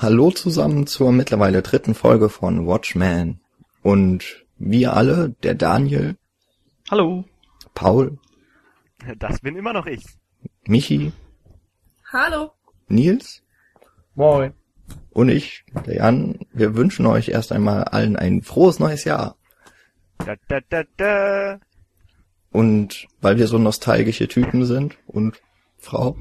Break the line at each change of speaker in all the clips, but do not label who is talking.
Hallo zusammen zur mittlerweile dritten Folge von Watchmen. Und wir alle, der Daniel,
Hallo.
Paul,
Das bin immer noch ich.
Michi,
Hallo.
Nils
Moin.
und ich, der Jan, wir wünschen euch erst einmal allen ein frohes neues Jahr.
Da, da, da, da.
Und weil wir so nostalgische Typen sind und Frau,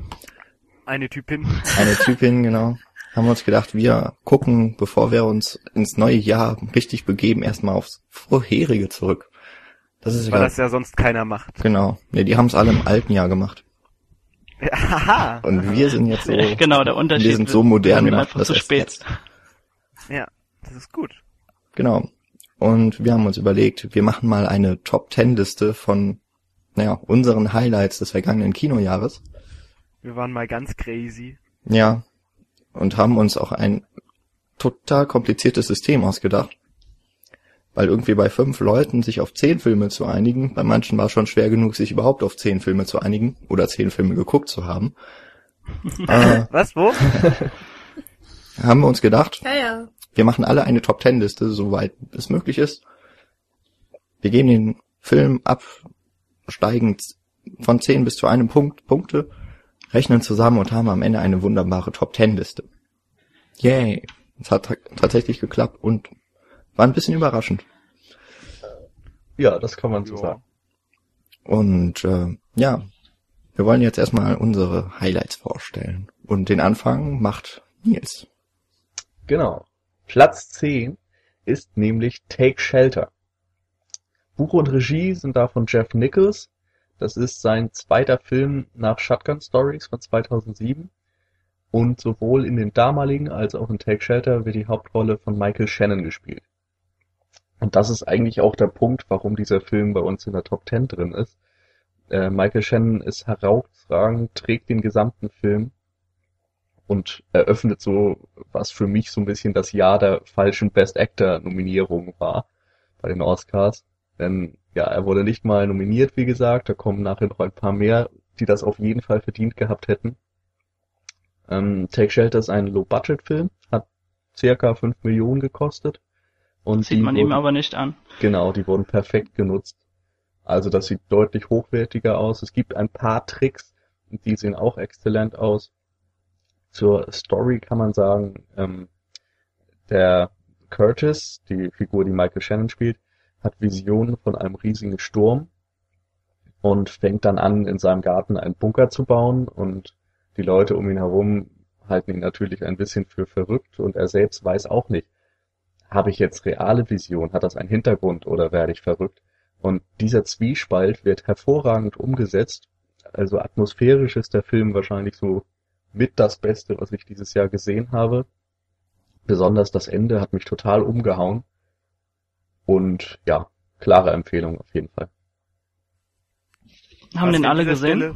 Eine Typin.
eine Typin, genau, haben wir uns gedacht, wir gucken, bevor wir uns ins neue Jahr richtig begeben, erstmal aufs vorherige zurück. Das ist
Weil
ja,
das ja sonst keiner macht.
genau. Ja, die haben es alle im alten Jahr gemacht.
Haha.
Und wir sind jetzt so,
Ja, genau, der Unterschied.
wir sind so modern,
wir machen einfach
das
zu spät.
jetzt.
Ja, das ist gut.
Genau. Und wir haben uns überlegt, wir machen mal eine Top Ten Liste von, naja, unseren Highlights des vergangenen Kinojahres.
Wir waren mal ganz crazy.
Ja. Und haben uns auch ein total kompliziertes System ausgedacht. Weil irgendwie bei fünf Leuten sich auf zehn Filme zu einigen, bei manchen war es schon schwer genug, sich überhaupt auf zehn Filme zu einigen oder zehn Filme geguckt zu haben. äh,
Was, wo?
haben wir uns gedacht,
Ja, ja.
Wir machen alle eine Top Ten Liste, soweit es möglich ist. Wir geben den Film ab, steigend von 10 bis zu einem Punkt, Punkte, rechnen zusammen und haben am Ende eine wunderbare Top Ten Liste. Yay! Es hat ta- tatsächlich geklappt und war ein bisschen überraschend.
Ja, das kann man so
Ja.
sagen.
Und äh, ja, wir wollen jetzt erstmal unsere Highlights vorstellen. Und den Anfang macht Nils.
Genau. Platz 10 ist nämlich Take Shelter. Buch und Regie sind da von Jeff Nichols. Das ist sein zweiter Film nach Shotgun Stories von 2007. Und sowohl in den damaligen als auch in Take Shelter wird die Hauptrolle von Michael Shannon gespielt. Und das ist eigentlich auch der Punkt, warum dieser Film bei uns in der Top 10 drin ist. Äh, Michael Shannon ist herausragend, trägt den gesamten Film und eröffnet so, was für mich so ein bisschen das Jahr der falschen Best Actor Nominierung war bei den Oscars. Denn ja, er wurde nicht mal nominiert, wie gesagt, da kommen nachher noch ein paar mehr, die das auf jeden Fall verdient gehabt hätten. Ähm, Take Shelter ist ein Low-Budget-Film, hat circa 5 Millionen gekostet. Und
Sieht man ihm aber nicht an.
Genau, die wurden perfekt genutzt. Also das sieht deutlich hochwertiger aus. Es gibt ein paar Tricks, die sehen auch exzellent aus. Zur Story kann man sagen, ähm, der Curtis, die Figur, die Michael Shannon spielt, hat Visionen von einem riesigen Sturm und fängt dann an, in seinem Garten einen Bunker zu bauen und die Leute um ihn herum halten ihn natürlich ein bisschen für verrückt und er selbst weiß auch nicht, habe ich jetzt reale Vision? Hat das einen Hintergrund oder werde ich verrückt? Und dieser Zwiespalt wird hervorragend umgesetzt. Also atmosphärisch ist der Film wahrscheinlich so mit das Beste, was ich dieses Jahr gesehen habe. Besonders das Ende hat mich total umgehauen. Und ja, klare Empfehlung auf jeden Fall.
Haben
Was
den alle gesehen?
Stelle-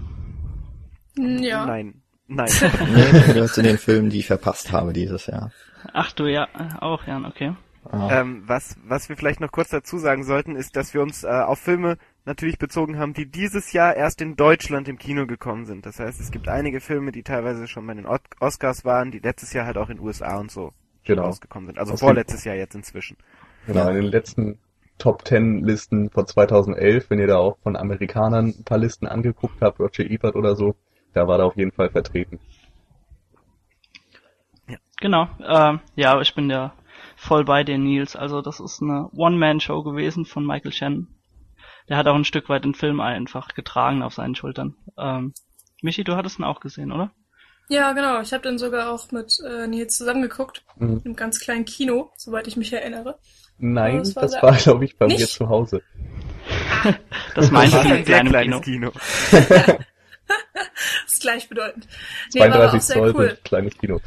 Hm, Ja.
Nein. Nein.
Nee, du gehörst zu den Filmen, die ich verpasst habe dieses Jahr.
Ach du ja, auch Jan, okay.
Ah.
ähm, was, was wir vielleicht noch kurz dazu sagen sollten, ist, dass wir uns äh, auf Filme natürlich bezogen haben, die dieses Jahr erst in Deutschland im Kino gekommen sind. Das heißt, es gibt einige Filme, die teilweise schon bei den Os- Oscars waren, die letztes Jahr halt auch in USA und so
Genau.
rausgekommen sind. Also
Aus
vorletztes Jahr jetzt inzwischen.
Genau,
Ja.
in den letzten Top Ten Listen von 2011, wenn ihr da auch von Amerikanern ein paar Listen angeguckt habt, Roger Ebert oder so, da war er auf jeden Fall vertreten.
Genau. Ähm, ja, ich bin ja voll bei dir, Nils. Also das ist eine One-Man-Show gewesen von Michael Shannon. Der hat auch ein Stück weit den Film einfach getragen auf seinen Schultern. Ähm, Michi, du hattest ihn auch gesehen, oder?
Ja, genau. Ich habe den sogar auch mit äh, Nils zusammengeguckt.
Mhm.
Im ganz kleinen Kino, soweit ich mich erinnere.
Nein,
Das
das
war
war, glaube ich, bei mir
Nicht?
zu Hause.
Das meinte ich mit kleinem Kino.
kleines Kino.
Das ist gleichbedeutend. Nee, war aber auch
32
sehr
Zoll,
cool.
kleines Kino.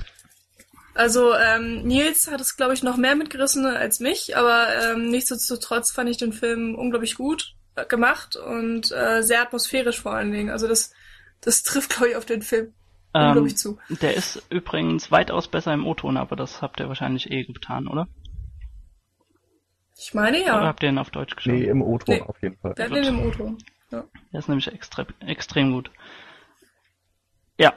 Also ähm, Nils hat es, glaube ich, noch mehr mitgerissen als mich, aber ähm, nichtsdestotrotz fand ich den Film unglaublich gut äh, gemacht und äh, sehr atmosphärisch vor allen Dingen. Also das, das trifft, glaube ich, auf den Film
Ähm,
unglaublich zu.
der ist übrigens weitaus besser im O-Ton, aber das habt ihr wahrscheinlich eh getan, oder?
Ich meine
Oder
ja.
habt ihr ihn auf Deutsch geschaut?
Nee, im O-Ton
Nee.
auf jeden Fall.
Wir hatten den im O-Ton. Ja.
Der ist nämlich extre extrem gut. Ja.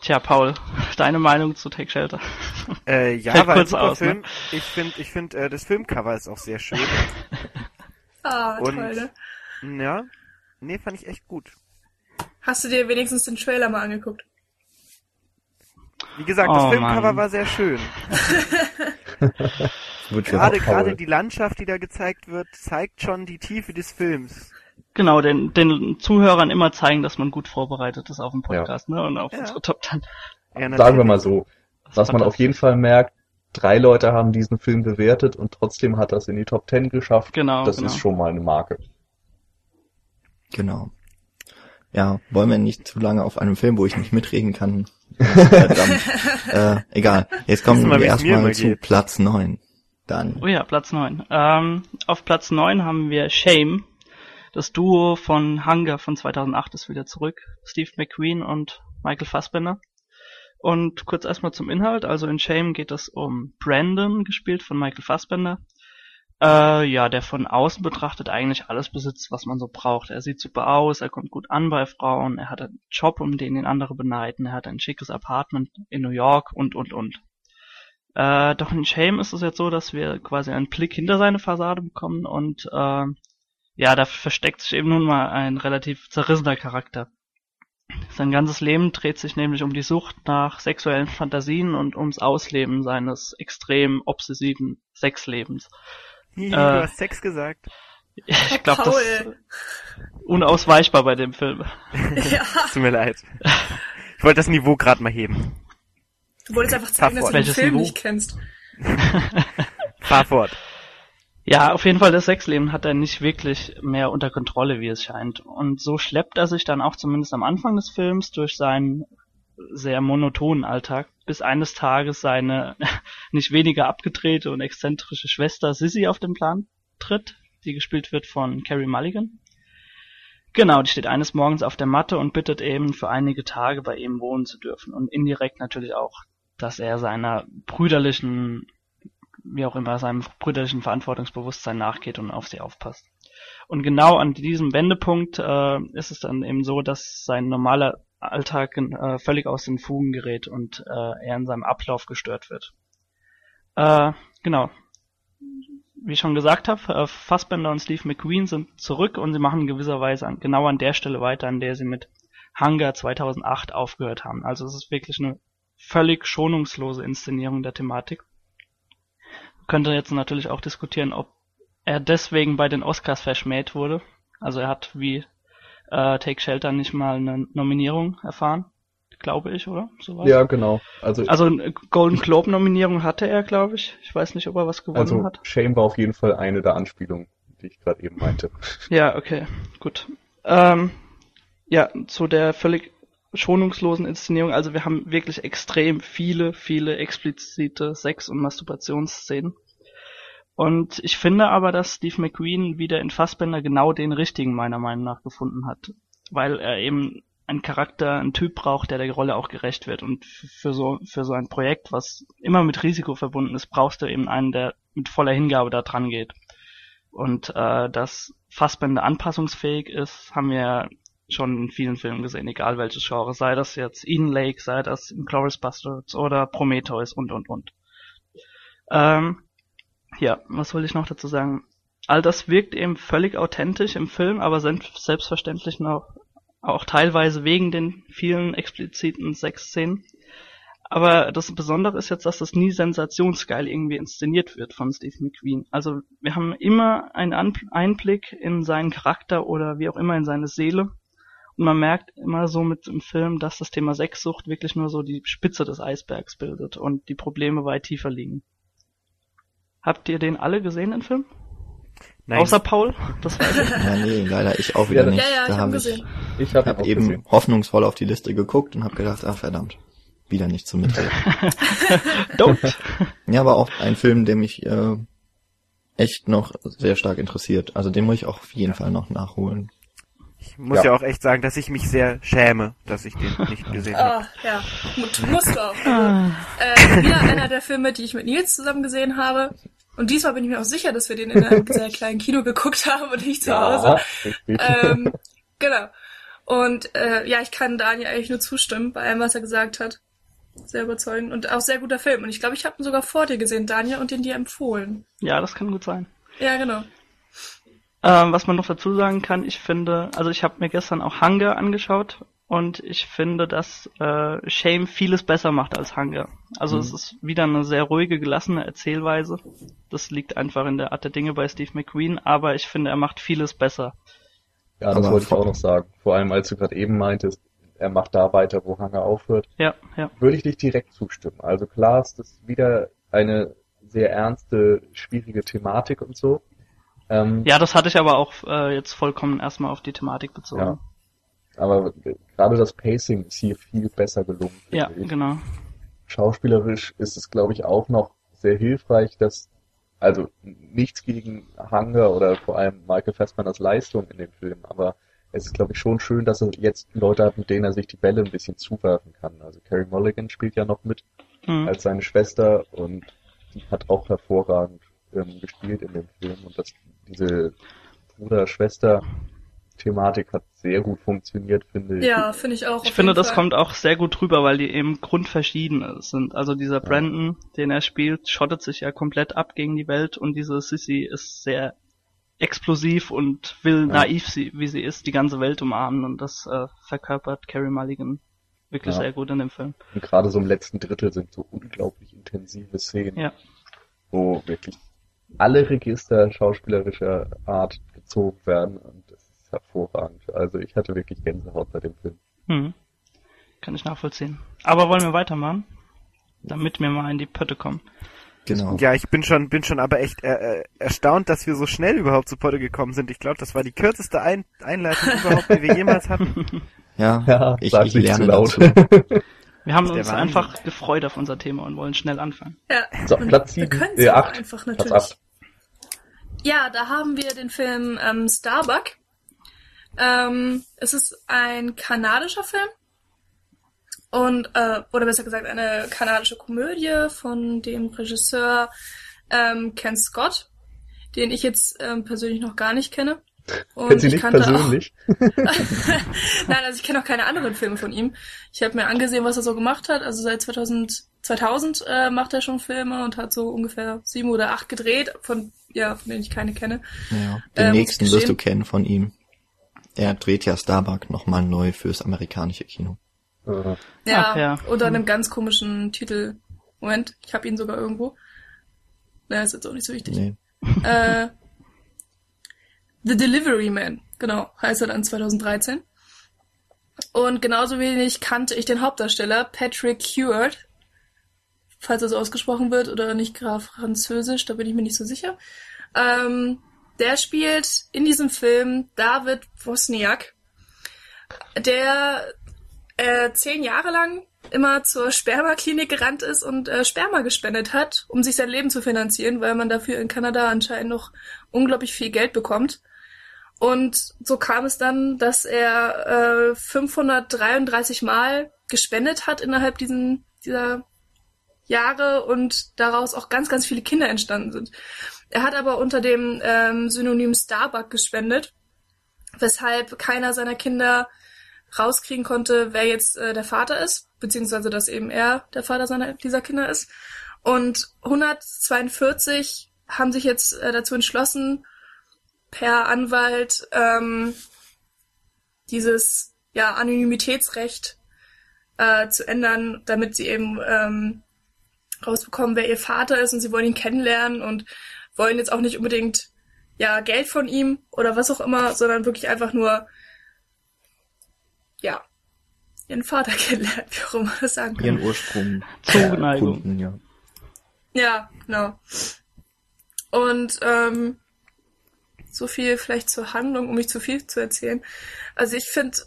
Tja, Paul, deine Meinung zu Take Shelter?
Äh, ja,
Fällt
war ein
kurz
super
aus, ne?
Film. Ich finde, ich finde, äh, das Filmcover ist auch sehr schön.
Ah,
Und-
toll, ne?
ja, nee, fand ich echt gut.
Hast du dir wenigstens den Trailer mal angeguckt?
Wie gesagt, das
Oh,
Filmcover
Mann.
war sehr schön. Gerade, gerade die Landschaft, die da gezeigt wird, zeigt schon die Tiefe des Films.
Genau, den, den Zuhörern immer zeigen, dass man gut vorbereitet ist auf dem Podcast, ne? Und auf
Ja.
unsere Top Ten.
Ja,
Sagen wir mal so, was man auf jeden Fall merkt, drei Leute haben diesen Film bewertet und trotzdem hat das in die Top 10 geschafft.
Genau,
das
genau.
ist schon mal eine Marke.
Genau. Ja, wollen wir nicht zu lange auf einem Film, wo ich nicht mitreden kann. Verdammt. äh, egal. Jetzt kommen
wir,
erstmal zu
geht.
Platz 9. Dann.
Oh ja, Platz 9. Ähm, auf Platz 9 haben wir Shame. Das Duo von Hunger von 2008 ist wieder zurück. Steve McQueen und Michael Fassbender. Und kurz erstmal zum Inhalt. Also in Shame geht es um Brandon, gespielt von Michael Fassbender. Äh, ja, der von außen betrachtet eigentlich alles besitzt, was man so braucht. Er sieht super aus, er kommt gut an bei Frauen, er hat einen Job, um den ihn andere beneiden, er hat ein schickes Apartment in New York und, und, und. Äh, doch in Shame ist es jetzt so, dass wir quasi einen Blick hinter seine Fassade bekommen und äh, ja, da versteckt sich eben nun mal ein relativ zerrissener Charakter. Sein ganzes Leben dreht sich nämlich um die Sucht nach sexuellen Fantasien und ums Ausleben seines extrem obsessiven Sexlebens. Äh,
du hast Sex gesagt.
Ich glaube, das ist unausweichbar bei dem Film.
ja,
Tut mir leid. Ich wollte das Niveau gerade mal heben.
du wolltest einfach zeigen, dass du den
Welches
Film
Niveau?
nicht kennst.
Fahr fort.
Ja, auf jeden Fall das Sexleben hat er nicht wirklich mehr unter Kontrolle, wie es scheint. Und so schleppt er sich dann auch zumindest am Anfang des Films durch seinen sehr monotonen Alltag, bis eines Tages seine nicht weniger abgedrehte und exzentrische Schwester Sissy auf den Plan tritt, die gespielt wird von Carrie Mulligan. Genau, die steht eines Morgens auf der Matte und bittet eben für einige Tage bei ihm wohnen zu dürfen und indirekt natürlich auch, dass er seiner brüderlichen wie auch immer, seinem brüderlichen Verantwortungsbewusstsein nachgeht und auf sie aufpasst. Und genau an diesem Wendepunkt äh, ist es dann eben so, dass sein normaler Alltag äh, völlig aus den Fugen gerät und äh, er in seinem Ablauf gestört wird. Äh, genau. Wie ich schon gesagt habe, äh, Fassbender und Steve McQueen sind zurück und sie machen in gewisser Weise an, genau an der Stelle weiter, an der sie mit Hunger 2008 aufgehört haben. Also es ist wirklich eine völlig schonungslose Inszenierung der Thematik könnte jetzt natürlich auch diskutieren, ob er deswegen bei den Oscars verschmäht wurde. Also er hat wie äh, Take Shelter nicht mal eine Nominierung erfahren, glaube ich, oder? Sowas?
Ja, genau. Also,
Also eine Golden Globe Nominierung hatte er, glaube ich. Ich weiß nicht, ob er was gewonnen
also
hat.
Shame war auf jeden Fall eine der Anspielungen, die ich gerade eben meinte.
Ja, okay, gut. Ähm, ja, zu der völlig schonungslosen Inszenierung. Also wir haben wirklich extrem viele, viele explizite Sex- und Masturbationsszenen. Und ich finde aber, dass Steve McQueen wieder in Fassbender genau den richtigen meiner Meinung nach gefunden hat. Weil er eben einen Charakter, einen Typ braucht, der der Rolle auch gerecht wird. Und für so, für so ein Projekt, was immer mit Risiko verbunden ist, brauchst du eben einen, der mit voller Hingabe da dran geht. Und äh, dass Fassbender anpassungsfähig ist, haben wir schon in vielen Filmen gesehen, egal welches Genre, sei das jetzt Eden Lake, sei das Glorious Bastards oder Prometheus und und und. Ähm, ja, was soll ich noch dazu sagen? All das wirkt eben völlig authentisch im Film, aber selbstverständlich noch auch teilweise wegen den vielen expliziten Sexszenen. Aber das Besondere ist jetzt, dass das nie sensationsgeil irgendwie inszeniert wird von Steve McQueen. Also wir haben immer einen Einblick in seinen Charakter oder wie auch immer in seine Seele. Und man merkt immer so mit dem Film, dass das Thema Sexsucht wirklich nur so die Spitze des Eisbergs bildet und die Probleme weit tiefer liegen. Habt ihr den alle gesehen, den Film?
Nein.
Außer Paul? Das weiß ich.
Ja, nee, leider ich auch wieder
Ja,
nicht.
Ja, ja, ich
da
hab
habe
gesehen.
ich
Ich habe
hab eben
gesehen.
hoffnungsvoll auf die Liste geguckt und habe gedacht, ach verdammt, wieder nicht zum Mitreden.
Don't.
ja, aber auch ein Film, der mich äh, echt noch sehr stark interessiert. Also den muss ich auch auf jeden Fall noch nachholen.
Ich muss ja.
Ja.
auch echt sagen, dass ich mich sehr schäme, dass ich den nicht gesehen habe.
Ah, ja. Mu- Musst du auch. Also, äh, wieder einer der Filme, die ich mit Nils zusammen gesehen habe. Und diesmal bin ich mir auch sicher, dass wir den in einem sehr kleinen Kino geguckt haben und nicht zu Hause.
Ja,
ähm, genau. Und äh, ja, ich kann Daniel eigentlich nur zustimmen bei allem, was er gesagt hat. Sehr überzeugend und auch sehr guter Film. Und ich glaube, ich habe ihn sogar vor dir gesehen, Daniel, und den dir empfohlen.
Ja, das kann gut sein.
Ja, genau.
Ähm, was man noch dazu sagen kann, ich finde, also ich habe mir gestern auch Hunger angeschaut und ich finde, dass äh, Shame vieles besser macht als Hunger. Also
Mhm.
es ist wieder eine sehr ruhige, gelassene Erzählweise. Das liegt einfach in der Art der Dinge bei Steve McQueen, aber ich finde, er macht vieles besser.
Ja, das
Aber
wollte ich auch noch sagen. Vor allem, als du gerade eben meintest, er macht da weiter, wo Hanger aufhört,
Ja, ja.
würde ich dich direkt zustimmen. Also klar ist das wieder eine sehr ernste, schwierige Thematik und so. Ähm,
Ja, das hatte ich aber auch äh, jetzt vollkommen erstmal auf die Thematik bezogen.
Ja. Aber gerade das Pacing ist hier viel besser gelungen.
Ja,
ich.
genau.
Schauspielerisch ist es, glaube ich, auch noch sehr hilfreich, dass, also nichts gegen Hunger oder vor allem Michael Fassbenders Leistung in dem Film, aber es ist, glaube ich, schon schön, dass er jetzt Leute hat, mit denen er sich die Bälle ein bisschen zuwerfen kann. Also Carey Mulligan spielt ja noch mit
Hm.
als seine Schwester und die hat auch hervorragend ähm, gespielt in dem Film und das, diese Bruder-Schwester-Thematik hat sehr gut funktioniert, finde ich.
Ja, finde ich auch.
Ich finde, das
Fall.
kommt auch sehr gut rüber, weil die eben grundverschieden sind. Also dieser Brandon, den er spielt, schottet sich ja komplett ab gegen die Welt und diese Sissy ist sehr explosiv und will naiv, sie, wie sie ist, die ganze Welt umarmen und das äh, verkörpert Carrie Mulligan wirklich
Ja.
sehr gut in dem Film.
Und gerade so im letzten Drittel sind so unglaublich intensive Szenen,
Ja.
wo wirklich alle Register schauspielerischer Art gezogen werden und das ist hervorragend. Also ich hatte wirklich Gänsehaut bei dem Film.
Hm. Kann ich nachvollziehen. Aber wollen wir weitermachen? Damit wir mal in die Pötte kommen.
Genau.
Ja, ich bin schon, bin schon aber echt äh, äh, erstaunt, dass wir so schnell überhaupt zu Potte gekommen sind. Ich glaube, das war die kürzeste Ein Einleitung überhaupt, die wir jemals hatten.
Ja,
Ja,
ich,
sag
ich
nicht
lerne
zu laut.
Wir haben uns
Wahnsinn.
einfach gefreut auf unser Thema und wollen schnell anfangen.
Ja,
So,
und
Platz
wir
sieben,
können
äh,
es auch
acht.
einfach natürlich. Ja, da haben wir den Film ähm, Starbuck. Ähm, es ist ein kanadischer Film und äh, oder besser gesagt eine kanadische Komödie von dem Regisseur ähm, Ken Scott, den ich jetzt ähm, persönlich noch gar nicht kenne. Und
Kennt sie
ich
nicht persönlich?
Nein, also ich kenne auch keine anderen Filme von ihm. Ich habe mir angesehen, was er so gemacht hat. Also seit 2000, 2000 äh, macht er schon Filme und hat so ungefähr sieben oder acht gedreht, von ja, von denen ich keine kenne.
Ja, den
Äh, muss
nächsten
ich
wirst du kennen von ihm. Er dreht ja Starbuck nochmal neu fürs amerikanische Kino.
Ja,
Ach, ja.
unter einem ganz komischen Titel. Moment, ich habe ihn sogar irgendwo. Na, ist jetzt auch nicht so wichtig.
Nee.
äh, The Delivery Man, genau, heißt er dann 2013. Und genauso wenig kannte ich den Hauptdarsteller, Patrick Stewart, falls er so ausgesprochen wird, oder nicht graf französisch, da bin ich mir nicht so sicher. Ähm, der spielt in diesem Film David Wozniak, der äh, zehn Jahre lang immer zur Spermaklinik gerannt ist und äh, Sperma gespendet hat, um sich sein Leben zu finanzieren, weil man dafür in Kanada anscheinend noch unglaublich viel Geld bekommt. Und so kam es dann, dass er äh, 533 Mal gespendet hat innerhalb diesen, dieser Jahre und daraus auch ganz, ganz viele Kinder entstanden sind. Er hat aber unter dem ähm, Synonym Starbuck gespendet, weshalb keiner seiner Kinder rauskriegen konnte, wer jetzt äh, der Vater ist, beziehungsweise dass eben er der Vater seiner dieser Kinder ist. Und 142 haben sich jetzt äh, dazu entschlossen, per Anwalt ähm, dieses ja, Anonymitätsrecht äh, zu ändern, damit sie eben ähm, rausbekommen, wer ihr Vater ist und sie wollen ihn kennenlernen und wollen jetzt auch nicht unbedingt ja Geld von ihm oder was auch immer, sondern wirklich einfach nur ja ihren Vater kennenlernen, wie auch immer man das sagen kann.
Ihren Ursprung
Zuneigung.
erkunden, ja.
Ja, genau. Und ähm, so viel vielleicht zur Handlung, um nicht zu viel zu erzählen. Also ich finde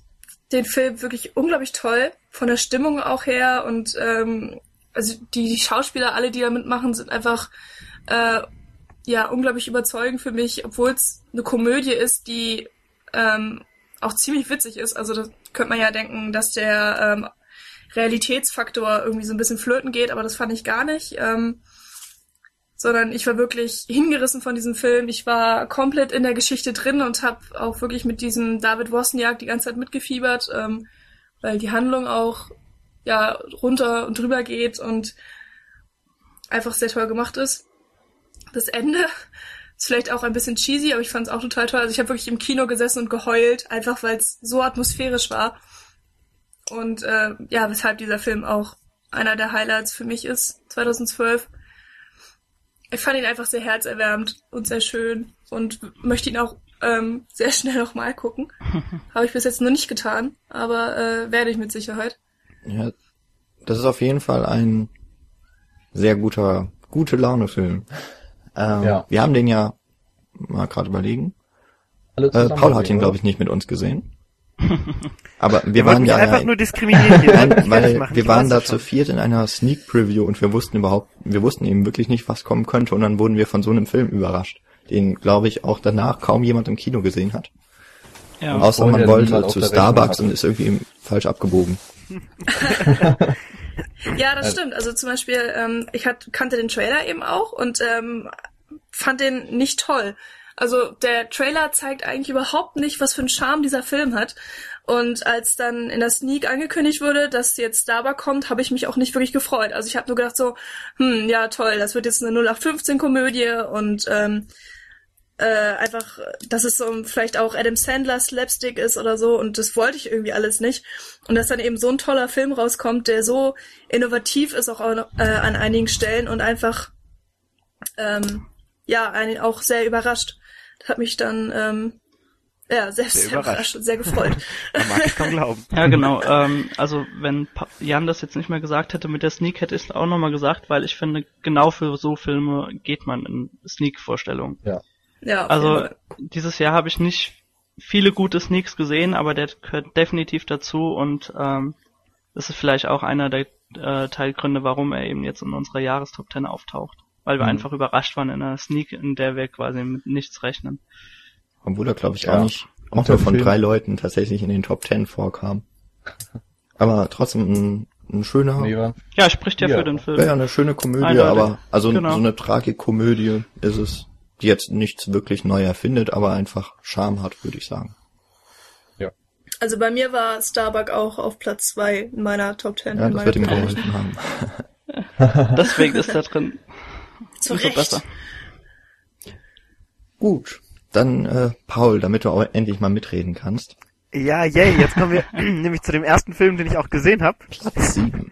den Film wirklich unglaublich toll, von der Stimmung auch her und ähm, also die, die Schauspieler, alle, die da mitmachen, sind einfach äh, ja unglaublich überzeugend für mich, obwohl es eine Komödie ist, die ähm, auch ziemlich witzig ist. Also da könnte man ja denken, dass der ähm, Realitätsfaktor irgendwie so ein bisschen flöten geht, aber das fand ich gar nicht. Ähm, sondern ich war wirklich hingerissen von diesem Film. Ich war komplett in der Geschichte drin und habe auch wirklich mit diesem David Wozniak die ganze Zeit mitgefiebert, ähm, weil die Handlung auch ja runter und drüber geht und einfach sehr toll gemacht ist. Das Ende ist vielleicht auch ein bisschen cheesy, aber ich fand es auch total toll. Also ich habe wirklich im Kino gesessen und geheult, einfach weil es so atmosphärisch war. Und äh, ja, weshalb dieser Film auch einer der Highlights für mich ist, 2012. Ich fand ihn einfach sehr herzerwärmend und sehr schön und möchte ihn auch ähm, sehr schnell nochmal gucken. Habe ich bis jetzt noch nicht getan, aber äh, werde ich mit Sicherheit.
Ja, das ist auf jeden Fall ein sehr guter, gute Laune-Film. Ähm,
Ja.
Wir haben den ja mal gerade überlegen.
Alle
Äh, Paul hat ihn, glaube ich, nicht mit uns gesehen. Aber wir,
Wir
waren ja,
einfach nur diskriminieren. Wollten
Nein, weil
machen.
wir waren da zu viert in einer Sneak Preview und wir wussten überhaupt, wir wussten eben wirklich nicht, was kommen könnte und dann wurden wir von so einem Film überrascht, den, glaube ich, auch danach kaum jemand im Kino gesehen hat.
Ja.
Und
Außer man wollte zu Starbucks und ist irgendwie falsch abgebogen.
Ja, das
Also-
stimmt. Also zum Beispiel, ähm, ich hat, kannte den Trailer eben auch und ähm, fand den nicht toll. Also der Trailer zeigt eigentlich überhaupt nicht, was für einen Charme dieser Film hat. Und als dann in der Sneak angekündigt wurde, dass jetzt Starbuck kommt, habe ich mich auch nicht wirklich gefreut. Also ich habe nur gedacht so, hm, ja toll, das wird jetzt eine 0815-Komödie und ähm, äh, einfach, dass es so vielleicht auch Adam Sandler Slapstick ist oder so und das wollte ich irgendwie alles nicht. Und dass dann eben so ein toller Film rauskommt, der so innovativ ist auch an, äh, an einigen Stellen und einfach ähm, ja einen auch sehr überrascht. Das hat mich dann ähm, ja sehr,
Sehr
sehr,
überrascht.
überrascht und sehr gefreut.
Man mag es kaum glauben.
Ja, genau. Ähm, also wenn Pa- Jan das jetzt nicht mehr gesagt hätte mit der Sneak, hätte ich es auch nochmal gesagt, weil ich finde, genau für so Filme geht man in Sneak-Vorstellungen.
ja, jeden
Also dieses Jahr habe ich nicht viele gute Sneaks gesehen, aber der gehört definitiv dazu und ähm, das ist vielleicht auch einer der äh, Teilgründe, warum er eben jetzt in unserer Jahrestop 10 auftaucht. Weil wir
Mhm.
einfach überrascht waren in einer Sneak, in der wir quasi mit nichts rechnen.
Obwohl er, glaube ich,
Ja.
auch nicht
Und
auch nur von
Film-
drei Leuten tatsächlich in den Top Ten vorkam. Aber trotzdem ein, ein schöner,
Ja, spricht ja,
Ja.
für den Film.
ja, ja, eine schöne Komödie,
Eindeutig.
aber also
Genau.
so eine Tragikomödie ist es, die jetzt nichts wirklich neu erfindet, aber einfach Charme hat, würde ich sagen.
Also bei mir war Starbuck auch auf Platz zwei in meiner Top Ten.
Ja, das wird ihm
Top 10.
geholfen haben.
Deswegen ist da drin
Zu Recht.
besser.
Gut, dann äh, Paul, damit du auch endlich mal mitreden kannst.
Ja, yay, jetzt kommen wir nämlich zu dem ersten Film, den ich auch gesehen habe,
Platz sieben.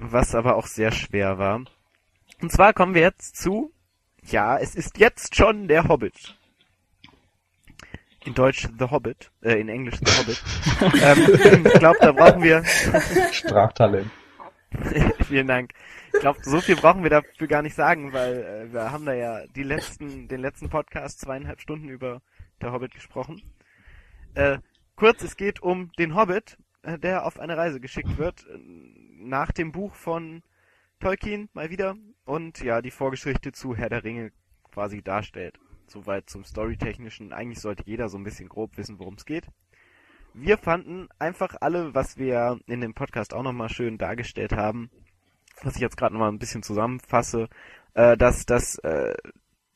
was aber auch sehr schwer war. Und zwar kommen wir jetzt zu, ja, es ist jetzt schon der Hobbit. In Deutsch The Hobbit, äh, in Englisch The Hobbit. ähm, ich glaube, da brauchen wir,
Sprachtalent.
vielen Dank. Ich glaube, so viel brauchen wir dafür gar nicht sagen, weil äh, wir haben da ja die letzten, den letzten Podcast zweieinhalb Stunden über der Hobbit gesprochen. Äh, kurz, es geht um den Hobbit, äh, der auf eine Reise geschickt wird, äh, nach dem Buch von Tolkien mal wieder und ja, die Vorgeschichte zu Herr der Ringe quasi darstellt. Soweit zum Storytechnischen. Eigentlich sollte jeder so ein bisschen grob wissen, worum es geht. Wir fanden einfach alle, was wir in dem Podcast auch nochmal schön dargestellt haben, was ich jetzt gerade nochmal ein bisschen zusammenfasse, äh, dass, dass äh,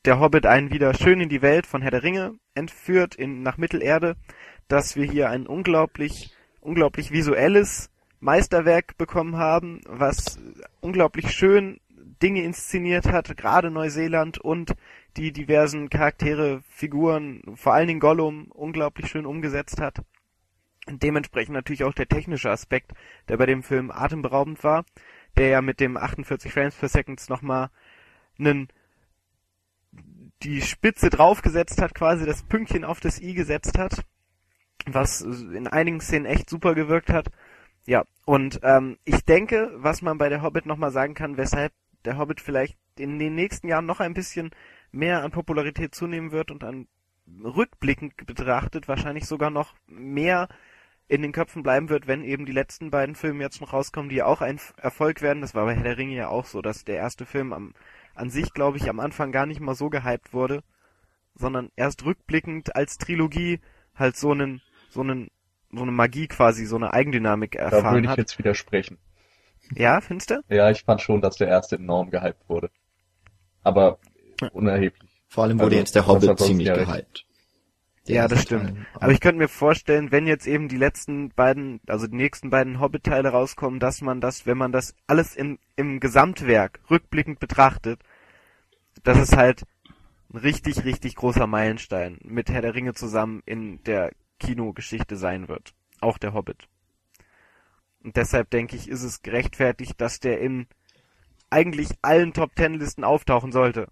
der Hobbit einen wieder schön in die Welt von Herr der Ringe entführt, in, nach Mittelerde, dass wir hier ein unglaublich, unglaublich visuelles Meisterwerk bekommen haben, was unglaublich schön Dinge inszeniert hat, gerade Neuseeland und die diversen Charaktere, Figuren, vor allen Dingen Gollum, unglaublich schön umgesetzt hat. Und dementsprechend natürlich auch der technische Aspekt, der bei dem Film atemberaubend war, der ja mit dem 48 Frames per Second nochmal einen die Spitze draufgesetzt hat, quasi das Pünktchen auf das i gesetzt hat, was in einigen Szenen echt super gewirkt hat. Ja, und ähm, ich denke, was man bei der Hobbit nochmal sagen kann, weshalb der Hobbit vielleicht in den nächsten Jahren noch ein bisschen mehr an Popularität zunehmen wird und an rückblickend betrachtet wahrscheinlich sogar noch mehr in den Köpfen bleiben wird, wenn eben die letzten beiden Filme jetzt noch rauskommen, die ja auch ein Erfolg werden. Das war bei Herr der Ringe ja auch so, dass der erste Film am, an sich, glaube ich, am Anfang gar nicht mal so gehypt wurde, sondern erst rückblickend als Trilogie halt so einen, so einen, so eine Magie quasi, so eine Eigendynamik
Da
erfahren
würde ich
hat.
jetzt widersprechen.
Ja, findest du?
Ja, ich fand schon, dass der erste enorm gehypt wurde. aber unerheblich.
Vor allem wurde
Also,
jetzt der Hobbit ziemlich
ja
gehypt.
Ja, das stimmt. Aber ich könnte mir vorstellen, wenn jetzt eben die letzten beiden, also die nächsten beiden Hobbit-Teile rauskommen, dass man das, wenn man das alles in, im Gesamtwerk rückblickend betrachtet, dass es halt ein richtig, richtig großer Meilenstein mit Herr der Ringe zusammen in der Kinogeschichte sein wird. Auch der Hobbit. Und deshalb denke ich, ist es gerechtfertigt, dass der in eigentlich allen Top Ten Listen auftauchen sollte.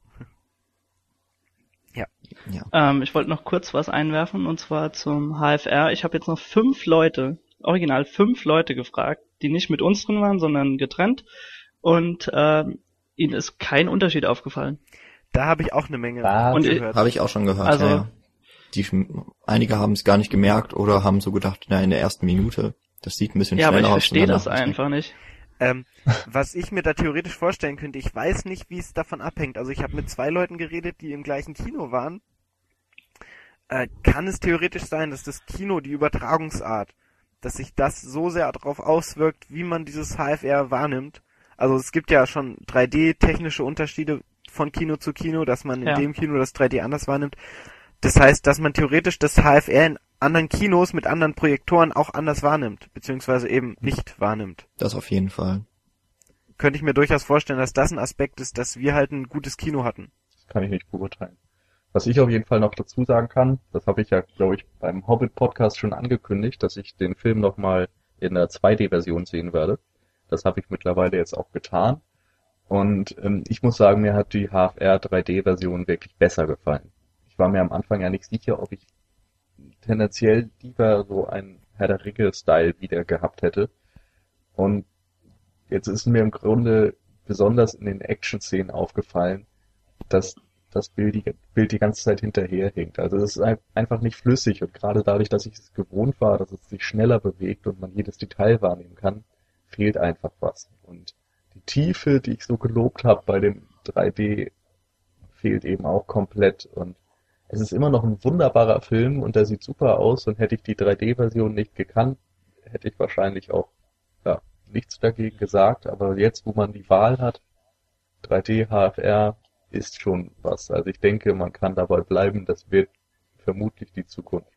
ja.
Ähm, ich wollte noch kurz was einwerfen und zwar zum HFR. Ich habe jetzt noch fünf Leute, original fünf Leute gefragt, die nicht mit uns drin waren, sondern getrennt. Und ähm, ihnen ist kein Unterschied aufgefallen.
Da habe ich auch eine Menge
Was?
Und
gehört.
Habe ich auch schon gehört.
Also-
ja, ja. Die, einige haben es gar nicht gemerkt oder haben so gedacht, na, in der ersten Minute, das sieht ein bisschen
Ja, aber
schneller
ich
aus.
verstehe
und
das
danach ist
einfach nicht.
Ähm, was ich mir da theoretisch vorstellen könnte, ich weiß nicht, wie es davon abhängt. Also ich habe mit zwei Leuten geredet, die im gleichen Kino waren. Äh, kann es theoretisch sein, dass das Kino, die Übertragungsart, dass sich das so sehr darauf auswirkt, wie man dieses HFR wahrnimmt? Also es gibt ja schon 3D-technische Unterschiede von Kino zu Kino, dass man in
Ja.
dem Kino das 3D anders wahrnimmt. Das heißt, dass man theoretisch das HFR in anderen Kinos mit anderen Projektoren auch anders wahrnimmt, beziehungsweise eben nicht wahrnimmt
Das auf jeden Fall.
könnte ich mir durchaus vorstellen, dass das ein Aspekt ist, dass wir halt ein gutes Kino hatten.
Das kann ich nicht beurteilen. Was ich auf jeden Fall noch dazu sagen kann, das habe ich ja, glaube ich, beim Hobbit-Podcast schon angekündigt, dass ich den Film nochmal in der 2D-Version sehen werde. Das habe ich mittlerweile jetzt auch getan. Und ähm, ich muss sagen, mir hat die HFR 3D-Version wirklich besser gefallen. Ich war mir am Anfang ja nicht sicher, ob ich tendenziell lieber so einen Herr der Ringe-Style wieder gehabt hätte. Und jetzt ist mir im Grunde besonders in den Action-Szenen aufgefallen, dass das Bild die, Bild die ganze Zeit hinterherhinkt. Also es ist ein- einfach nicht flüssig und gerade dadurch, dass ich es gewohnt war, dass es sich schneller bewegt und man jedes Detail wahrnehmen kann, fehlt einfach was. Und die Tiefe, die ich so gelobt habe bei dem 3D, fehlt eben auch komplett und es ist immer noch ein wunderbarer Film und der sieht super aus und hätte ich die 3D-Version nicht gekannt, hätte ich wahrscheinlich auch ja, nichts dagegen gesagt, aber jetzt, wo man die Wahl hat, 3D HFR ist schon was. Also ich denke, man kann dabei bleiben, das wird vermutlich die Zukunft.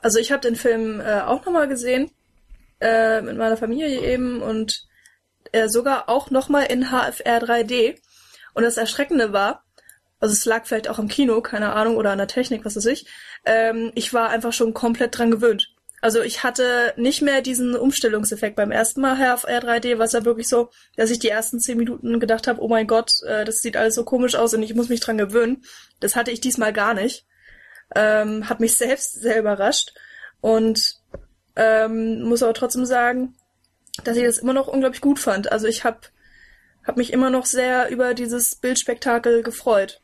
Also ich habe den Film äh, auch nochmal gesehen, äh, mit meiner Familie eben und äh, sogar auch nochmal in HFR 3D. Und das Erschreckende war, also es lag vielleicht auch im Kino, keine Ahnung, oder an der Technik, was weiß ich, ähm, ich war einfach schon komplett dran gewöhnt. Also ich hatte nicht mehr diesen Umstellungseffekt beim ersten Mal HFR 3D, was ja wirklich so, dass ich die ersten zehn Minuten gedacht habe, oh mein Gott, äh, das sieht alles so komisch aus und ich muss mich dran gewöhnen. Das hatte ich diesmal gar nicht. Ähm, hat mich selbst sehr überrascht und ähm, muss aber trotzdem sagen, dass ich das immer noch unglaublich gut fand. Also ich habe hab mich immer noch sehr über dieses Bildspektakel gefreut.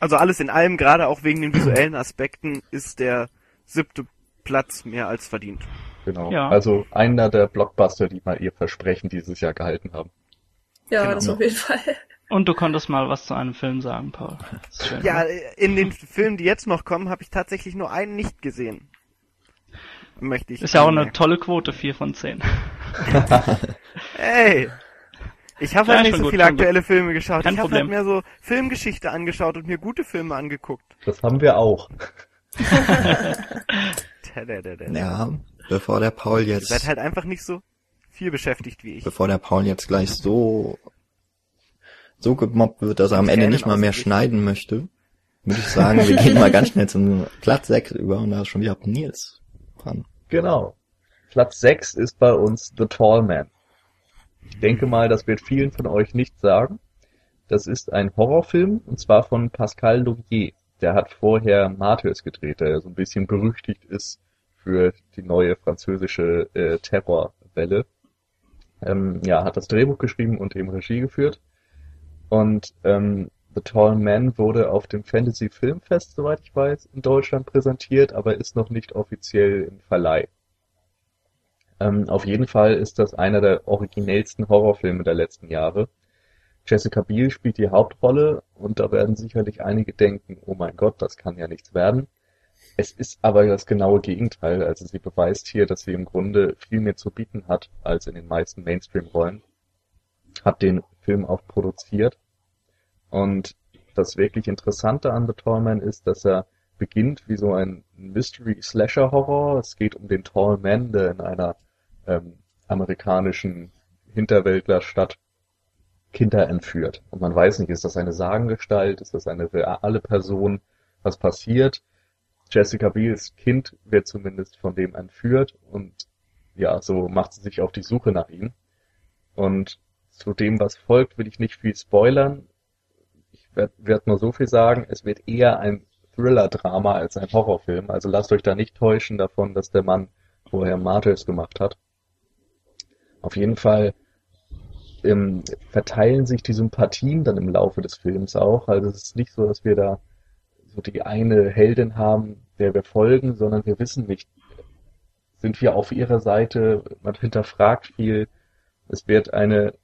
Also alles in allem, gerade auch wegen den visuellen Aspekten, ist der siebte Platz mehr als verdient.
Genau.
Ja.
Also einer der Blockbuster, die mal ihr Versprechen dieses Jahr gehalten haben.
Ja,
Genau.
das auf jeden Fall.
Und du konntest mal was zu einem Film sagen, Paul. Schön.
Ja, in den Filmen, die jetzt noch kommen, habe ich tatsächlich nur einen nicht gesehen. Möchte ich.
Ist ja auch eine tolle Quote, 4 von 10.
Hey! Ich habe
Ja,
halt nicht so
gut,
viele
schon gut.
aktuelle Filme geschaut.
Kein
ich habe halt mehr so Filmgeschichte angeschaut und mir gute Filme angeguckt.
Das haben wir auch.
Ja, bevor der Paul
Ihr
jetzt,
seid halt einfach nicht so viel beschäftigt wie ich.
bevor der Paul jetzt gleich so, so gemobbt wird, dass er am Ende nicht mal mehr schneiden möchte, würde ich sagen, wir gehen mal ganz schnell zum Platz 6 über und da ist schon wieder Nils dran.
Genau. Platz 6 ist bei uns The Tall Man. Ich denke mal, das wird vielen von euch nicht sagen. Das ist ein Horrorfilm und zwar von Pascal Laugier. Der hat vorher Martyrs gedreht, der so ein bisschen berüchtigt ist für die neue französische äh, Terrorwelle. Ähm, ja, hat das Drehbuch geschrieben und eben Regie geführt. Und ähm, The Tall Man wurde auf dem Fantasy Filmfest, soweit ich weiß, in Deutschland präsentiert, aber ist noch nicht offiziell im Verleih. Ähm, auf jeden Fall ist das einer der originellsten Horrorfilme der letzten Jahre. Jessica Biel spielt die Hauptrolle und da werden sicherlich einige denken, oh mein Gott, das kann ja nichts werden. Es ist aber das genaue Gegenteil. Also sie beweist hier, dass sie im Grunde viel mehr zu bieten hat als in den meisten Mainstream-Rollen. hat den Film auch produziert. Und das wirklich Interessante an The Tall Man ist, dass er beginnt wie so ein Mystery-Slasher-Horror. Es geht um den Tall Man, der in einer ähm, amerikanischen Hinterwäldlerstadt Kinder entführt. Und man weiß nicht, ist das eine Sagengestalt, ist das eine reale Person, was passiert. Jessica Biels Kind wird zumindest von dem entführt und ja, so macht sie sich auf die Suche nach ihm. Und zu dem, was folgt, will ich nicht viel spoilern. Ich werde werd nur so viel sagen, es wird eher ein Thriller-Drama als ein Horrorfilm. Also lasst euch da nicht täuschen davon, dass der Mann vorher Martyrs gemacht hat. Auf jeden Fall ähm, verteilen sich die Sympathien dann im Laufe des Films auch. Also es ist nicht so, dass wir da so die eine Heldin haben, der wir folgen, sondern wir wissen nicht, sind wir auf ihrer Seite, man hinterfragt viel, es wird eine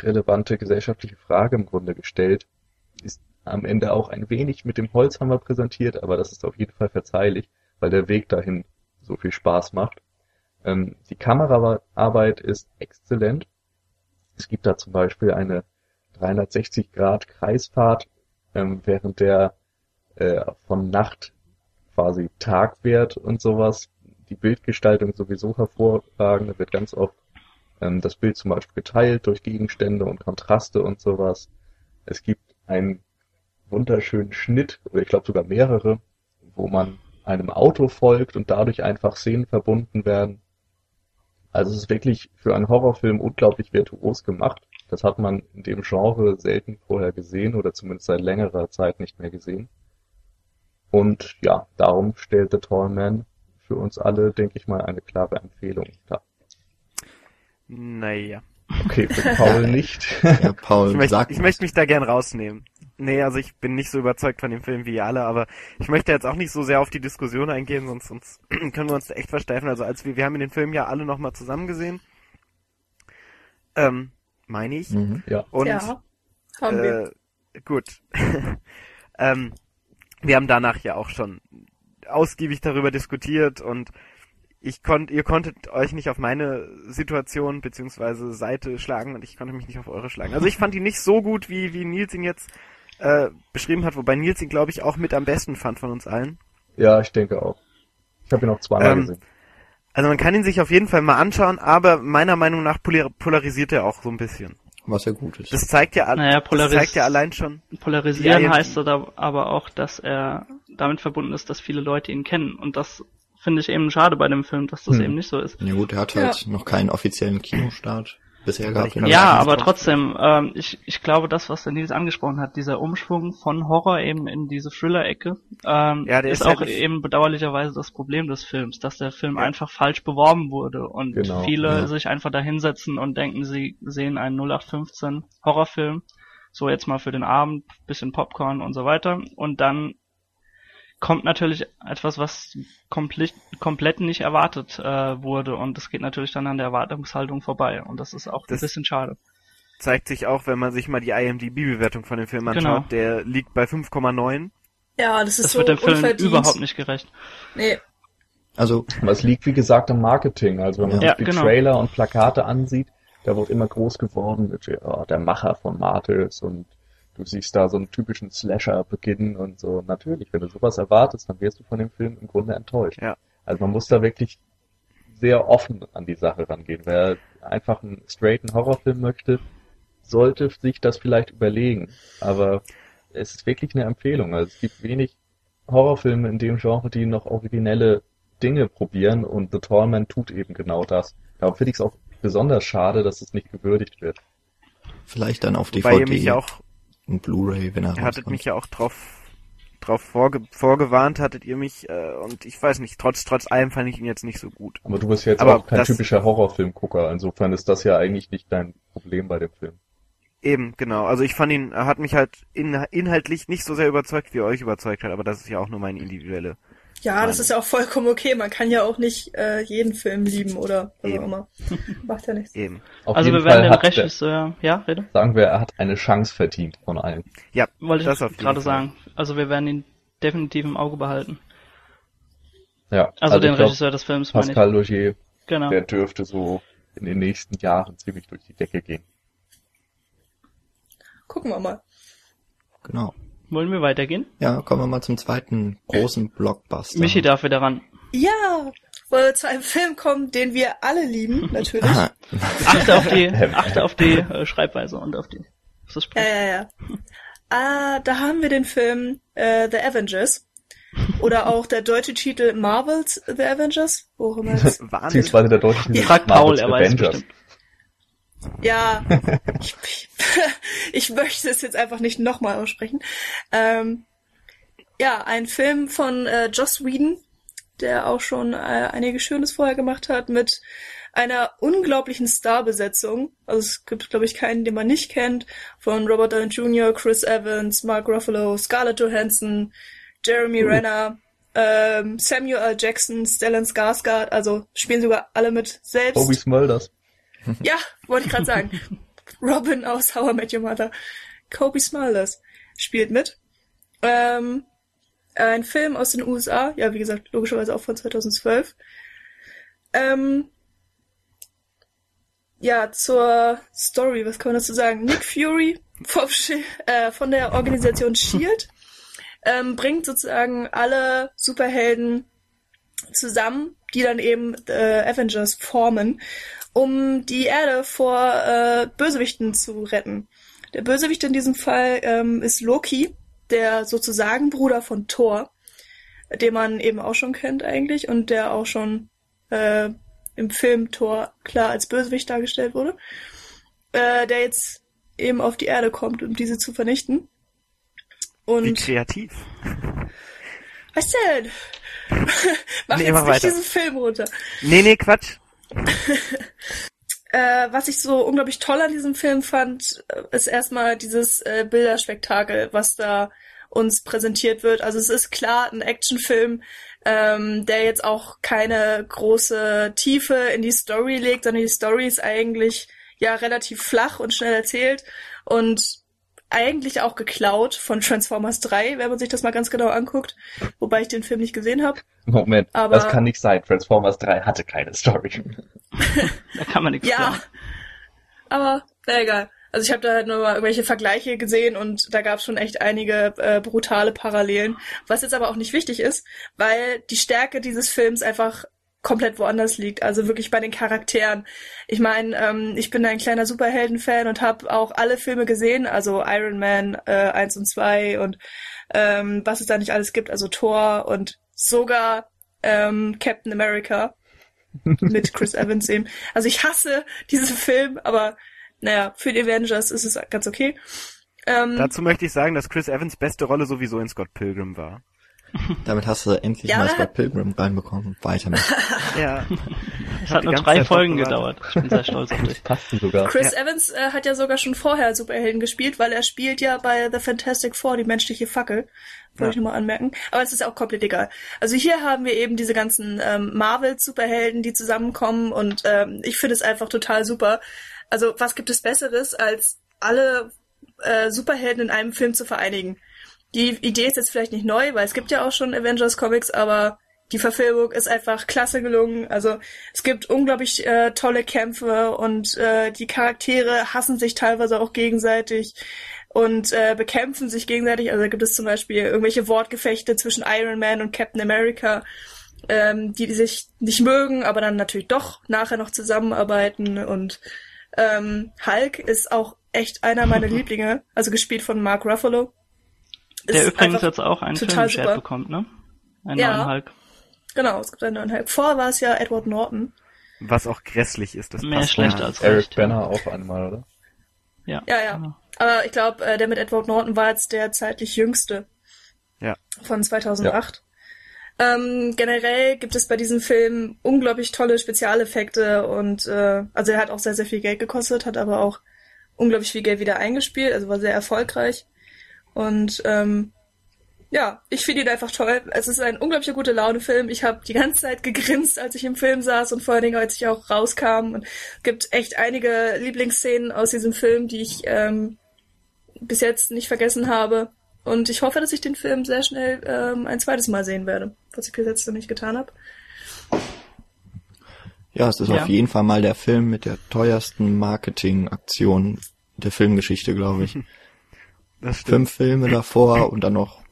relevante gesellschaftliche Frage im Grunde gestellt, ist am Ende auch ein wenig mit dem Holzhammer präsentiert, aber das ist auf jeden Fall verzeihlich, weil der Weg dahin so viel Spaß macht. Ähm, die Kameraarbeit ist exzellent. Es gibt da zum Beispiel eine 360 Grad Kreisfahrt, ähm, während der äh, von Nacht quasi Tag wird und sowas. Die Bildgestaltung sowieso hervorragend. Da wird ganz oft ähm, das Bild zum Beispiel geteilt durch Gegenstände und Kontraste und sowas. Es gibt einen wunderschönen Schnitt, oder ich glaube sogar mehrere, wo man einem Auto folgt und dadurch einfach Szenen verbunden werden. Also es ist wirklich für einen Horrorfilm unglaublich virtuos gemacht. Das hat man in dem Genre selten vorher gesehen oder zumindest seit längerer Zeit nicht mehr gesehen. Und ja, darum stellt The Tall Man für uns alle, denke ich mal, eine klare Empfehlung dar.
Naja.
Okay, für Paul nicht.
Ja, Paul,
Ich möchte, ich möchte mich da gern rausnehmen. Nee, also ich bin nicht so überzeugt von dem Film wie ihr alle, aber ich möchte jetzt auch nicht so sehr auf die Diskussion eingehen, sonst, sonst können wir uns da echt versteifen. Also als wir, wir haben den Film ja alle nochmal zusammen gesehen. Ähm, meine ich.
Mhm.
Ja.
Und
ja, haben wir.
äh, gut. ähm, wir haben danach ja auch schon ausgiebig darüber diskutiert und ich konnt, ihr konntet euch nicht auf meine Situation beziehungsweise Seite schlagen und ich konnte mich nicht auf eure schlagen. Also ich fand ihn nicht so gut, wie, wie Nils ihn jetzt äh, beschrieben hat, wobei Nils ihn, glaube ich, auch mit am besten fand von uns allen.
Ja, ich denke auch. Ich habe ihn auch zweimal
Ähm,
gesehen.
Also man kann ihn sich auf jeden Fall mal anschauen, aber meiner Meinung nach polar polarisiert er auch so ein bisschen.
was ja gut ist.
Das zeigt ja,
Naja,
das
polaris-
zeigt ja allein schon.
Polarisieren
Ja, ja.
heißt da aber auch, dass er damit verbunden ist, dass viele Leute ihn kennen. Und das finde ich eben schade bei dem Film, dass das
Hm.
eben nicht so ist.
Ja gut, er hat halt noch keinen offiziellen Kinostart bisher gehabt.
Ja, aber trotzdem, ähm, ich, ich glaube, das, was der Nils angesprochen hat, dieser Umschwung von Horror eben in diese Thriller-Ecke, ähm,
Ja, der
ist
ist halt
auch eben bedauerlicherweise das Problem des Films, dass der Film
Ja.
einfach falsch beworben wurde und
Genau,
viele
ja.
sich einfach da hinsetzen und denken, sie sehen einen 0815 Horrorfilm, so jetzt mal für den Abend, bisschen Popcorn und so weiter und dann kommt natürlich etwas, was komplett, komplett nicht erwartet äh, wurde und das geht natürlich dann an der Erwartungshaltung vorbei und das ist auch
Das-
ein bisschen schade.
Zeigt sich auch, wenn man sich mal die IMDb-Bewertung von dem Film anschaut.
Genau.
Der liegt bei 5,9.
Ja, das ist
Das
so
wird dem Film
unverdient.
überhaupt nicht gerecht.
Nee,
Also,
es liegt, wie gesagt, am Marketing. Also wenn man
Ja,
sich die
genau.
Trailer und Plakate ansieht, da wird immer groß geworden der Macher von Martyrs und du siehst da so einen typischen Slasher beginnen und so. Natürlich, wenn du sowas erwartest, dann wirst du von dem Film im Grunde enttäuscht.
Ja.
Also man muss da wirklich sehr offen an die Sache rangehen. Wer einfach einen straighten Horrorfilm möchte, sollte sich das vielleicht überlegen. Aber es ist wirklich eine Empfehlung. Also es gibt wenig Horrorfilme in dem Genre, die noch originelle Dinge probieren und The Tall Man tut eben genau das. Darum finde ich es auch besonders schade, dass es nicht gewürdigt wird.
vielleicht dann auf
Weil ihr
DVD
mich ja auch,
und Blu-ray, wenn er
ihr hattet mich ja auch drauf, drauf vorge vorgewarnt, hattet ihr mich, äh, und ich weiß nicht, trotz, trotz allem fand ich ihn jetzt nicht so gut.
Aber du bist jetzt
Aber
auch kein
das-
typischer Horrorfilmgucker. Insofern ist das ja eigentlich nicht dein Problem bei dem Film.
Eben, genau. Also ich fand ihn, er hat mich halt in, inhaltlich nicht so sehr überzeugt, wie er euch überzeugt hat, aber das ist ja auch nur meine individuelle.
Ja, das ist ja auch vollkommen okay. Man kann ja auch nicht äh, jeden Film lieben oder was auch
Eben.
immer. Macht ja nichts.
Eben.
Auf
also
jeden
wir werden
Fall
den Regisseur, ja, rede?
sagen wir, er hat eine Chance verdient von allen.
Ja,
Wollte
das
ich gerade sagen. Also wir werden ihn definitiv im Auge behalten.
Ja,
Also, den
ich glaub,
Regisseur des Films.
Pascal Logier,
Genau.
der dürfte so in den nächsten Jahren ziemlich durch die Decke gehen.
gucken wir mal.
Genau.
Wollen wir weitergehen?
Ja, kommen wir mal zum zweiten großen Blockbuster.
Michi darf wieder ran.
Ja, wollen wir zu einem Film kommen, den wir alle lieben, natürlich.
Achte auf die, achte auf die äh, Schreibweise und auf die. Auf das
Ja,
Sprechen.
ja, ja. Ah, da haben wir den Film äh, The Avengers. Oder auch der deutsche Titel Marvels The Avengers. Wo auch immer jetzt.
Wahnsinn.
Beziehungsweise der deutsche Titel
Frag Paul,
Marvel's
er weiß
Avengers.
bestimmt.
Ja, ich, ich, möchte es jetzt einfach nicht nochmal aussprechen. Ähm, ja, ein Film von äh, Joss Whedon, der auch schon äh, einiges Schönes vorher gemacht hat, mit einer unglaublichen Starbesetzung. Also es gibt, glaube ich, keinen, den man nicht kennt. Von Robert Downey Jr., Chris Evans, Mark Ruffalo, Scarlett Johansson, Jeremy Renner, ähm, Samuel L. Jackson, Stellan Skarsgård. Also spielen sogar alle mit selbst.
Bobby Smulders.
Ja, wollte ich gerade sagen. Robin aus How I Met Your Mother. Kobe Smulders spielt mit. Ähm, ein Film aus den USA, ja, wie gesagt, logischerweise auch von 2012. Ähm, ja, zur Story, was kann man dazu sagen? Nick Fury vom, äh, von der Organisation SHIELD ähm, bringt sozusagen alle Superhelden zusammen, die dann eben äh, Avengers formen, um die Erde vor äh, Bösewichten zu retten. Der Bösewicht in diesem Fall ähm, ist Loki, der sozusagen Bruder von Thor, den man eben auch schon kennt eigentlich und der auch schon äh, im Film Thor klar als Bösewicht dargestellt wurde, äh, der jetzt eben auf die Erde kommt, um diese zu vernichten.
Wie
Und
kreativ.
was denn? Mach
Nee,
jetzt nicht
weiter.
diesen Film runter.
Nee, nee, Quatsch.
Äh, was ich so unglaublich toll an diesem Film fand, äh, ist erstmal dieses äh, Bilderspektakel, was da uns präsentiert wird. Also es ist klar ein Actionfilm, ähm, der jetzt auch keine große Tiefe in die Story legt, sondern die Story ist eigentlich ja relativ flach und schnell erzählt und eigentlich auch geklaut von Transformers 3, wenn man sich das mal ganz genau anguckt, wobei ich den Film nicht gesehen habe.
Moment,
Aber-
das kann nicht sein. Transformers 3 hatte keine Story.
Da kann man nichts
Ja,
sagen.
aber na egal. Also ich habe da halt nur mal irgendwelche Vergleiche gesehen und da gab es schon echt einige äh, brutale Parallelen, was jetzt aber auch nicht wichtig ist, weil die Stärke dieses Films einfach komplett woanders liegt, also wirklich bei den Charakteren. Ich meine, ähm, ich bin ein kleiner Superhelden-Fan und habe auch alle Filme gesehen, also Iron Man äh, 1 und 2 und ähm, was es da nicht alles gibt, also Thor und sogar ähm, Captain America mit Chris Evans eben. Also ich hasse diesen Film, aber naja, für die Avengers ist es ganz okay. Ähm,
Dazu möchte ich sagen, dass Chris Evans beste Rolle sowieso in Scott Pilgrim war.
damit hast du endlich
Ja,
mal Scott Pilgrim reinbekommen. Weiter mit.
Ja.
Es hat nur drei
Zeit
Folgen gedauert. Ich bin sehr stolz auf
Das
dich.
passte sogar.
Chris Evans äh, hat ja sogar schon vorher Superhelden gespielt, weil er spielt ja bei The Fantastic Four die menschliche Fackel. Wollte
Ja.
ich nochmal anmerken. Aber es ist auch komplett egal. Also hier haben wir eben diese ganzen ähm, Marvel-Superhelden, die zusammenkommen und ähm, ich finde es einfach total super. Also was gibt es Besseres, als alle äh, Superhelden in einem Film zu vereinigen? Die Idee ist jetzt vielleicht nicht neu, weil es gibt ja auch schon Avengers Comics, aber die Verfilmung ist einfach klasse gelungen. Also es gibt unglaublich äh, tolle Kämpfe und äh, die Charaktere hassen sich teilweise auch gegenseitig und äh, bekämpfen sich gegenseitig. Also da gibt es zum Beispiel irgendwelche Wortgefechte zwischen Iron Man und Captain America, ähm, die, die sich nicht mögen, aber dann natürlich doch nachher noch zusammenarbeiten. Und ähm, Hulk ist auch echt einer meiner Lieblinge, also gespielt von Mark Ruffalo.
Der übrigens jetzt auch einen Film
total
beschert
super.
bekommt, ne? Einen
Ja.
neuen Hulk.
Genau, es gibt einen neuen Hulk. Vorher war es ja Edward Norton.
Was auch grässlich ist, das
Mehr
passt
schlecht als.
Eric
recht. ja.
Banner auch einmal, oder?
Ja.
Ja, ja.
Genau.
Aber ich glaube, äh, der mit Edward Norton war jetzt der zeitlich jüngste.
Ja.
Von 2008. Ähm, generell gibt es bei diesem Film unglaublich tolle Spezialeffekte und äh, also er hat auch sehr, sehr viel Geld gekostet, hat aber auch unglaublich viel Geld wieder eingespielt, also war sehr erfolgreich. Und ähm, ja, ich finde ihn einfach toll. Es ist ein unglaublicher gute Laune-Film. Ich habe die ganze Zeit gegrinst, als ich im Film saß und vor allen Dingen, als ich auch rauskam. Und es gibt echt einige Lieblingsszenen aus diesem Film, die ich ähm, bis jetzt nicht vergessen habe. Und ich hoffe, dass ich den Film sehr schnell ähm, ein zweites Mal sehen werde, was ich bis jetzt noch nicht getan habe.
Ja, es ist
Ja.
auf jeden Fall mal der Film mit der teuersten Marketingaktion der Filmgeschichte, glaube ich. Fünf Filme davor und dann noch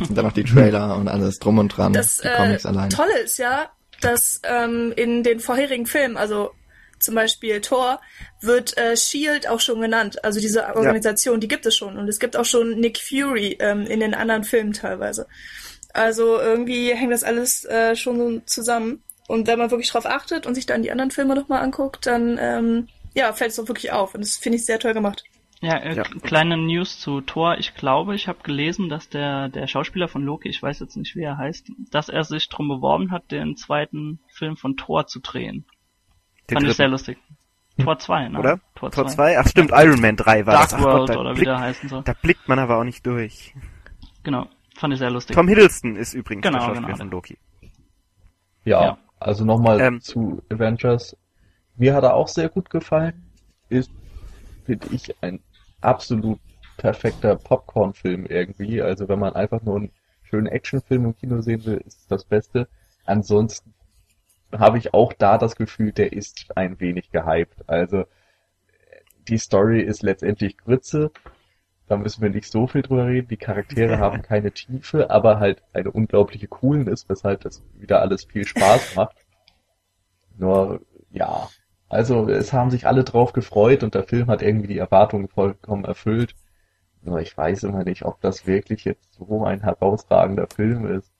und dann noch die Trailer und alles drum und dran,
Das
die
äh,
Comics alleine.
Tolle ist ja, dass ähm, in den vorherigen Filmen, also zum Beispiel Thor, wird äh, Shield auch schon genannt. Also diese Organisation, die gibt es schon. Und es gibt auch schon Nick Fury ähm, in den anderen Filmen teilweise. Also irgendwie hängt das alles äh, schon so zusammen. Und wenn man wirklich drauf achtet und sich dann die anderen Filme nochmal anguckt, dann ähm, ja, fällt es auch wirklich auf. Und das finde ich sehr toll gemacht.
Ja, äh,
Ja.
kleine News zu Thor. Ich glaube, ich habe gelesen, dass der, der Schauspieler von Loki, ich weiß jetzt nicht, wie er heißt, dass er sich drum beworben hat, den zweiten Film von Thor zu drehen.
Den
Fand ich sehr
dritten,
lustig. Tor 2, ne?
oder?
Tor
Tor
2.
2? Ach stimmt, Iron Man 3 war
Dark
das. Ach
World
Gott, da,
oder wie
blickt,
der heißen soll.
da blickt man aber auch nicht durch.
Genau. Fand ich sehr lustig.
Tom Hiddleston ist übrigens
Genau,
der Schauspieler
genau.
von Loki.
Ja,
Ja.
also nochmal
Ähm.
zu Avengers. Mir hat er auch sehr gut gefallen. Ist, finde ich, ein absolut perfekter Popcorn-Film irgendwie. Also wenn man einfach nur einen schönen Actionfilm im Kino sehen will, ist das Beste. Ansonsten habe ich auch da das Gefühl, der ist ein wenig gehypt. Also die Story ist letztendlich Grütze. Da müssen wir nicht so viel drüber reden. Die Charaktere haben keine Tiefe, aber halt eine unglaubliche Coolness, weshalb das wieder alles viel Spaß macht. Nur, ja. Also, es haben sich alle drauf gefreut und der Film hat irgendwie die Erwartungen vollkommen erfüllt. Nur ich weiß immer nicht, ob das wirklich jetzt so ein herausragender Film ist.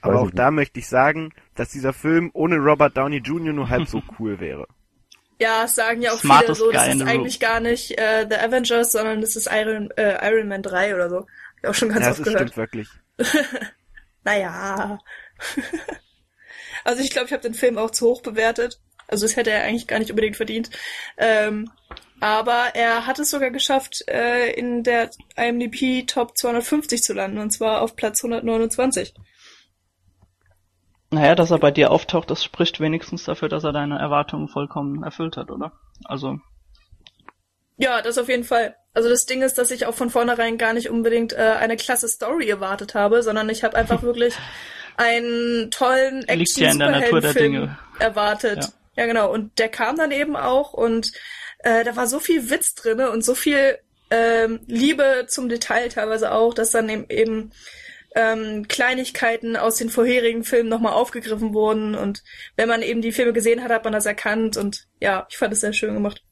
Aber auch da möchte ich sagen, dass dieser Film ohne Robert Downey Jr. nur halb so cool wäre.
Ja, sagen ja auch
Smartest
viele so, das ist
room.
eigentlich gar nicht äh, The Avengers, sondern das ist Iron, äh, Iron Man 3 oder so. Hab ich auch schon ganz
ja,
oft
das
gehört.
stimmt wirklich.
Naja. also ich glaube, ich habe den Film auch zu hoch bewertet. Also das hätte er eigentlich gar nicht unbedingt verdient. Ähm, aber er hat es sogar geschafft, äh, in der IMDb Top 250 zu landen, und zwar auf Platz 129.
Naja, dass er bei dir auftaucht, das spricht wenigstens dafür, dass er deine Erwartungen vollkommen erfüllt hat, oder? Also,
Ja, das auf jeden Fall. Also das Ding ist, dass ich auch von vornherein gar nicht unbedingt äh, eine klasse Story erwartet habe, sondern ich habe einfach wirklich einen tollen
Liegt ja in der Natur der
Action-Superheldenfilm
Dinge.
erwartet. Ja. Genau. Und der kam dann eben auch und äh, da war so viel Witz drinne und so viel ähm, Liebe zum Detail teilweise auch, dass dann eben, eben ähm, Kleinigkeiten aus den vorherigen Filmen nochmal aufgegriffen wurden und wenn man eben die Filme gesehen hat, hat man das erkannt und ja, ich fand es sehr schön gemacht.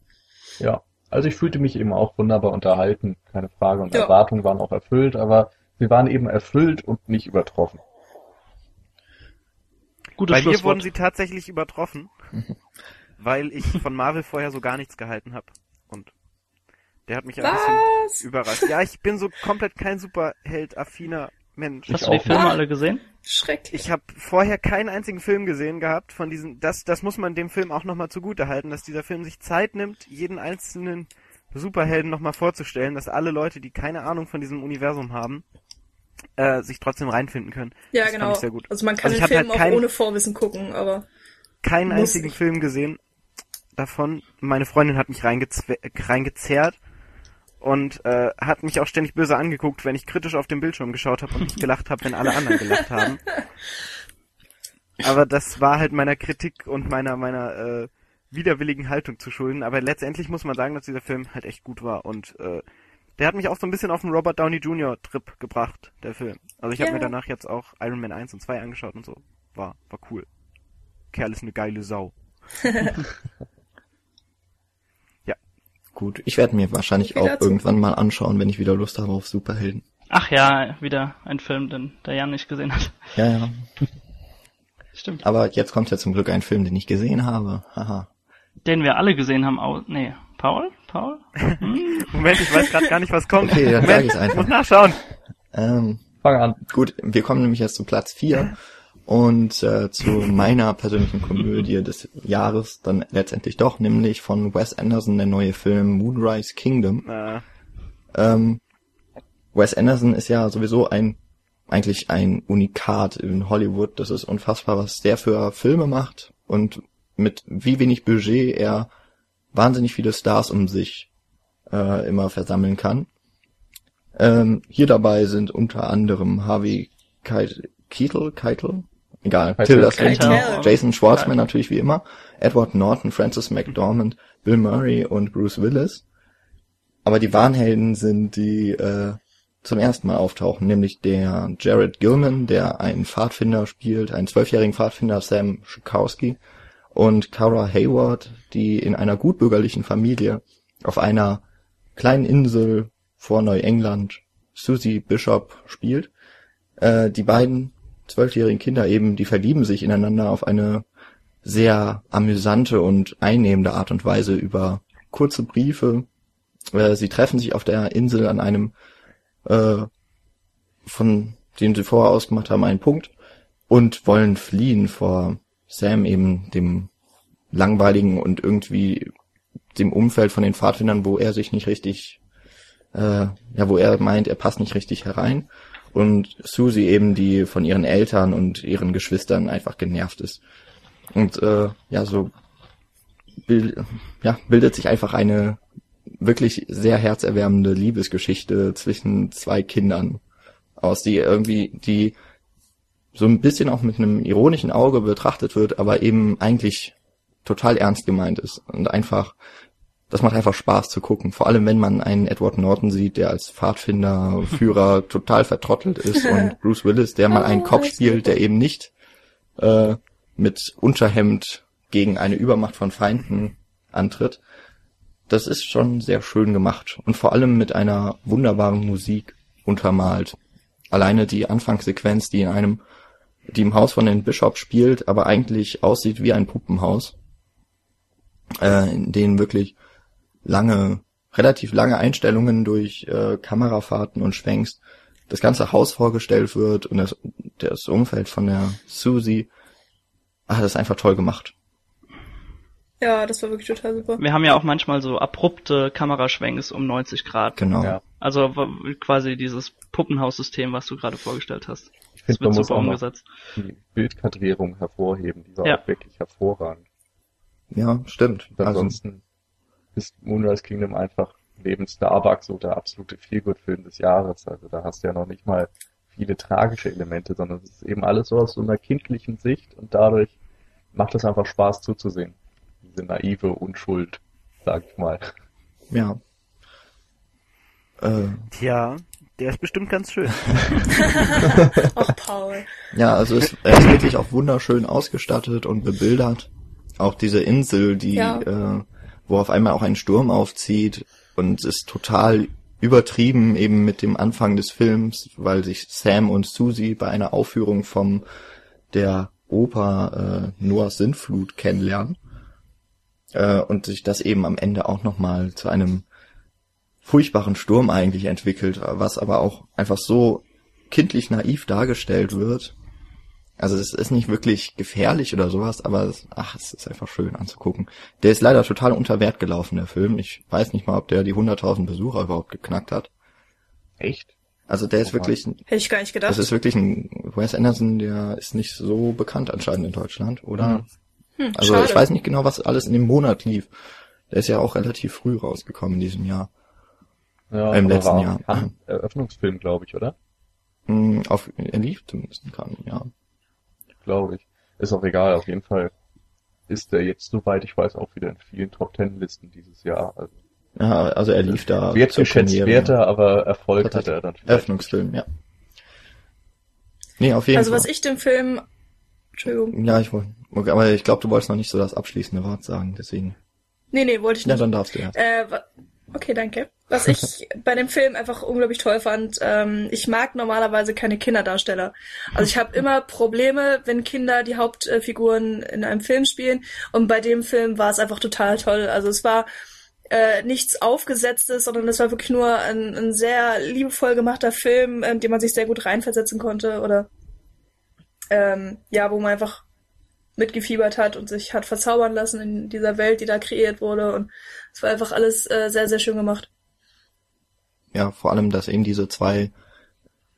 Ja, also ich fühlte mich eben auch wunderbar unterhalten, keine Frage. Und
Ja.
Erwartungen waren auch erfüllt, aber sie waren eben erfüllt und nicht übertroffen.
gutes
Bei mir wurden sie tatsächlich übertroffen, weil ich von Marvel vorher so gar nichts gehalten habe. Und der hat mich ein bisschen
Was?
überrascht. Ja, ich bin so komplett kein Superheld-affiner Mensch.
Hast du die Filme alle gesehen?
Schrecklich.
Ich habe vorher keinen einzigen Film gesehen gehabt von diesen. Das, das muss man dem Film auch nochmal zugute halten, dass dieser Film sich Zeit nimmt, jeden einzelnen Superhelden nochmal vorzustellen, dass alle Leute, die keine Ahnung von diesem Universum haben, äh, sich trotzdem reinfinden können.
Ja,
das fand
genau.
ich sehr gut.
Also man kann
Also
den Film
halt
auch
kein-
ohne Vorwissen gucken, aber
Keinen
Muss
einzigen
ich.
Film gesehen davon. Meine Freundin hat mich reingezwe- reingezerrt und äh, hat mich auch ständig böse angeguckt, wenn ich kritisch auf den Bildschirm geschaut habe und nicht gelacht habe, wenn alle anderen gelacht haben. Aber das war halt meiner Kritik und meiner meiner äh, widerwilligen Haltung zu schulden. Aber letztendlich muss man sagen, dass dieser Film halt echt gut war und äh, der hat mich auch so ein bisschen auf den Robert Downey Jr. Trip gebracht, der Film. Also ich habe
Ja.
mir danach jetzt auch Iron Man 1 und 2 angeschaut und so. War war cool. Kerl ist eine geile Sau.
Gut, ich werde mir wahrscheinlich auch irgendwann mal anschauen, wenn ich wieder Lust habe auf Superhelden.
Ach ja, wieder ein Film, den der Jan nicht gesehen hat.
Ja, ja.
Stimmt.
Aber jetzt kommt ja zum Glück ein Film, den ich gesehen habe. Haha.
Den wir alle gesehen haben. Au nee, Paul? Paul? Hm?
Moment, ich weiß gerade gar nicht, was kommt.
Okay, dann sag
Moment,
ich's einfach.
ich muss nachschauen.
Ähm,
Fang an.
gut, wir kommen nämlich jetzt zu Platz 4 und äh, zu meiner persönlichen Komödie des Jahres dann letztendlich doch, nämlich von Wes Anderson der neue Film Moonrise Kingdom.
Äh,
Ähm, Wes Anderson ist ja sowieso ein eigentlich ein Unikat in Hollywood. Das ist unfassbar, was der für Filme macht und mit wie wenig Budget er wahnsinnig viele Stars um sich äh, immer versammeln kann. Ähm, hier dabei sind unter anderem Harvey Keitel, Keitel, Keitel? Egal. Tilda. Swinton, Jason Schwartzman natürlich wie immer, Edward Norton, Francis McDormand, Bill Murray und Bruce Willis. aber die wahren Helden sind die äh, zum ersten Mal auftauchen, nämlich der Jared Gilman, der einen Pfadfinder spielt, einen zwölfjährigen Pfadfinder Sam Schukowski und Cara Hayward, die in einer gutbürgerlichen Familie auf einer kleinen Insel vor Neuengland Susie Bishop spielt. Äh, die beiden zwölfjährigen Kinder eben, die verlieben sich ineinander auf eine sehr amüsante und einnehmende Art und Weise über kurze Briefe. Äh, sie treffen sich auf der Insel an einem, äh, von dem sie vorher ausgemacht haben, einen Punkt und wollen fliehen vor Sam eben dem langweiligen und irgendwie dem Umfeld von den Pfadfindern, wo er sich nicht richtig, äh, ja, wo er meint, er passt nicht richtig herein. Und Susie eben, die von ihren Eltern und ihren Geschwistern einfach genervt ist. Und äh, ja, so bild, ja, bildet sich einfach eine wirklich sehr herzerwärmende Liebesgeschichte zwischen zwei Kindern aus, die irgendwie, die so ein bisschen auch mit einem ironischen Auge betrachtet wird, aber eben eigentlich total ernst gemeint ist und einfach, das macht einfach Spaß zu gucken. Vor allem, wenn man einen Edward Norton sieht, der als Pfadfinder, Führer total vertrottelt ist und Bruce Willis, der mal einen
Oh,
Kopf
weiß
spielt, der eben nicht äh, mit Unterhemd gegen eine Übermacht von Feinden antritt. Das ist schon sehr schön gemacht und vor allem mit einer wunderbaren Musik untermalt. Alleine die Anfangssequenz, die in einem, die im Haus von den Bishops spielt, aber eigentlich aussieht wie ein Puppenhaus, äh, in denen wirklich lange, relativ lange Einstellungen durch äh, Kamerafahrten und Schwenks das ganze Haus vorgestellt wird und das, das Umfeld von der Susie. Ah, das ist einfach toll gemacht.
Ja, das war wirklich total super.
Wir haben ja auch manchmal so abrupte Kameraschwenks um 90 Grad.
Genau.
Ja.
Also quasi dieses Puppenhaussystem, was du gerade vorgestellt hast.
Ich
Das
finde, man
wird
muss
super
auch
umgesetzt.
die Bildkadrierung hervorheben. Die war
Ja.
auch wirklich hervorragend.
Ja, stimmt.
Und
Also,
ansonsten ist Moonrise Kingdom einfach neben Starbucks so der absolute Feelgood-Film des Jahres. Also da hast du ja noch nicht mal viele tragische Elemente, sondern es ist eben alles so aus so einer kindlichen Sicht und dadurch macht es einfach Spaß zuzusehen. Diese naive Unschuld, sag ich mal.
ja. Äh,
Tja, der ist bestimmt ganz schön.
Ach, Paul.
ja, also es, er ist wirklich auch wunderschön ausgestattet und bebildert. Auch diese Insel, die,
Ja.
äh, wo auf einmal auch ein Sturm aufzieht und ist total übertrieben eben mit dem Anfang des Films, weil sich Sam und Susie bei einer Aufführung vom der Oper äh, Noahs Sintflut kennenlernen äh, und sich das eben am Ende auch nochmal zu einem furchtbaren Sturm eigentlich entwickelt, was aber auch einfach so kindlich naiv dargestellt wird. Also es ist nicht wirklich gefährlich oder sowas, aber es, ach, es ist einfach schön anzugucken. Der ist leider total unter Wert gelaufen, der Film. Ich weiß nicht mal, ob der die 100.000 Besucher überhaupt geknackt hat.
Echt?
Also der ist
Oh
wirklich, ein-
Hätte ich gar nicht gedacht.
das ist wirklich ein Wes Anderson, der ist nicht so bekannt anscheinend in Deutschland, oder?
hm,
Also
schade.
ich weiß nicht genau, was alles in dem Monat lief. Der ist ja auch relativ früh rausgekommen in diesem Jahr.
Ja,
Im letzten
war
Jahr.
Eröffnungsfilm, glaube ich, oder?
Hm, Auf, er lief zumindest kann, ja.
Glaube ich. Ist auch egal, auf jeden Fall ist er jetzt, soweit ich weiß, auch wieder in vielen Top Ten Listen dieses Jahr. Also
Ja, also er lief da
wird geschätzt werter, aber Erfolg
Hat
hat
er-
dann vielleicht.
Eröffnungsfilm, ja. Nee, auf jeden
also
Fall.
was ich dem Film, Entschuldigung,
Ja, ich wollte, okay, aber ich glaube, du wolltest noch nicht so das abschließende Wort sagen, deswegen.
nee, nee, wollte ich
Ja,
nicht.
dann darfst du erst.
Äh, okay, danke. Was ich bei dem Film einfach unglaublich toll fand, ähm, ich mag normalerweise keine Kinderdarsteller. Also ich habe immer Probleme, wenn Kinder die Hauptfiguren in einem Film spielen. Und bei dem Film war es einfach total toll. Also es war äh, nichts Aufgesetztes, sondern es war wirklich nur ein, ein sehr liebevoll gemachter Film, ähm, den man sich sehr gut reinversetzen konnte oder ähm, ja, wo man einfach mitgefiebert hat und sich hat verzaubern lassen in dieser Welt, die da kreiert wurde. Und es war einfach alles äh, sehr, sehr schön gemacht.
Ja, vor allem, dass eben diese zwei,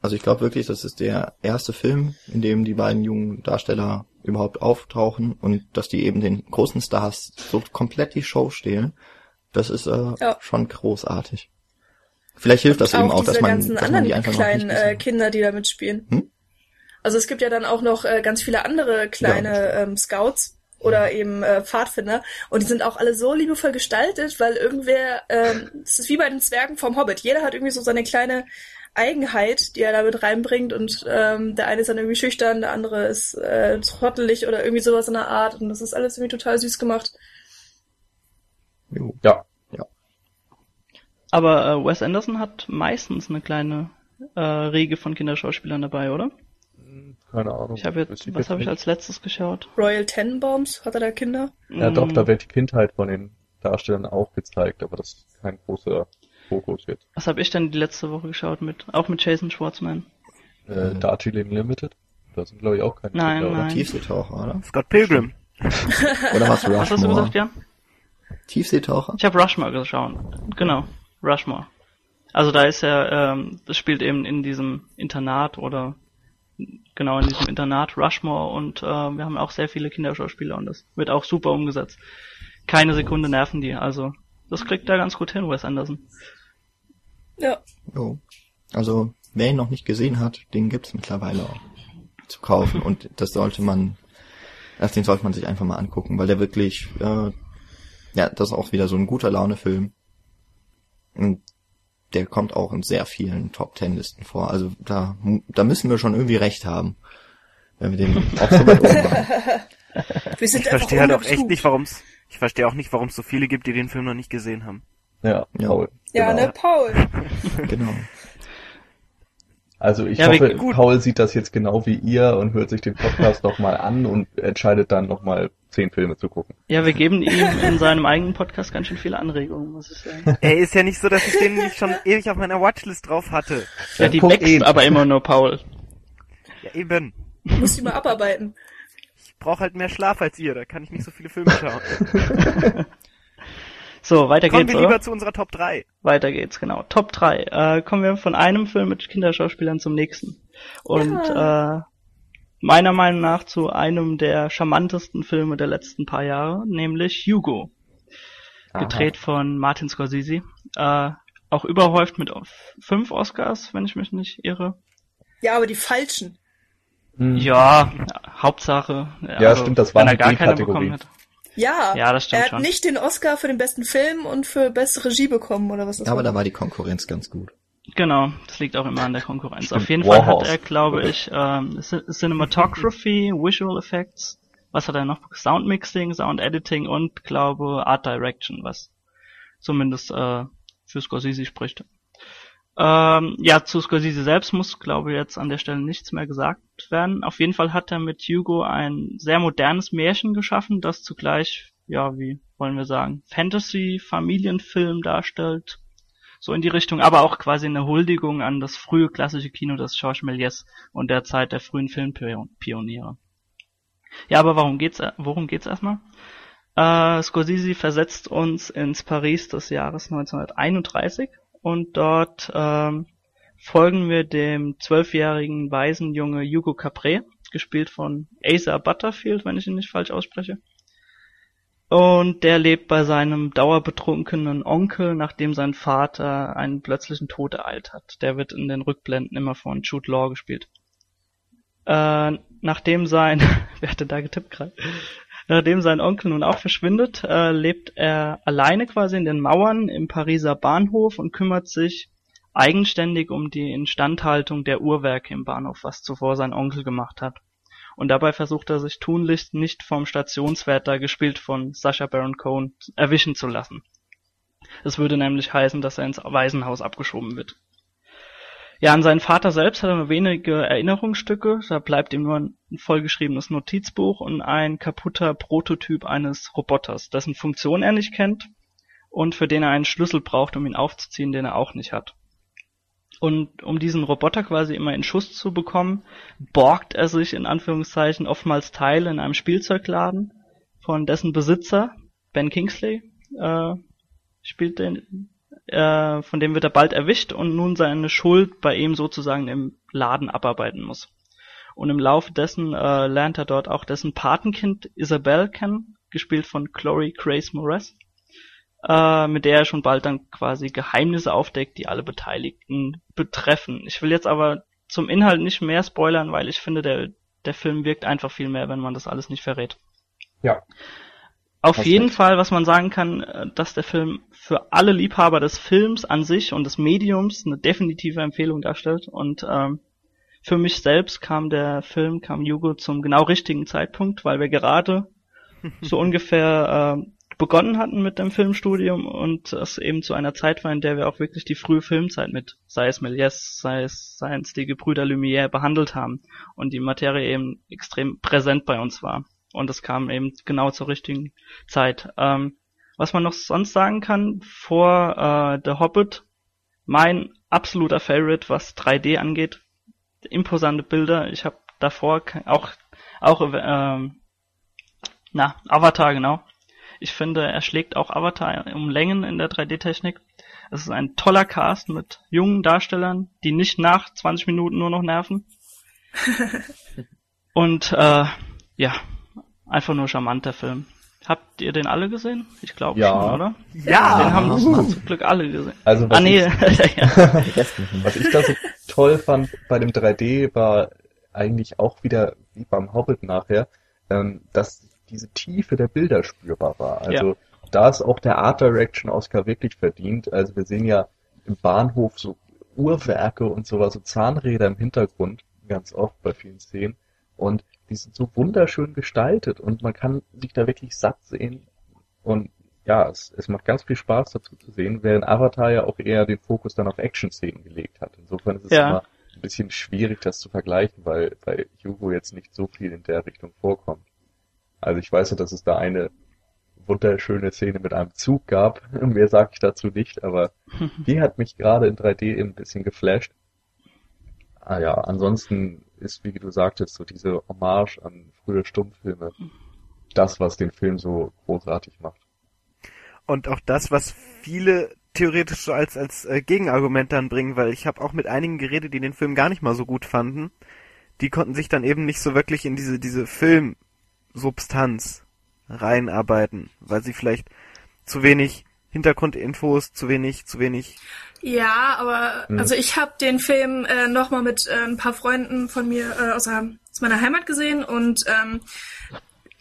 also ich glaube wirklich, das ist der erste Film, in dem die beiden jungen Darsteller überhaupt auftauchen und dass die eben den großen Stars so komplett die Show stehlen, das ist äh,
Ja.
schon großartig. Vielleicht hilft das eben auch, dass man, dass man die einfach noch
kleinen
nicht
äh. Kinder, die da mitspielen.
Hm?
Also es gibt ja dann auch noch äh, ganz viele andere kleine
Ja,
ähm, Scouts oder eben äh, Pfadfinder. Und die sind auch alle so liebevoll gestaltet, weil irgendwer, ähm, es ist wie bei den Zwergen vom Hobbit. Jeder hat irgendwie so seine kleine Eigenheit, die er damit reinbringt und ähm, der eine ist dann irgendwie schüchtern, der andere ist äh, trottelig oder irgendwie sowas in der Art und das ist alles irgendwie total süß gemacht.
Jo.
Ja,
Aber äh, Wes Anderson hat meistens eine kleine äh, Riege von Kinderschauspielern dabei, oder?
Keine Ahnung.
Ich habe
Weiß
jetzt,
ich
was habe ich als letztes geschaut?
Royal Tenenbaums, hat er da Kinder?
Ja, doch,
Mm,
da wird die Kindheit von den Darstellern auch gezeigt, aber das ist kein großer Fokus jetzt.
Was habe ich denn die letzte Woche geschaut mit? Auch mit Jason Schwartzman.
Äh,
Mhm.
Darjeeling Limited? Da sind, glaube ich, auch keine
Nein,
Kinder, oder?
nein.
Tiefseetaucher, oder?
Scott Pilgrim.
Oder was
Was hast du
Rushmore?
gesagt, Jan?
Tiefseetaucher?
Ich habe Rushmore geschaut. Genau, Rushmore. Also da ist er, ähm, das spielt eben in diesem Internat oder genau in diesem Internat Rushmore und äh, wir haben auch sehr viele Kinderschauspieler und das wird auch super umgesetzt. Keine Sekunde nerven die, also das kriegt er ganz gut hin, Wes Anderson.
Ja.
Jo. Also, wer ihn noch nicht gesehen hat, den gibt's mittlerweile auch zu kaufen und das sollte man, erst den sollte man sich einfach mal angucken, weil der wirklich, äh, ja, das ist auch wieder so ein guter Laune-Film. Und der kommt auch in sehr vielen Top Ten Listen vor. Also da, da müssen wir schon irgendwie recht haben, wenn wir den auch so weit oben haben.
Wir sind
Ich verstehe halt auch echt nicht, warum's, ich verstehe auch nicht, warum es so viele gibt, die den Film noch nicht gesehen haben.
Ja,
Ja.
Paul.
Ja,
genau.
ne, Paul.
Genau.
Also ich
Ja,
hoffe. Paul sieht das jetzt genau wie ihr und hört sich den Podcast nochmal an und entscheidet dann nochmal zehn Filme zu gucken.
Ja, wir geben ihm in seinem eigenen Podcast ganz schön viele Anregungen, muss ich sagen.
Ey, ist ja nicht so, dass ich den nicht schon ewig auf meiner Watchlist drauf hatte.
Ja, die wächst aber immer nur, Paul.
Ja, eben.
Muss die mal abarbeiten.
Ich brauche halt mehr Schlaf als ihr, da kann ich nicht so viele Filme schauen.
So, weiter
Kommen
geht's,
wir lieber
oder?
zu unserer Top 3.
Weiter geht's, genau. Top 3. Äh, kommen wir von einem Film mit Kinderschauspielern zum nächsten. Und äh, meiner Meinung nach zu einem der charmantesten Filme der letzten paar Jahre, nämlich Hugo. Gedreht von Martin Scorsese. Äh, auch überhäuft mit fünf Oscars, wenn ich mich nicht irre.
Ja, aber die falschen.
Hm.
Ja, Hauptsache.
Ja, stimmt, das
er
Kategorien.
bekommen hätte.
Ja.
Ja, das stimmt
er hat
schon.
nicht den Oscar für den besten Film und für beste Regie bekommen, oder was das
Ja, aber
war.
da war die Konkurrenz ganz gut.
Genau, das liegt auch immer an der Konkurrenz.
Stimmt,
Auf jeden Fall hat er, glaube ich, ähm, Cin- Cinematography, Visual Effects, was hat er noch? Sound Mixing, Sound Editing und glaube Art Direction, was zumindest äh, für Scorsese spricht. Ähm, ja, zu Scorsese selbst muss, glaube ich, jetzt an der Stelle nichts mehr gesagt werden. Auf jeden Fall hat er mit Hugo ein sehr modernes Märchen geschaffen, das zugleich, ja, wie wollen wir sagen, Fantasy-Familienfilm darstellt so in die Richtung, aber auch quasi eine Huldigung an das frühe klassische Kino des Georges Méliès und der Zeit der frühen Filmpioniere. Ja, aber warum geht's, worum geht's erstmal? Äh, Scorsese versetzt uns ins Paris des Jahres 1931 und dort ähm, folgen wir dem zwölfjährigen Waisenjunge Hugo Capret, gespielt von Asa Butterfield, wenn ich ihn nicht falsch ausspreche. Und der lebt bei seinem dauerbetrunkenen Onkel, nachdem sein Vater einen plötzlichen Tod ereilt hat. Der wird in den Rückblenden immer von Jude Law gespielt. Äh, nachdem sein, wer hatte da getippt gerade? Nachdem sein Onkel nun auch verschwindet, äh, lebt er alleine quasi in den Mauern im Pariser Bahnhof und kümmert sich eigenständig um die Instandhaltung der Uhrwerke im Bahnhof, was zuvor sein Onkel gemacht hat. Und dabei versucht er sich tunlichst nicht vom Stationswärter, gespielt von Sacha Baron Cohen, erwischen zu lassen. Es würde nämlich heißen, dass er ins Waisenhaus abgeschoben wird. Ja, an seinen Vater selbst hat er nur wenige Erinnerungsstücke, da bleibt ihm nur ein vollgeschriebenes Notizbuch und ein kaputter Prototyp eines Roboters, dessen Funktion er nicht kennt und für den er einen Schlüssel braucht, um ihn aufzuziehen, den er auch nicht hat. Und um diesen Roboter quasi immer in Schuss zu bekommen, borgt er sich in Anführungszeichen oftmals Teile in einem Spielzeugladen von dessen Besitzer, Ben Kingsley, äh, spielt den, äh, von dem wird er bald erwischt und nun seine Schuld bei ihm sozusagen im Laden abarbeiten muss. Und im Laufe dessen äh, lernt er dort auch dessen Patenkind Isabel kennen, gespielt von Chloe Grace Moretz, äh, mit der er schon bald dann quasi Geheimnisse aufdeckt, die alle Beteiligten betreffen. Ich will jetzt aber zum Inhalt nicht mehr spoilern, weil ich finde, der, der Film wirkt einfach viel mehr, wenn man das alles nicht verrät.
Ja.
Auf
Hast
jeden
recht.
Fall, was man sagen kann, äh, dass der Film für alle Liebhaber des Films an sich und des Mediums eine definitive Empfehlung darstellt. Und ähm, für mich selbst kam der Film, kam Jugo zum genau richtigen Zeitpunkt, weil wir gerade so ungefähr äh, begonnen hatten mit dem Filmstudium und es eben zu einer Zeit war, in der wir auch wirklich die frühe Filmzeit mit, sei es Méliès, sei es, seien es die Gebrüder Lumière behandelt haben und die Materie eben extrem präsent bei uns war. Und es kam eben genau zur richtigen Zeit. Ähm, was man noch sonst sagen kann, vor äh, The Hobbit, mein absoluter Favorite, was 3D angeht, imposante Bilder. Ich habe davor auch auch ähm, na Avatar genau. Ich finde, er schlägt auch Avatar um Längen in der 3D-Technik. Es ist ein toller Cast mit jungen Darstellern, die nicht nach 20 Minuten nur noch nerven. Und äh, ja, einfach nur charmant der Film. Habt ihr den alle gesehen? Ich glaube
Ja.
schon, oder?
Ja!
Den haben zum Glück alle gesehen.
Also was
Ah nee,
ich. Was ich da so toll fand bei dem 3D war eigentlich auch wieder wie beim Hobbit nachher, ähm, dass diese Tiefe der Bilder spürbar war. Also da ist auch der Art Direction Oscar wirklich verdient. Also wir sehen ja im Bahnhof so Uhrwerke und sowas, so Zahnräder im Hintergrund, ganz oft bei vielen Szenen. Und die sind so wunderschön gestaltet und man kann sich da wirklich satt sehen. Und ja, es, es macht ganz viel Spaß dazu zu sehen, während Avatar ja auch eher den Fokus dann auf Action-Szenen gelegt hat. Insofern ist es
Ja.
immer ein bisschen schwierig, das zu vergleichen, weil bei Hugo jetzt nicht so viel in der Richtung vorkommt. Also ich weiß ja, dass es da eine wunderschöne Szene mit einem Zug gab. Mehr sage ich dazu nicht, aber die hat mich gerade in 3D eben ein bisschen geflasht. Ah ja, ansonsten ist, wie du sagtest, so diese Hommage an frühe Stummfilme das, was den Film so großartig macht.
Und auch das, was viele theoretisch so als, als äh, Gegenargument dann bringen, weil ich habe auch mit einigen geredet, die den Film gar nicht mal so gut fanden. Die konnten sich dann eben nicht so wirklich in diese, diese Filmsubstanz reinarbeiten, weil sie vielleicht zu wenig Hintergrundinfos, zu wenig, zu wenig.
Ja, aber
Hm.
also ich habe den Film äh, nochmal mit äh, ein paar Freunden von mir äh, aus, aus meiner Heimat gesehen und ähm,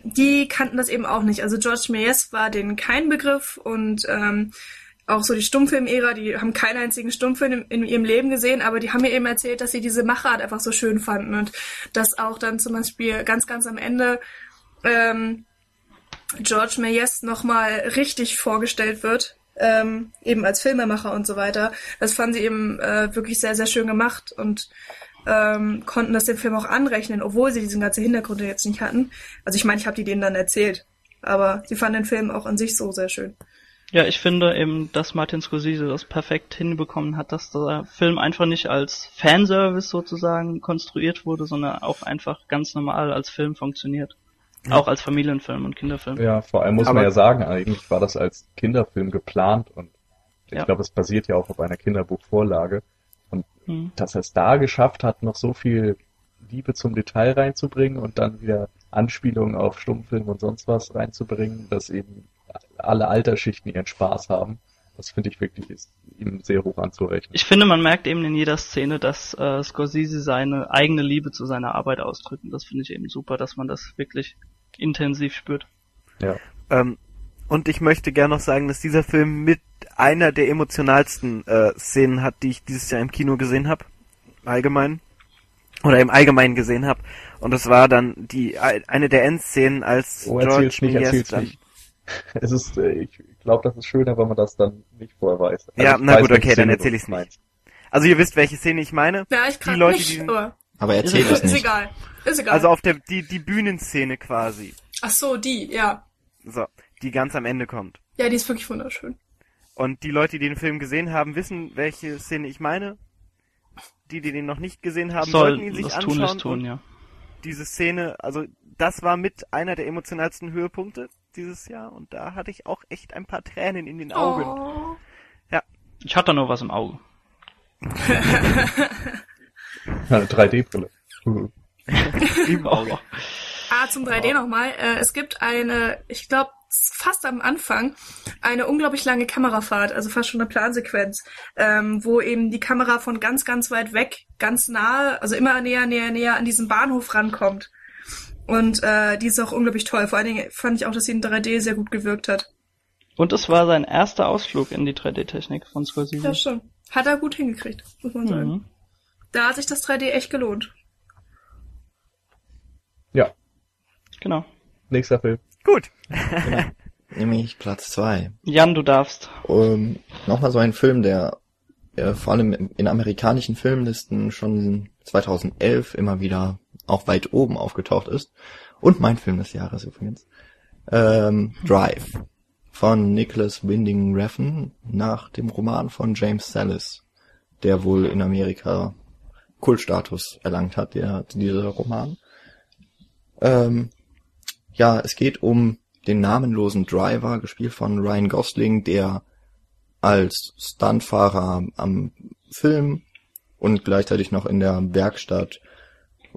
die kannten das eben auch nicht. Also George Méliès war denen kein Begriff und ähm, auch so die Stummfilm-Ära, die haben keinen einzigen Stummfilm in, in ihrem Leben gesehen, aber die haben mir eben erzählt, dass sie diese Machart einfach so schön fanden und dass auch dann zum Beispiel ganz, ganz am Ende ähm, George Méliès nochmal richtig vorgestellt wird, ähm, eben als Filmemacher und so weiter. Das fanden sie eben äh, wirklich sehr, sehr schön gemacht und ähm, konnten das dem Film auch anrechnen, obwohl sie diesen ganzen Hintergrund jetzt nicht hatten. Also ich meine, ich habe die denen dann erzählt, aber sie fanden den Film auch an sich so sehr schön.
Ja, ich finde eben, dass Martin Scorsese das perfekt hinbekommen hat, dass der Film einfach nicht als Fanservice sozusagen konstruiert wurde, sondern auch einfach ganz normal als Film funktioniert. Auch als Familienfilm und Kinderfilm.
Ja, vor allem muss
Aber-
man ja sagen, eigentlich war das als Kinderfilm geplant und ich
Ja.
glaube, es basiert ja auch auf einer Kinderbuchvorlage. Und
Hm.
dass er es da geschafft hat, noch so viel Liebe zum Detail reinzubringen und dann wieder Anspielungen auf Stummfilm und sonst was reinzubringen, dass eben alle Altersschichten ihren Spaß haben. Das finde ich wirklich ist ihm sehr hoch anzurechnen.
Ich finde, man merkt eben in jeder Szene, dass äh, Scorsese seine eigene Liebe zu seiner Arbeit ausdrückt. Und das finde ich eben super, dass man das wirklich intensiv spürt.
Ja.
Ähm, und ich möchte gerne noch sagen, dass dieser Film mit einer der emotionalsten äh, Szenen hat, die ich dieses Jahr im Kino gesehen habe. Allgemein. Oder im Allgemeinen gesehen habe. Und das war dann die eine der Endszenen, als
Oh,
George
nicht, erzähl's
dann
nicht. Es ist, äh, ich glaube, das ist schöner, wenn man das dann nicht vorher weiß. Also
Ja,
ich
na
weiß,
gut, okay, dann
Szene du
erzähl ich's nicht.
meinst.
Also ihr wisst, welche Szene ich meine.
Ja, ich
Die
kann
Leute,
nicht,
die sind-
aber
Aber erzähl
Ist
es
ist
nicht.
egal. Ist egal.
Also auf der die die Bühnenszene quasi.
Ach so, die, ja.
So, die ganz am Ende kommt.
Ja, die ist wirklich wunderschön.
Und die Leute, die den Film gesehen haben, wissen, welche Szene ich meine. Die, die den noch nicht gesehen haben,
Soll
sollten ihn sich
das
anschauen.
tun,
und
ja.
diese Szene, also das war mit einer der emotionalsten Höhepunkte dieses Jahr und da hatte ich auch echt ein paar Tränen in den Augen.
Oh.
Ich hatte nur was im Auge.
Eine 3D-Brille.
Im Auge.
Ah, zum 3D nochmal. Äh, es gibt eine, ich glaube, fast am Anfang, eine unglaublich lange Kamerafahrt, also fast schon eine Plansequenz, ähm, wo eben die Kamera von ganz, ganz weit weg, ganz nahe, also immer näher, näher, näher an diesen Bahnhof rankommt. Und äh, die ist auch unglaublich toll. Vor allen Dingen fand ich auch, dass sie in 3D sehr gut gewirkt hat.
Und es war sein erster Ausflug in die 3D-Technik von Scorsese.
Ja, schon. Hat er gut hingekriegt, muss man sagen.
Mhm.
Da hat sich das 3D echt gelohnt.
Ja,
Genau.
nächster Film.
Gut.
Nämlich Platz zwei.
Jan, du darfst.
Um, Nochmal so ein Film, der äh, vor allem in, in amerikanischen Filmlisten schon 2011 immer wieder auch weit oben aufgetaucht ist. Und mein Film des Jahres übrigens. Ähm, Drive von Nicholas Winding Refn nach dem Roman von James Sallis, der wohl in Amerika Kultstatus erlangt hat, der, dieser Roman. Ähm, ja, es geht um den namenlosen Driver, gespielt von Ryan Gosling, der als Stuntfahrer am Film und gleichzeitig noch in der Werkstatt,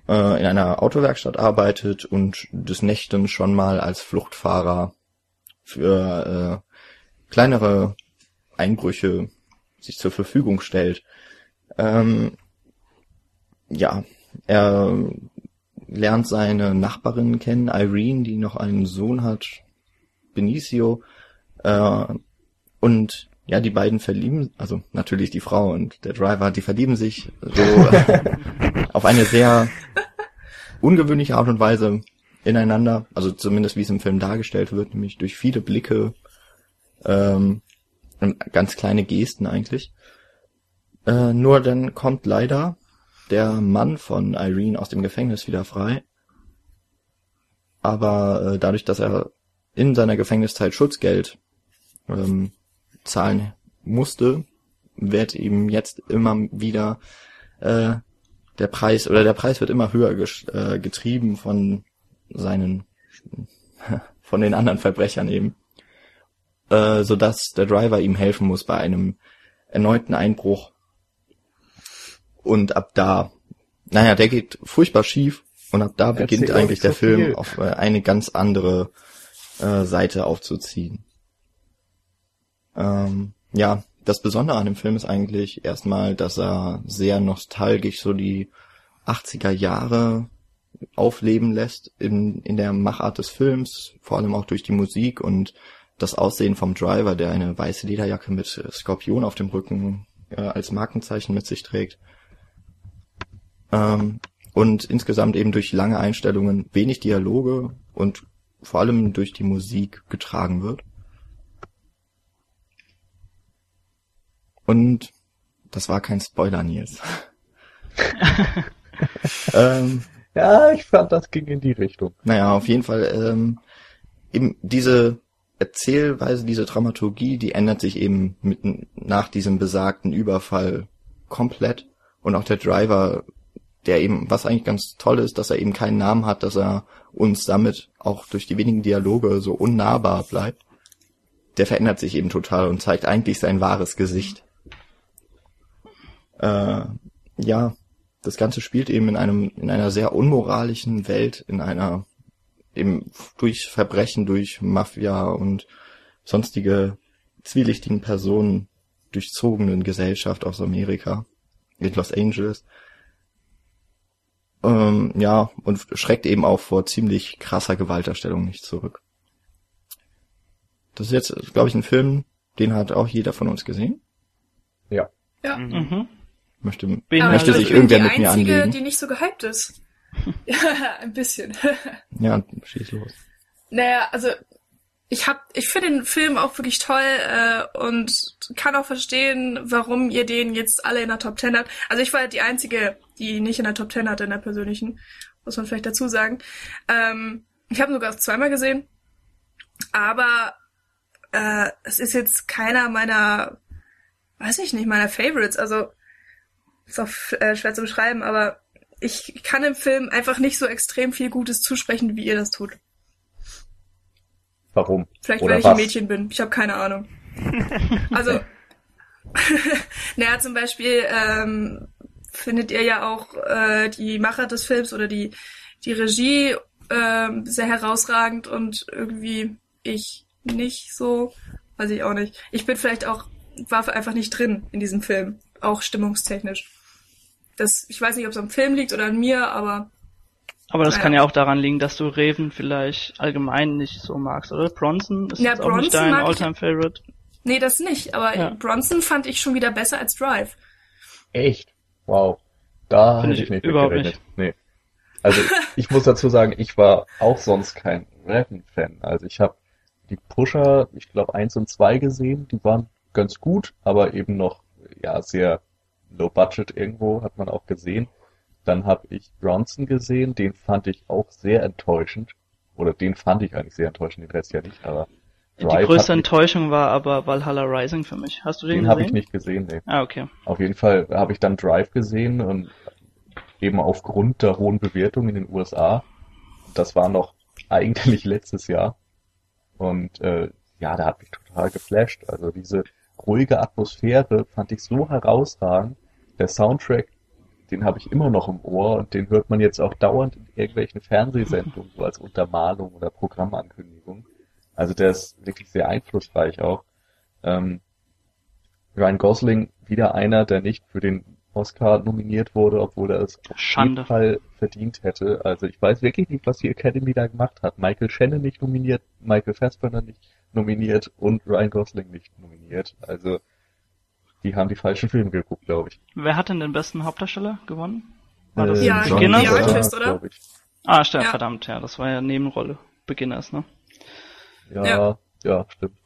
äh, in einer Autowerkstatt arbeitet und des Nächtens schon mal als Fluchtfahrer für äh, kleinere Einbrüche sich zur Verfügung stellt. Ähm, ja, er lernt seine Nachbarin kennen, Irene, die noch einen Sohn hat, Benicio, äh, und ja, die beiden verlieben, also natürlich die Frau und der Driver, die verlieben sich so auf eine sehr ungewöhnliche Art und Weise ineinander, also zumindest wie es im Film dargestellt wird, nämlich durch viele Blicke ähm, und ganz kleine Gesten eigentlich. Äh, nur dann kommt leider der Mann von Irene aus dem Gefängnis wieder frei. Aber äh, dadurch, dass er in seiner Gefängniszeit Schutzgeld ähm, zahlen musste, wird ihm jetzt immer wieder äh, der Preis oder der Preis wird immer höher äh, getrieben von seinen von den anderen Verbrechern eben, äh, so dass der Driver ihm helfen muss bei einem erneuten Einbruch und ab da, naja, der geht furchtbar schief und ab da
Erzähl
beginnt
doch
eigentlich der
so
Film
viel.
auf äh, eine ganz andere äh, Seite aufzuziehen. Ähm, ja, das Besondere an dem Film ist eigentlich erstmal, dass er sehr nostalgisch so die 80er Jahre aufleben lässt in, in der Machart des Films, vor allem auch durch die Musik und das Aussehen vom Driver, der eine weiße Lederjacke mit Skorpion auf dem Rücken äh, als Markenzeichen mit sich trägt. Ähm, und insgesamt eben durch lange Einstellungen wenig Dialoge und vor allem durch die Musik getragen wird. Und das war kein Spoiler, Nils. ähm,
Ja, ich fand, das ging in die Richtung.
naja, auf jeden Fall, ähm, eben diese Erzählweise, diese Dramaturgie, die ändert sich eben mit, nach diesem besagten Überfall komplett. Und auch der Driver, der eben, was eigentlich ganz toll ist, dass er eben keinen Namen hat, dass er uns damit auch durch die wenigen Dialoge so unnahbar bleibt, der verändert sich eben total und zeigt eigentlich sein wahres Gesicht. Äh, ja, das Ganze spielt eben in einem, in einer sehr unmoralischen Welt, in einer eben durch Verbrechen, durch Mafia und sonstige zwielichtigen Personen durchzogenen Gesellschaft aus Amerika in Los Angeles. Ähm, ja, und schreckt eben auch vor ziemlich krasser Gewalterstellung nicht zurück. Das ist jetzt, glaube ich, ein Film, den hat auch jeder von uns gesehen.
Ja.
Ja.
Mhm.
Mhm.
Möchte,
Bin
möchte
ich
sich
bin
irgendwer
die
mit mir
einzige,
anlegen.
die nicht so gehypt ist. ja, ein bisschen.
Ja, schieß los.
naja, also ich hab, ich finde den Film auch wirklich toll äh, und kann auch verstehen, warum ihr den jetzt alle in der Top 10 habt. Also ich war die einzige, die nicht in der Top 10 hatte in der persönlichen, muss man vielleicht dazu sagen. Ähm, ich habe ihn sogar zweimal gesehen, aber äh, es ist jetzt keiner meiner, weiß ich nicht, meiner Favorites. Also ist auch äh, schwer zu beschreiben, aber ich kann im Film einfach nicht so extrem viel Gutes zusprechen, wie ihr das tut.
Warum?
Vielleicht
Oder
weil ich
was?
ein Mädchen bin. Ich habe keine Ahnung. Also, naja, zum Beispiel ähm, findet ihr ja auch äh, die Macher des Films oder die, die Regie ähm, sehr herausragend und irgendwie ich nicht so, weiß ich auch nicht. Ich bin vielleicht auch, war einfach nicht drin in diesem Film, auch stimmungstechnisch. Das, ich weiß nicht, ob es am Film liegt oder an mir, aber
Aber das
Ja.
kann ja auch daran liegen, dass du Raven vielleicht allgemein nicht so magst, oder? Bronson ist
Ja,
jetzt auch nicht
Bronson
dein
mag ich-
Alltime Favorite.
Nee, das nicht, aber
Ja.
Bronson fand ich schon wieder besser als Drive.
Echt? Wow. Da
Finde
hätte
ich
ich nicht
überhaupt
mitgerechnet. Nee. Also ich muss dazu sagen, ich war auch sonst kein Raven-Fan. Also ich habe die Pusher, ich glaube eins und zwei gesehen, die waren ganz gut, aber eben noch ja sehr low budget irgendwo, hat man auch gesehen. Dann habe ich Bronson gesehen, den fand ich auch sehr enttäuschend. Oder den fand ich eigentlich sehr enttäuschend, den Rest ja nicht, aber
Die
Drive
größte
hat mich,
Enttäuschung war aber Valhalla Rising für mich. Hast du den,
den habe ich
gesehen?
nicht gesehen, nee.
Ah, okay.
Auf jeden Fall habe ich dann Drive gesehen und eben aufgrund der hohen Bewertung in den USA. Das war noch eigentlich letztes Jahr. Und äh, ja, der hat mich total geflasht. Also diese ruhige Atmosphäre fand ich so herausragend. Der Soundtrack, den habe ich immer noch im Ohr und den hört man jetzt auch dauernd in irgendwelchen Fernsehsendungen, so als Untermalung oder Programmankündigung. Also der ist wirklich sehr einflussreich auch. Ähm, Ryan Gosling wieder einer, der nicht für den Oscar nominiert wurde, obwohl er es auf
Schande.
jeden Fall verdient hätte. Also ich weiß wirklich nicht, was die Academy da gemacht hat. Michael Shannon nicht nominiert, Michael Fassbender nicht nominiert und Ryan Gosling nicht nominiert. Also die haben die falschen Filme geguckt, glaube ich.
Wer hat denn den besten Hauptdarsteller gewonnen? War das
Äh,
Ja,
John
Beginner?
Artist, oder?
Ah, stimmt,
Ja.
verdammt, ja, das war ja Nebenrolle. Beginners, ne?
Ja, ja,
Ja.
stimmt.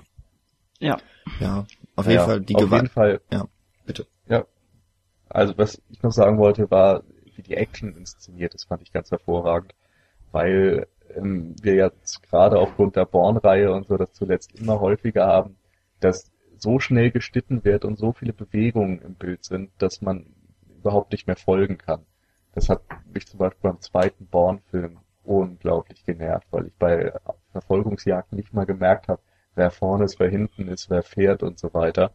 Ja.
Ja, auf jeden
Ja,
Fall die
auf jeden
Gewalt.
Fall.
Ja, bitte.
Ja. Also was ich noch sagen wollte, war, wie die Action inszeniert ist, fand ich ganz hervorragend. Weil ähm, wir jetzt gerade aufgrund der Born-Reihe und so das zuletzt immer häufiger haben, dass so schnell geschnitten wird und so viele Bewegungen im Bild sind, dass man überhaupt nicht mehr folgen kann. Das hat mich zum Beispiel beim zweiten Born-Film unglaublich genervt, weil ich bei Verfolgungsjagden nicht mal gemerkt habe, wer vorne ist, wer hinten ist, wer fährt und so weiter.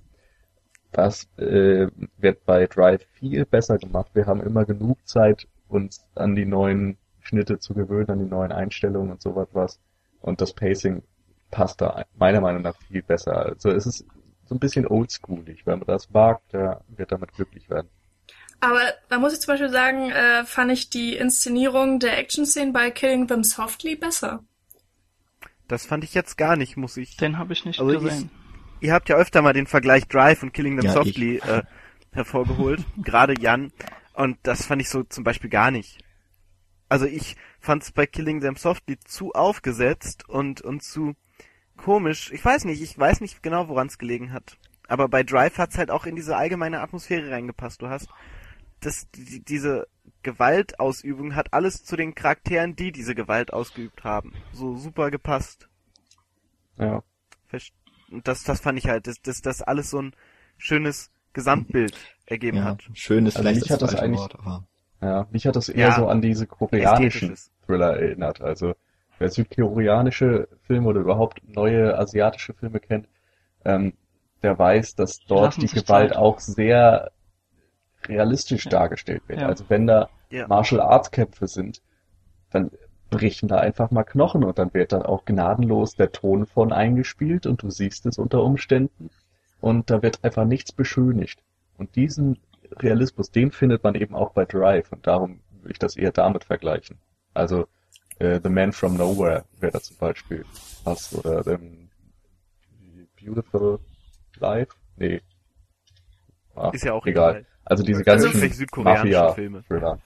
Das äh, wird bei Drive viel besser gemacht. Wir haben immer genug Zeit, uns an die neuen Schnitte zu gewöhnen, an die neuen Einstellungen und so was. Und das Pacing passt da meiner Meinung nach viel besser. Also es ist so ein bisschen oldschoolig. Wenn man das wagt, der wird damit glücklich werden.
Aber da muss ich zum Beispiel sagen, äh, fand ich die Inszenierung der Action-Szenen bei Killing Them Softly besser.
Das fand ich jetzt gar nicht, muss ich.
Den habe ich nicht
Also ich-
gesehen.
Ihr habt ja öfter mal den Vergleich Drive und Killing Them
Ja,
Softly äh, hervorgeholt, gerade Jan. Und das fand ich so zum Beispiel gar nicht. Also ich fand es bei Killing Them Softly zu aufgesetzt und und zu komisch. Ich weiß nicht, ich weiß nicht genau, woran es gelegen hat. Aber bei Drive hat's halt auch in diese allgemeine Atmosphäre reingepasst. Du hast das, die, diese Gewaltausübung hat alles zu den Charakteren, die diese Gewalt ausgeübt haben, so super gepasst.
Ja.
Verst- Und das, das fand ich halt, dass das, das alles so ein schönes Gesamtbild ergeben
Ja,
hat.
schön ist
Also
vielleicht
hat das eigentlich-
Wort, aber
Ja, mich hat das eher
Ja.
so an diese koreanischen. Thriller erinnert. Also wer südkoreanische Filme oder überhaupt neue asiatische Filme kennt, ähm, der weiß, dass dort die Gewalt
Zeit.
auch sehr realistisch
Ja.
dargestellt wird.
Ja.
Also wenn da
Ja.
Martial Arts Kämpfe sind, dann brechen da einfach mal Knochen und dann wird dann auch gnadenlos der Ton von eingespielt und du siehst es unter Umständen und da wird einfach nichts beschönigt. Und diesen Realismus, den findet man eben auch bei Drive und darum würde ich das eher damit vergleichen. Also äh, The Man from Nowhere wäre da zum Beispiel was oder ähm, Beautiful Life? Nee. Ah,
Ist ja auch
egal.
egal.
Also diese ganzen
irgendwelche südkoreanischen Filme.
Mafia-Thriller.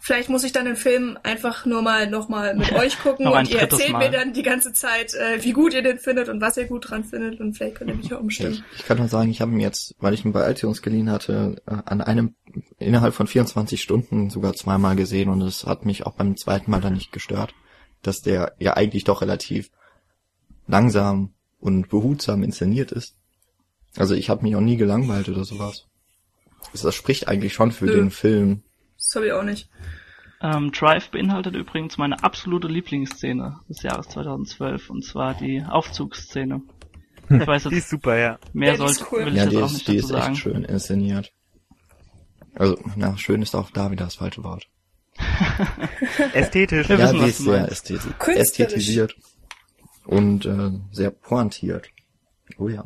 Vielleicht muss ich dann den Film einfach nur mal noch mal mit euch gucken und ihr erzählt
Mal.
mir dann die ganze Zeit, äh, wie gut ihr den findet und was ihr gut dran findet und vielleicht könnt ihr mich ja umstimmen.
ich, ich kann nur sagen, ich habe ihn jetzt, weil ich ihn bei iTunes geliehen hatte, äh, an einem innerhalb von 24 Stunden sogar zweimal gesehen und es hat mich auch beim zweiten Mal dann nicht gestört, dass der ja eigentlich doch relativ langsam und behutsam inszeniert ist. Also ich habe mich auch nie gelangweilt oder sowas. Also Das spricht eigentlich schon für
Nö.
den Film.
Das habe ich auch nicht.
Ähm, Drive beinhaltet übrigens meine absolute Lieblingsszene des Jahres 2012 und zwar die Aufzugsszene. Ich weiß
Die
jetzt,
ist super, ja.
mehr
Ja, die
sollte,
cool.
will ich
Ja,
jetzt
die
auch
ist,
nicht
die
dazu
ist echt
sagen.
schön inszeniert. Also, na, schön ist auch da wieder das falsche Wort.
Ästhetisch.
Wir
ja,
wissen,
die
was
ist sehr
meinst.
ästheti
Künstlerisch.
ästhetisiert und äh, sehr pointiert. Oh ja.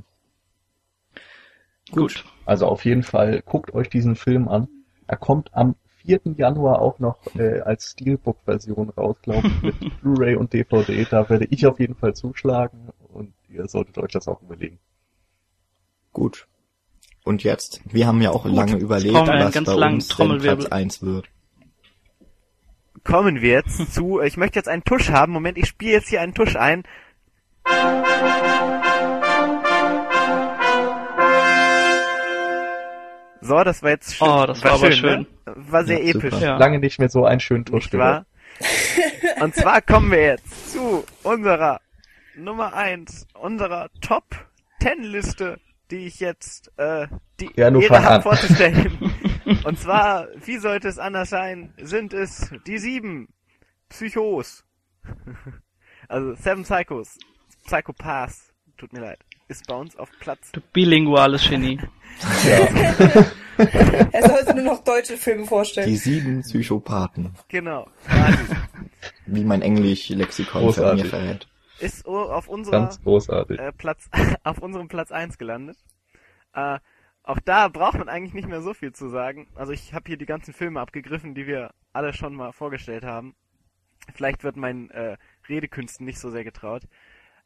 Gut.
Also auf jeden Fall guckt euch diesen Film an. Er kommt am 4. Januar auch noch äh, als Steelbook-Version raus, glaube ich, mit Blu-ray und DVD. Da werde ich auf jeden Fall zuschlagen und ihr solltet euch das auch überlegen.
Gut. Und jetzt, wir haben ja auch
Gut,
lange überlegt, was
ganz
bei uns. Platz 1 wird.
Kommen wir jetzt zu, ich möchte jetzt einen Tusch haben. Moment, ich spiele jetzt hier einen Tusch ein. So, das war jetzt schön.
Oh, das war aber schön.
Ne? War sehr
Ja,
episch.
Ja.
Lange nicht mehr so einen schönen Tusch
Nicht wahr? Und zwar kommen wir jetzt zu unserer Nummer eins, unserer Top 10 Liste, die ich jetzt äh, die
Ja, fang
habe
an.
vorzustellen. Und zwar, wie sollte es anders sein, sind es die sieben Psychos. Also Seven Psychos, Psychopaths, tut mir leid, ist bei uns auf Platz.
Du bilinguales Genie.
Er sollte nur noch deutsche Filme vorstellen.
Die sieben Psychopathen,
Genau,
wie mein Englisch-Lexikon mir verrät.
ist auf unserer
Ganz großartig.
äh, Platz auf unserem Platz 1 gelandet. Äh, auch da braucht man eigentlich nicht mehr so viel zu sagen. Also ich habe hier die ganzen Filme abgegriffen, die wir alle schon mal vorgestellt haben. Vielleicht wird mein äh, Redekünsten nicht so sehr getraut.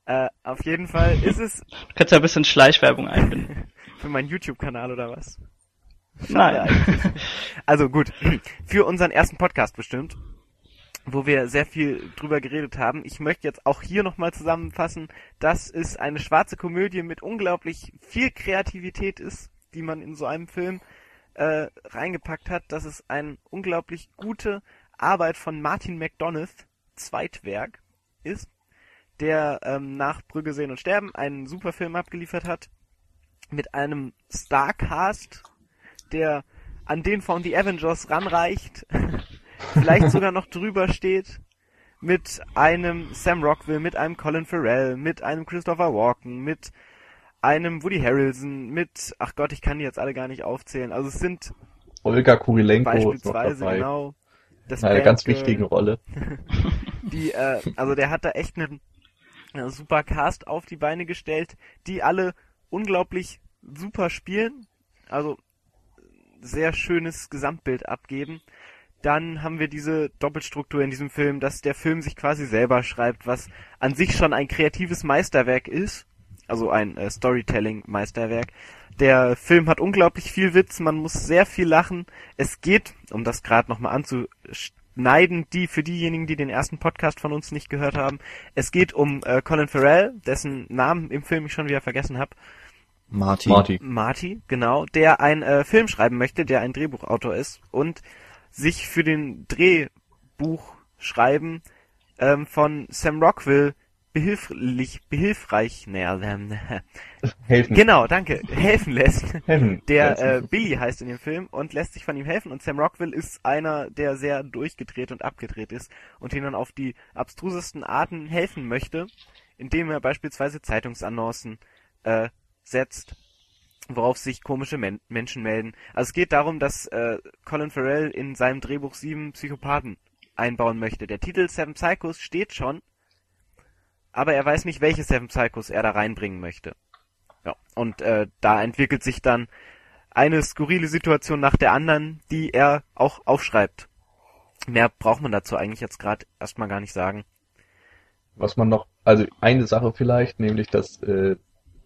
Äh, auf jeden Fall ist es
Du kannst ja ein bisschen Schleichwerbung einbinden.
für meinen YouTube-Kanal oder was?
Nein.
Also gut, für unseren ersten Podcast bestimmt, wo wir sehr viel drüber geredet haben. Ich möchte jetzt auch hier nochmal zusammenfassen, dass es eine schwarze Komödie mit unglaublich viel Kreativität ist, die man in so einem Film äh, reingepackt hat, dass es eine unglaublich gute Arbeit von Martin McDonough, Zweitwerk, ist, der ähm, nach Brügge sehen und sterben einen super Film abgeliefert hat, mit einem Starcast, der an den von The Avengers ranreicht, vielleicht sogar noch drüber steht, mit einem Sam Rockwell, mit einem Colin Farrell, mit einem Christopher Walken, mit einem Woody Harrelson, mit, ach Gott, ich kann die jetzt alle gar nicht aufzählen. Also es sind
Olga Kurilenko
beispielsweise genau das
In einer ganz
Bandgirl,
wichtigen Rolle.
die, äh, also der hat da echt einen super Cast auf die Beine gestellt, die alle unglaublich super spielen, also sehr schönes Gesamtbild abgeben. Dann haben wir diese Doppelstruktur in diesem Film, dass der Film sich quasi selber schreibt, was an sich schon ein kreatives Meisterwerk ist, also ein äh, Storytelling-Meisterwerk. Der Film hat unglaublich viel Witz, man muss sehr viel lachen. Es geht, um das gerade nochmal anzuschneiden, die für diejenigen, die den ersten Podcast von uns nicht gehört haben, es geht um äh, Colin Farrell, dessen Namen im Film ich schon wieder vergessen habe.
Martin.
Marty.
Marty, genau, der ein äh, Film schreiben möchte, der ein Drehbuchautor ist und sich für den Drehbuchschreiben ähm, von Sam Rockwell behilflich, behilfreich, naja, ähm,
Helfen.
genau, danke, helfen lässt.
Helfen.
Der äh, Billy heißt in dem Film und lässt sich von ihm helfen und Sam Rockwell ist einer, der sehr durchgedreht und abgedreht ist und ihnen auf die abstrusesten Arten helfen möchte, indem er beispielsweise Zeitungsannoncen äh, setzt, worauf sich komische Men Menschen melden. Also es geht darum, dass äh, Colin Farrell in seinem Drehbuch sieben Psychopathen einbauen möchte. Der Titel Seven Psychos steht schon, aber er weiß nicht, welche Seven Psychos er da reinbringen möchte. Ja, und äh, da entwickelt sich dann eine skurrile Situation nach der anderen, die er auch aufschreibt. Mehr braucht man dazu eigentlich jetzt gerade erstmal gar nicht sagen.
Was man noch, also eine Sache vielleicht, nämlich dass äh,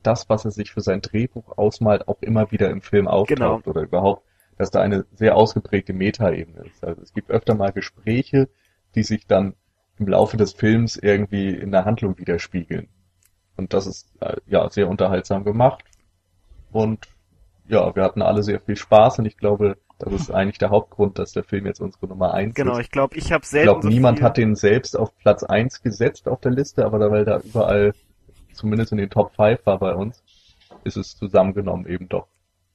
das, was er sich für sein Drehbuch ausmalt, auch immer wieder im Film auftaucht
Genau.
oder überhaupt, dass da eine sehr ausgeprägte Metaebene ist. Also es gibt öfter mal Gespräche, die sich dann im Laufe des Films irgendwie in der Handlung widerspiegeln. Und das ist äh, ja sehr unterhaltsam gemacht. Und ja, wir hatten alle sehr viel Spaß und ich glaube, das ist eigentlich der Hauptgrund, dass der Film jetzt unsere Nummer eins
Genau,
ist.
ich glaube, ich habe
Ich
selten
glaube,
so
niemand
viel...
hat den selbst auf Platz 1 gesetzt auf der Liste, aber weil da überall, zumindest in den Top 5 war bei uns, ist es zusammengenommen eben doch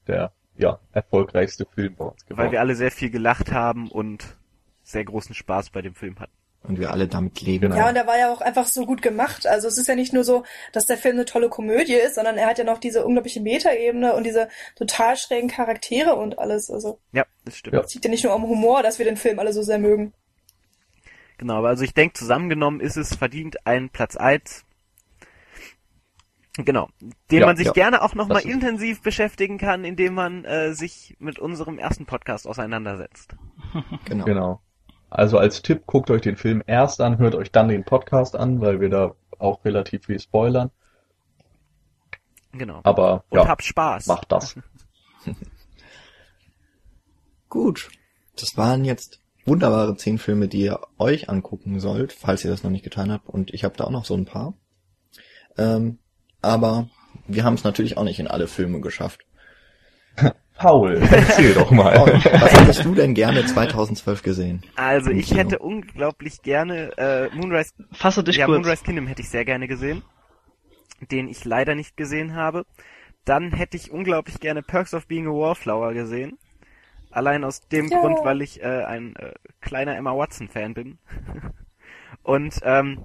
der, ja, erfolgreichste Film bei uns
weil
geworden.
wir alle sehr viel gelacht haben und sehr großen Spaß bei dem Film hatten.
Und wir alle damit leben.
Genau.
Ja, und er war ja auch einfach so gut gemacht. Also es ist ja nicht nur so, dass der Film eine tolle Komödie ist, sondern er hat ja noch diese unglaubliche Metaebene und diese total schrägen Charaktere und alles. Also
Ja, das stimmt.
Es liegt ja nicht nur am Humor, dass wir den Film alle so sehr mögen.
Genau, aber also ich denke, zusammengenommen ist es verdient ein Platz 1. Genau, den
Ja,
man sich
ja.
gerne auch nochmal intensiv beschäftigen kann, indem man äh, sich mit unserem ersten Podcast auseinandersetzt.
Genau.
Genau. Also als Tipp, guckt euch den Film erst an, hört euch dann den Podcast an, weil wir da auch relativ viel spoilern.
Genau.
Aber
Und
ja,
habt Spaß.
macht das.
Gut. Das waren jetzt wunderbare zehn Filme, die ihr euch angucken sollt, falls ihr das noch nicht getan habt. Und ich habe da auch noch so ein paar. Ähm, aber wir haben es natürlich auch nicht in alle Filme geschafft.
Paul, erzähl doch mal.
was hättest du denn gerne 2012 gesehen?
Also ich
Kino.
hätte unglaublich gerne äh, Moonrise
Fasse dich
ja,
kurz.
Moonrise Kingdom hätte ich sehr gerne gesehen, den ich leider nicht gesehen habe. Dann hätte ich unglaublich gerne Perks of Being a Wallflower gesehen. Allein aus dem
Ja.
Grund, weil ich äh, ein äh, kleiner Emma Watson-Fan bin. und ähm,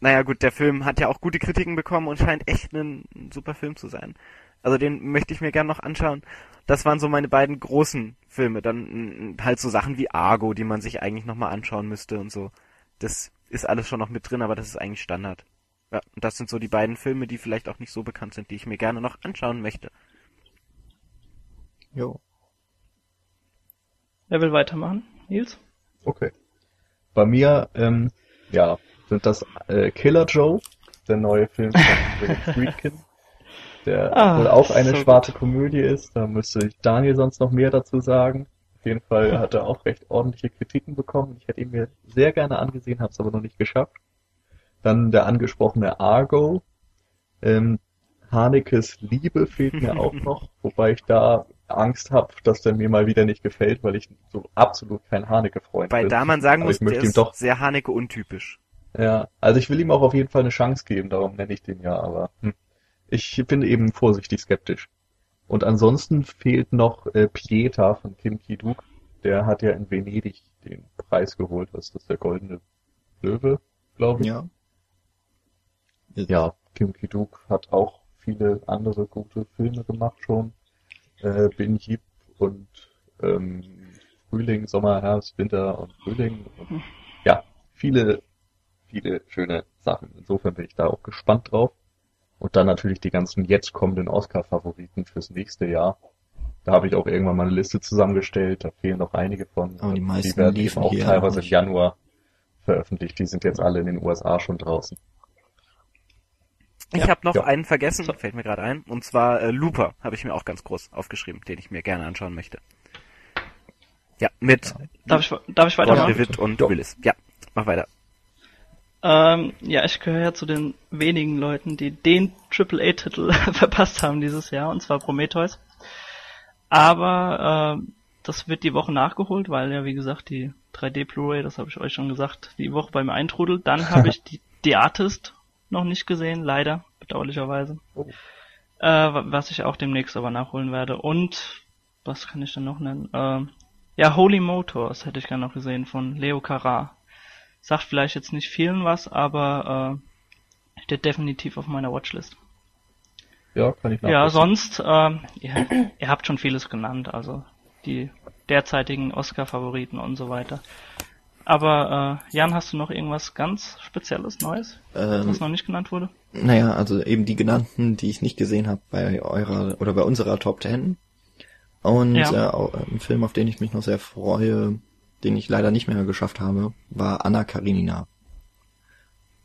naja gut, der Film hat ja auch gute Kritiken bekommen und scheint echt ein, super Film zu sein. Also den möchte ich mir gern noch anschauen. Das waren so meine beiden großen Filme. Dann halt so Sachen wie Argo, die man sich eigentlich nochmal anschauen müsste und so. Das ist alles schon noch mit drin, aber das ist eigentlich Standard. Ja, und das sind so die beiden Filme, die vielleicht auch nicht so bekannt sind, die ich mir gerne noch anschauen möchte.
Jo.
Wer will weitermachen? Nils?
Okay. Bei mir, ähm, ja, sind das äh, Killer Joe, der neue Film von Friedkin, der
Ah,
wohl auch eine
so
schwarze Komödie ist. Da müsste ich Daniel sonst noch mehr dazu sagen. Auf jeden Fall hat er auch recht ordentliche Kritiken bekommen. Ich hätte ihn mir sehr gerne angesehen, habe es aber noch nicht geschafft. Dann der angesprochene Argo. Ähm, Hanekes Liebe fehlt mir auch noch, wobei ich da Angst habe, dass der mir mal wieder nicht gefällt, weil ich so absolut kein Haneke-Freund bin.
da man sagen
Aber
muss, der ist
doch
sehr Haneke untypisch.
Ja, also ich will ihm auch auf jeden Fall eine Chance geben, darum nenne ich den ja, aber hm. ich bin eben vorsichtig skeptisch. Und ansonsten fehlt noch äh, Pieta von Kim Ki-duk. Der hat ja in Venedig den Preis geholt. Was ist das, der Goldene Löwe, glaube ich?
Ja.
Ja, Kim Ki-duk hat auch viele andere gute Filme gemacht schon. Äh, Bin Yip und ähm, Frühling, Sommer, Herbst, Winter und Frühling. Und, ja, viele, viele schöne Sachen. Insofern bin ich da auch gespannt drauf. Und dann natürlich die ganzen jetzt kommenden Oscar-Favoriten fürs nächste Jahr. Da habe ich auch irgendwann mal eine Liste zusammengestellt. Da fehlen noch einige von.
Aber die meisten
die werden
liefen
auch
hier
teilweise
auch
im. Januar veröffentlicht. Die sind jetzt alle in den USA schon draußen.
Ich
Ja,
habe noch
ja.
einen vergessen, fällt mir gerade ein, und zwar äh, Looper habe ich mir auch ganz groß aufgeschrieben, den ich mir gerne anschauen möchte. Ja, mit
Darf ich, darf ich
Ron
weitermachen?
DeWitt und
Ja.
Willis. Ja, mach weiter.
Ähm, ja, ich gehöre ja zu den wenigen Leuten, die den AAA-Titel verpasst haben dieses Jahr, und zwar Prometheus. Aber ähm, das wird die Woche nachgeholt, weil ja, wie gesagt, die 3D Blu-ray, das habe ich euch schon gesagt, die Woche bei mir eintrudelt. Dann habe ich die, die Artist noch nicht gesehen, leider, bedauerlicherweise.
Oh.
Äh, wa- was ich auch demnächst aber nachholen werde. Und, was kann ich denn noch nennen? Ähm, ja, Holy Motors hätte ich gerne noch gesehen von Leo Carrar. Sagt vielleicht jetzt nicht vielen was, aber äh, steht definitiv auf meiner Watchlist.
Ja, kann ich
Ja, sonst, ähm, ihr, ihr habt schon vieles genannt, also die derzeitigen Oscar-Favoriten und so weiter. Aber äh, Jan, hast du noch irgendwas ganz Spezielles, Neues,
Ähm,
was noch nicht genannt wurde?
Naja, also eben die genannten, die ich nicht gesehen habe bei eurer oder bei unserer Top 10. Und
Ja.
äh, auch, äh, ein Film, auf den ich mich noch sehr freue, den ich leider nicht mehr geschafft habe, war Anna Karenina.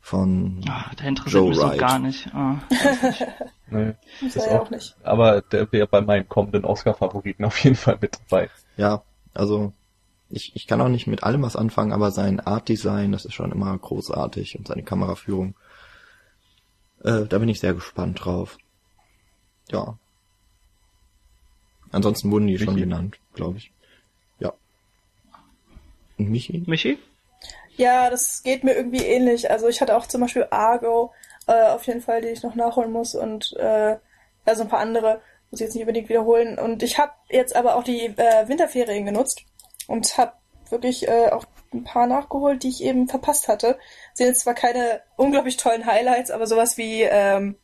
Von
Ah, der interessiert
Joe
mich so
Wright.
gar nicht. Ah,
Nee,
Das ja
auch,
auch nicht.
aber der wäre bei meinen kommenden Oscar-Favoriten auf jeden Fall mit dabei.
ja, also ich, ich kann auch nicht mit allem was anfangen, aber sein Art Design, das ist schon immer großartig und seine Kameraführung. Äh, da bin ich sehr gespannt drauf. Ja. Ansonsten wurden die schon genannt, glaube ich. Michi?
Michi?
Ja, das geht mir irgendwie ähnlich. Also ich hatte auch zum Beispiel Argo, äh, auf jeden Fall, die ich noch nachholen muss und äh, also ein paar andere muss ich jetzt nicht unbedingt wiederholen. Und ich habe jetzt aber auch die äh, Winterferien genutzt und habe wirklich äh, auch ein paar nachgeholt, die ich eben verpasst hatte. Sind jetzt zwar keine unglaublich tollen Highlights, aber sowas wie ähm,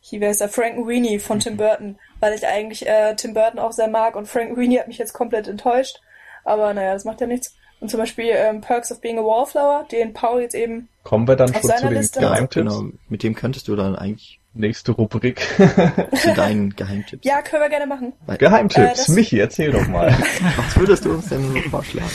hier wäre es der Frank Weenie von Tim Burton, weil ich eigentlich äh, Tim Burton auch sehr mag und Frank Weenie hat mich jetzt komplett enttäuscht. Aber naja, das macht ja nichts. Und zum Beispiel ähm, Perks of Being a Wallflower, den Paul jetzt eben
Kommen wir dann
Auf
schon
seiner
zu den Geheimtipps?
genau. Mit dem könntest du dann eigentlich
nächste Rubrik.
Zu deinen Geheimtipps.
Ja, können wir gerne machen.
Geheimtipps.
Äh, das-
Michi, erzähl doch mal.
Was würdest du uns denn so vorschlagen?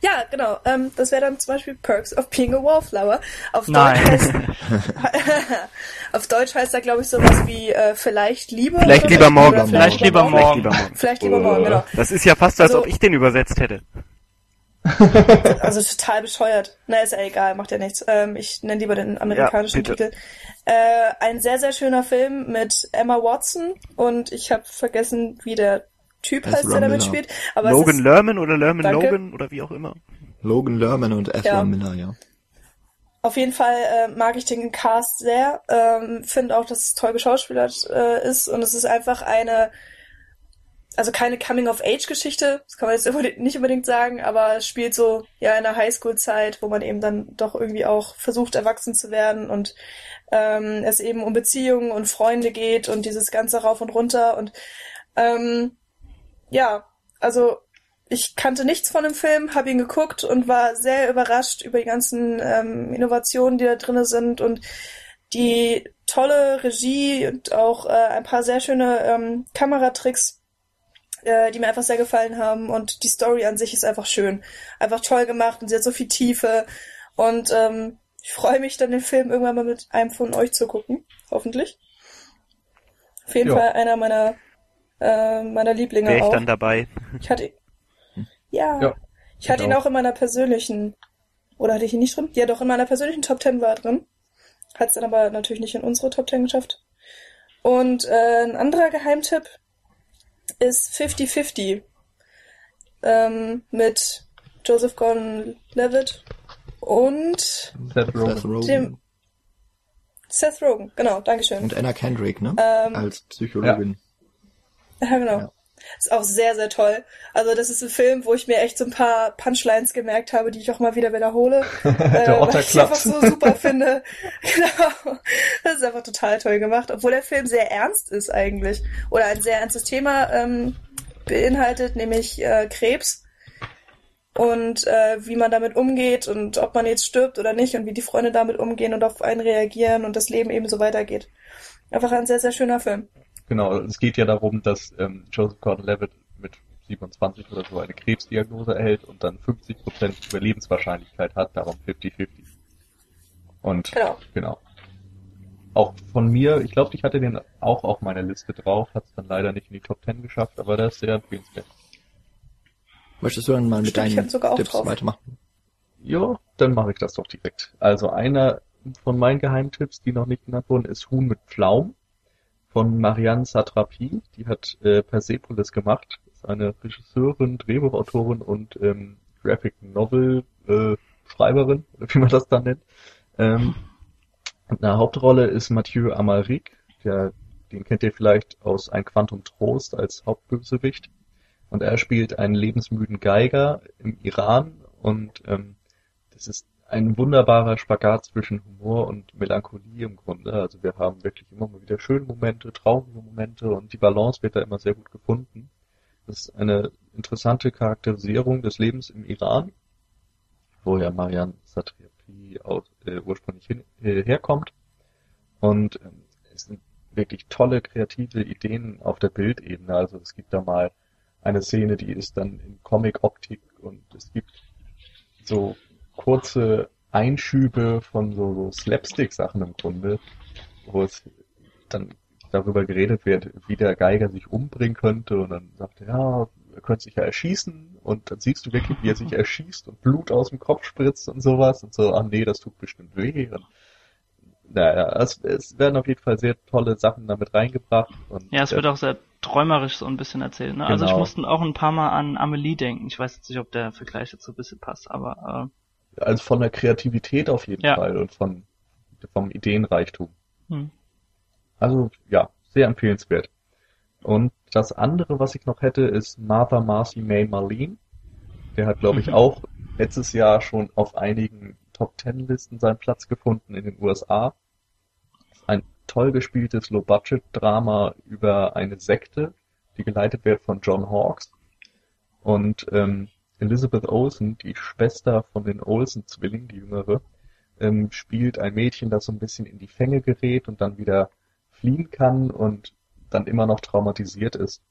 Ja, genau. Ähm, das wäre dann zum Beispiel Perks of Being a Wallflower. Auf
Nein.
Deutsch heißt, auf Deutsch heißt da, glaube ich, sowas wie äh, vielleicht lieber.
Vielleicht lieber
so.
morgen.
Vielleicht lieber
Vielleicht
morgen.
lieber morgen.
Vielleicht lieber morgen, genau.
Das ist ja fast, als
Also-
ob ich den übersetzt hätte.
Also total bescheuert. Na, ist ja egal, macht ja nichts. Ähm, ich nenne lieber den amerikanischen
Ja.
Titel. Äh, ein sehr, sehr schöner Film mit Emma Watson und ich habe vergessen, wie der Typ heißt, der damit spielt. Aber
Logan
ist
Lerman oder Lerman
Danke.
Logan oder wie auch immer.
Logan Lerman und Ezra
Ja.
Miller, ja.
auf jeden Fall äh, mag ich den Cast sehr. Ähm, Finde auch, dass es toll geschauspielert äh, ist und es ist einfach eine also keine Coming-of-Age-Geschichte, das kann man jetzt nicht unbedingt sagen, aber es spielt so ja in der Highschool-Zeit, wo man eben dann doch irgendwie auch versucht, erwachsen zu werden und ähm, es eben um Beziehungen und Freunde geht und dieses ganze rauf und runter und ähm, ja, also ich kannte nichts von dem Film, habe ihn geguckt und war sehr überrascht über die ganzen ähm, Innovationen, die da drinne sind und die tolle Regie und auch äh, ein paar sehr schöne ähm, Kameratricks, äh, die mir einfach sehr gefallen haben. Und die Story an sich ist einfach schön. Einfach toll gemacht und sie hat so viel Tiefe. Und ähm, ich freue mich dann, den Film irgendwann mal mit einem von euch zu gucken. Hoffentlich. Auf jeden
Ja.
Fall einer meiner, äh, meiner Lieblinge
Wäre ich
auch.
dann dabei.
Ich hatte ja,
Ja,
ich hatte
ich
ihn
auch.
auch in meiner persönlichen oder hatte ich ihn nicht drin? Ja, doch in meiner persönlichen Top 10 war er drin. Hat es dann aber natürlich nicht in unsere Top 10 geschafft. Und äh, ein anderer Geheimtipp ist 50-50 ähm, mit Joseph Gordon-Levitt und
Seth Rogen.
Seth Rogen.
Dem- Seth Rogen. Genau, Dankeschön.
Und Anna Kendrick, ne?
Ähm,
Als Psychologin.
Ja, genau.
Ja.
Ist auch sehr, sehr toll. Also das ist ein Film, wo ich mir echt so ein paar Punchlines gemerkt habe, die ich auch mal wieder wiederhole. äh,
Der Otter
weil ich einfach so super finde. genau. Das ist einfach total toll gemacht. Obwohl der Film sehr ernst ist eigentlich. Oder ein sehr ernstes Thema ähm, beinhaltet, nämlich äh, Krebs. Und äh, wie man damit umgeht und ob man jetzt stirbt oder nicht und wie die Freunde damit umgehen und auf einen reagieren und das Leben eben so weitergeht. Einfach ein sehr, sehr schöner Film.
Genau, es geht ja darum, dass ähm, Joseph Gordon-Levitt mit 27 oder so eine Krebsdiagnose erhält und dann 50% Überlebenswahrscheinlichkeit hat, darum 50-50. Und
Genau.
genau. Auch von mir, ich glaube, ich hatte den auch auf meiner Liste drauf, hat es dann leider nicht in die Top 10 geschafft, aber der ist sehr empfehlenswert.
Möchtest du dann mal mit
Stimmt,
deinen
hab sogar auch
Tipps
drauf.
weitermachen?
Ja, dann mache ich das doch direkt. Also einer von meinen Geheimtipps, die noch nicht genannt wurden, ist Huhn mit Pflaumen von Marianne Satrapi. Die hat äh, Persepolis gemacht. Ist eine Regisseurin, Drehbuchautorin und ähm, Graphic Novel äh, Schreiberin, wie man das dann nennt. Ähm, und eine Hauptrolle ist Mathieu Amalric, der, den kennt ihr vielleicht aus Ein Quantum Trost als Hauptbösewicht. Und er spielt einen lebensmüden Geiger im Iran und ähm, das ist ein wunderbarer Spagat zwischen Humor und Melancholie im Grunde. Also wir haben wirklich immer mal wieder schöne Momente, traurige Momente und die Balance wird da immer sehr gut gefunden. Das ist eine interessante Charakterisierung des Lebens im Iran, wo ja Marianne Satrapi aus, äh, ursprünglich hin, äh, herkommt. Und ähm, es sind wirklich tolle kreative Ideen auf der Bildebene. Also es gibt da mal eine Szene, die ist dann in Comic-Optik und es gibt so kurze Einschübe von so, so Slapstick-Sachen im Grunde, wo es dann darüber geredet wird, wie der Geiger sich umbringen könnte und dann sagt er, ja, er könnte sich ja erschießen und dann siehst du wirklich, wie er sich erschießt und Blut aus dem Kopf spritzt und sowas und so, ach nee, das tut bestimmt weh. Und, naja, es, es werden auf jeden Fall sehr tolle Sachen damit reingebracht. Und,
Ja, es
äh,
wird auch sehr träumerisch so ein bisschen erzählt. Ne? Also ich
Genau.
musste auch ein paar Mal an Amelie denken. Ich weiß jetzt nicht, ob der Vergleich jetzt so ein bisschen passt, aber
Also von der Kreativität auf jeden
Ja.
Fall und von, vom Ideenreichtum.
hm.
Also ja, sehr empfehlenswert. Und das andere, was ich noch hätte, ist Martha Marcy May Marlene. Der hat, glaube ich,
Mhm.
auch letztes Jahr schon auf einigen Top Ten Listen seinen Platz gefunden in den USA. Ein toll gespieltes Low-Budget-Drama über eine Sekte, die geleitet wird von John Hawkes. Und ähm, Elizabeth Olsen, die Schwester von den Olsen-Zwillingen, die jüngere, ähm, spielt ein Mädchen, das so ein bisschen in die Fänge gerät und dann wieder fliehen kann und dann immer noch traumatisiert ist.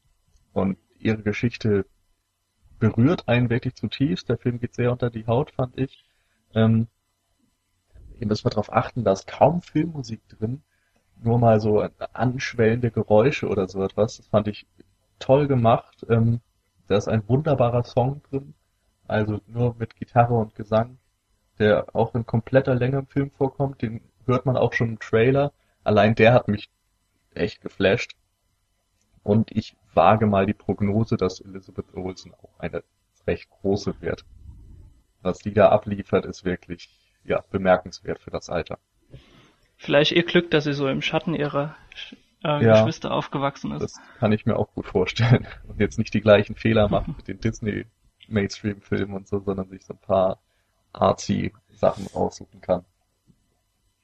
Und ihre Geschichte berührt einen wirklich zutiefst. Der Film geht sehr unter die Haut, fand ich. Ähm, ihr müsst mal darauf achten, da ist kaum Filmmusik drin, nur mal so anschwellende Geräusche oder so etwas. Das fand ich toll gemacht. Ähm, da ist ein wunderbarer Song drin, also nur mit Gitarre und Gesang, der auch in kompletter Länge im Film vorkommt. Den hört man auch schon im Trailer. Allein der hat mich echt geflasht. Und ich wage mal die Prognose, dass Elizabeth Olsen auch eine recht große wird. Was die da abliefert, ist wirklich ja bemerkenswert für das Alter.
Vielleicht ihr Glück, dass sie so im Schatten ihrer äh,
Ja.
Geschwister aufgewachsen ist.
Das kann ich mir auch gut vorstellen. Und jetzt nicht die gleichen Fehler macht mit den Disney Mainstream-Filmen und so, sondern sich so ein paar artsy Sachen aussuchen kann.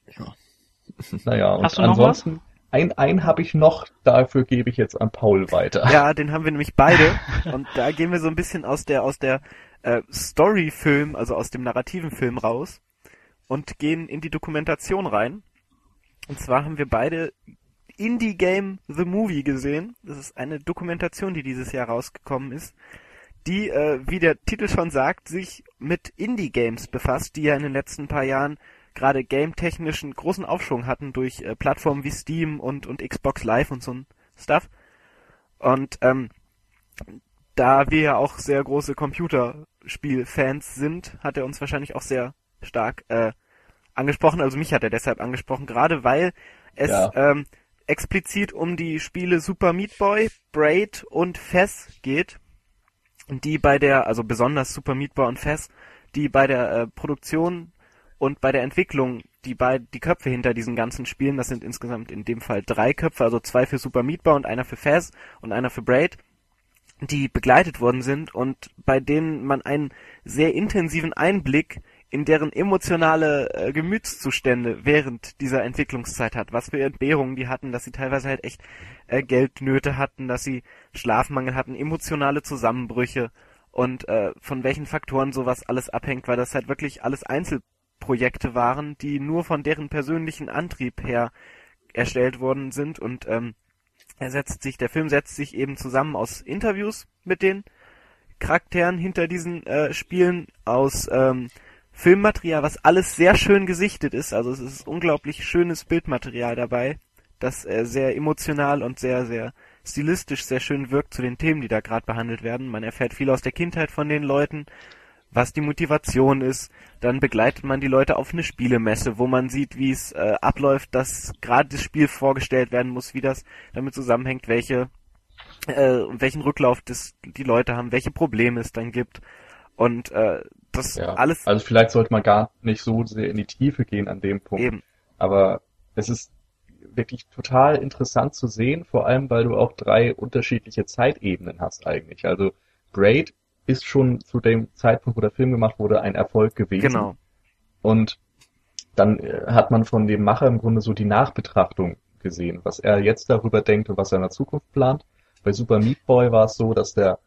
Ja.
Naja, und
Hast du noch was?
ansonsten, ein, ein habe ich noch, dafür gebe ich jetzt an Paul weiter.
Ja, den haben wir nämlich beide. Und da gehen wir so ein bisschen aus der, aus der äh, Story-Film, also aus dem narrativen Film raus und gehen in die Dokumentation rein. Und zwar haben wir beide Indie Game The Movie gesehen. Das ist eine Dokumentation, die dieses Jahr rausgekommen ist, die, äh, wie der Titel schon sagt, sich mit Indie Games befasst, die ja in den letzten paar Jahren gerade game-technischen großen Aufschwung hatten durch äh, Plattformen wie Steam und, und Xbox Live und so ein Stuff. Und ähm, da wir ja auch sehr große Computerspielfans sind, hat er uns wahrscheinlich auch sehr stark äh, angesprochen. Also mich hat er deshalb angesprochen, gerade weil es
Ja.
ähm, explizit um die Spiele Super Meat Boy, Braid und Fez geht, die bei der, also besonders Super Meat Boy und Fez, die bei der äh, Produktion und bei der Entwicklung die bei die Köpfe hinter diesen ganzen Spielen, das sind insgesamt in dem Fall drei Köpfe, also zwei für Super Meat Boy und einer für Fez und einer für Braid, die begleitet worden sind und bei denen man einen sehr intensiven Einblick in deren emotionale äh, Gemütszustände während dieser Entwicklungszeit hat, was für Entbehrungen die hatten, dass sie teilweise halt echt äh, Geldnöte hatten, dass sie Schlafmangel hatten, emotionale Zusammenbrüche und äh, von welchen Faktoren sowas alles abhängt, weil das halt wirklich alles Einzelprojekte waren, die nur von deren persönlichen Antrieb her erstellt worden sind und ähm, er setzt sich, der Film setzt sich eben zusammen aus Interviews mit den Charakteren hinter diesen äh, Spielen, aus ähm, Filmmaterial, was alles sehr schön gesichtet ist. Also es ist unglaublich schönes Bildmaterial dabei, das äh, sehr emotional und sehr, sehr stilistisch sehr schön wirkt zu den Themen, die da gerade behandelt werden. Man erfährt viel aus der Kindheit von den Leuten, was die Motivation ist. Dann begleitet man die Leute auf eine Spielemesse, wo man sieht, wie es äh, abläuft, dass gerade das Spiel vorgestellt werden muss, wie das damit zusammenhängt, welche äh, welchen Rücklauf das die Leute haben, welche Probleme es dann gibt. Und äh, das
Ja.
alles
Also vielleicht sollte man gar nicht so sehr in die Tiefe gehen an dem Punkt.
eben.
Aber es ist wirklich total interessant zu sehen, vor allem weil du auch drei unterschiedliche Zeitebenen hast eigentlich. Also Braid ist schon zu dem Zeitpunkt, wo der Film gemacht wurde, ein Erfolg gewesen.
Genau.
Und dann äh, hat man von dem Macher im Grunde so die Nachbetrachtung gesehen, was er jetzt darüber denkt und was er in der Zukunft plant. Bei Super Meat Boy war es so, dass der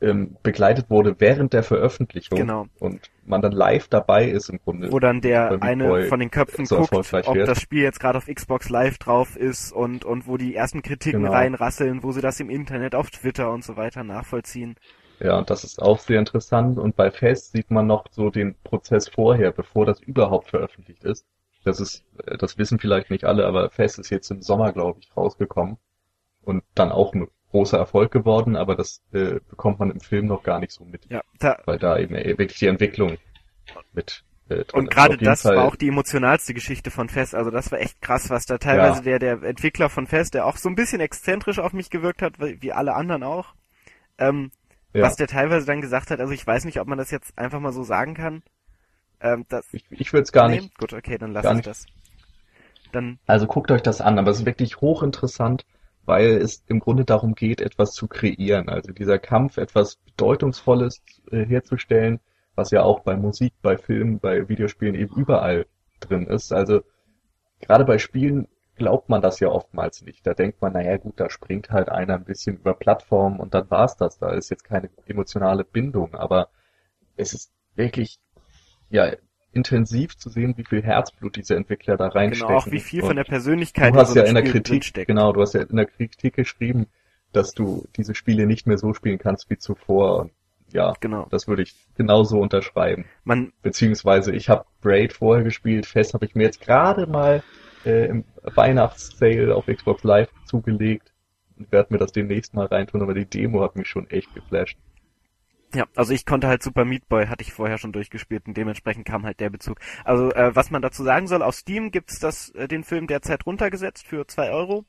ähm, begleitet wurde während der Veröffentlichung
Genau.
und man dann live dabei ist im Grunde.
Wo dann der eine
Boy
von den Köpfen
so
guckt, ob
wird.
das Spiel jetzt gerade auf Xbox Live drauf ist und, und wo die ersten Kritiken
Genau.
reinrasseln, wo sie das im Internet, auf Twitter und so weiter nachvollziehen.
Ja, und das ist auch sehr interessant. Und bei Fest sieht man noch so den Prozess vorher, bevor das überhaupt veröffentlicht ist. Das ist, äh, das wissen vielleicht nicht alle, aber Fest ist jetzt im Sommer, glaube ich, rausgekommen. Und dann auch ein großer Erfolg geworden, aber das äh, bekommt man im Film noch gar nicht so mit,
Ja, da,
weil da eben äh, wirklich die Entwicklung mit äh,
Und gerade das
Fall-
war auch die emotionalste Geschichte von Fest. Also das war echt krass, was da teilweise
Ja.
der, der Entwickler von Fest, der auch so ein bisschen exzentrisch auf mich gewirkt hat, wie alle anderen auch, ähm,
ja,
was der teilweise dann gesagt hat. Also ich weiß nicht, ob man das jetzt einfach mal so sagen kann. Ähm, das,
ich, ich würde es gar
Nee?
nicht
Gut, okay, dann lass ich das. Dann,
Also guckt euch das an, aber es ist wirklich hochinteressant, weil es im Grunde darum geht, etwas zu kreieren. Also dieser Kampf, etwas Bedeutungsvolles äh, herzustellen, was ja auch bei Musik, bei Filmen, bei Videospielen eben überall drin ist. Also gerade bei Spielen glaubt man das ja oftmals nicht. Da denkt man, naja gut, da springt halt einer ein bisschen über Plattformen und dann war's das. Da ist jetzt keine emotionale Bindung, aber es ist wirklich, ja, intensiv zu sehen, wie viel Herzblut diese Entwickler da reinstecken.
Genau, auch wie viel von der Persönlichkeit
Du hast ja in der Kritik,
drinsteckt.
genau, du hast ja in der Kritik geschrieben, dass du diese Spiele nicht mehr so spielen kannst wie zuvor. Und ja,
Genau.
das würde ich genauso unterschreiben.
Man,
Beziehungsweise ich habe Braid vorher gespielt, Fest habe ich mir jetzt gerade mal äh, im Weihnachtssale auf Xbox Live zugelegt und werde mir das demnächst mal reintun, aber die Demo hat mich schon echt geflasht.
Ja, also ich konnte halt Super Meat Boy, hatte ich vorher schon durchgespielt und dementsprechend kam halt der Bezug. Also, äh, was man dazu sagen soll, auf Steam gibt's das, äh, den Film derzeit runtergesetzt für zwei Euro.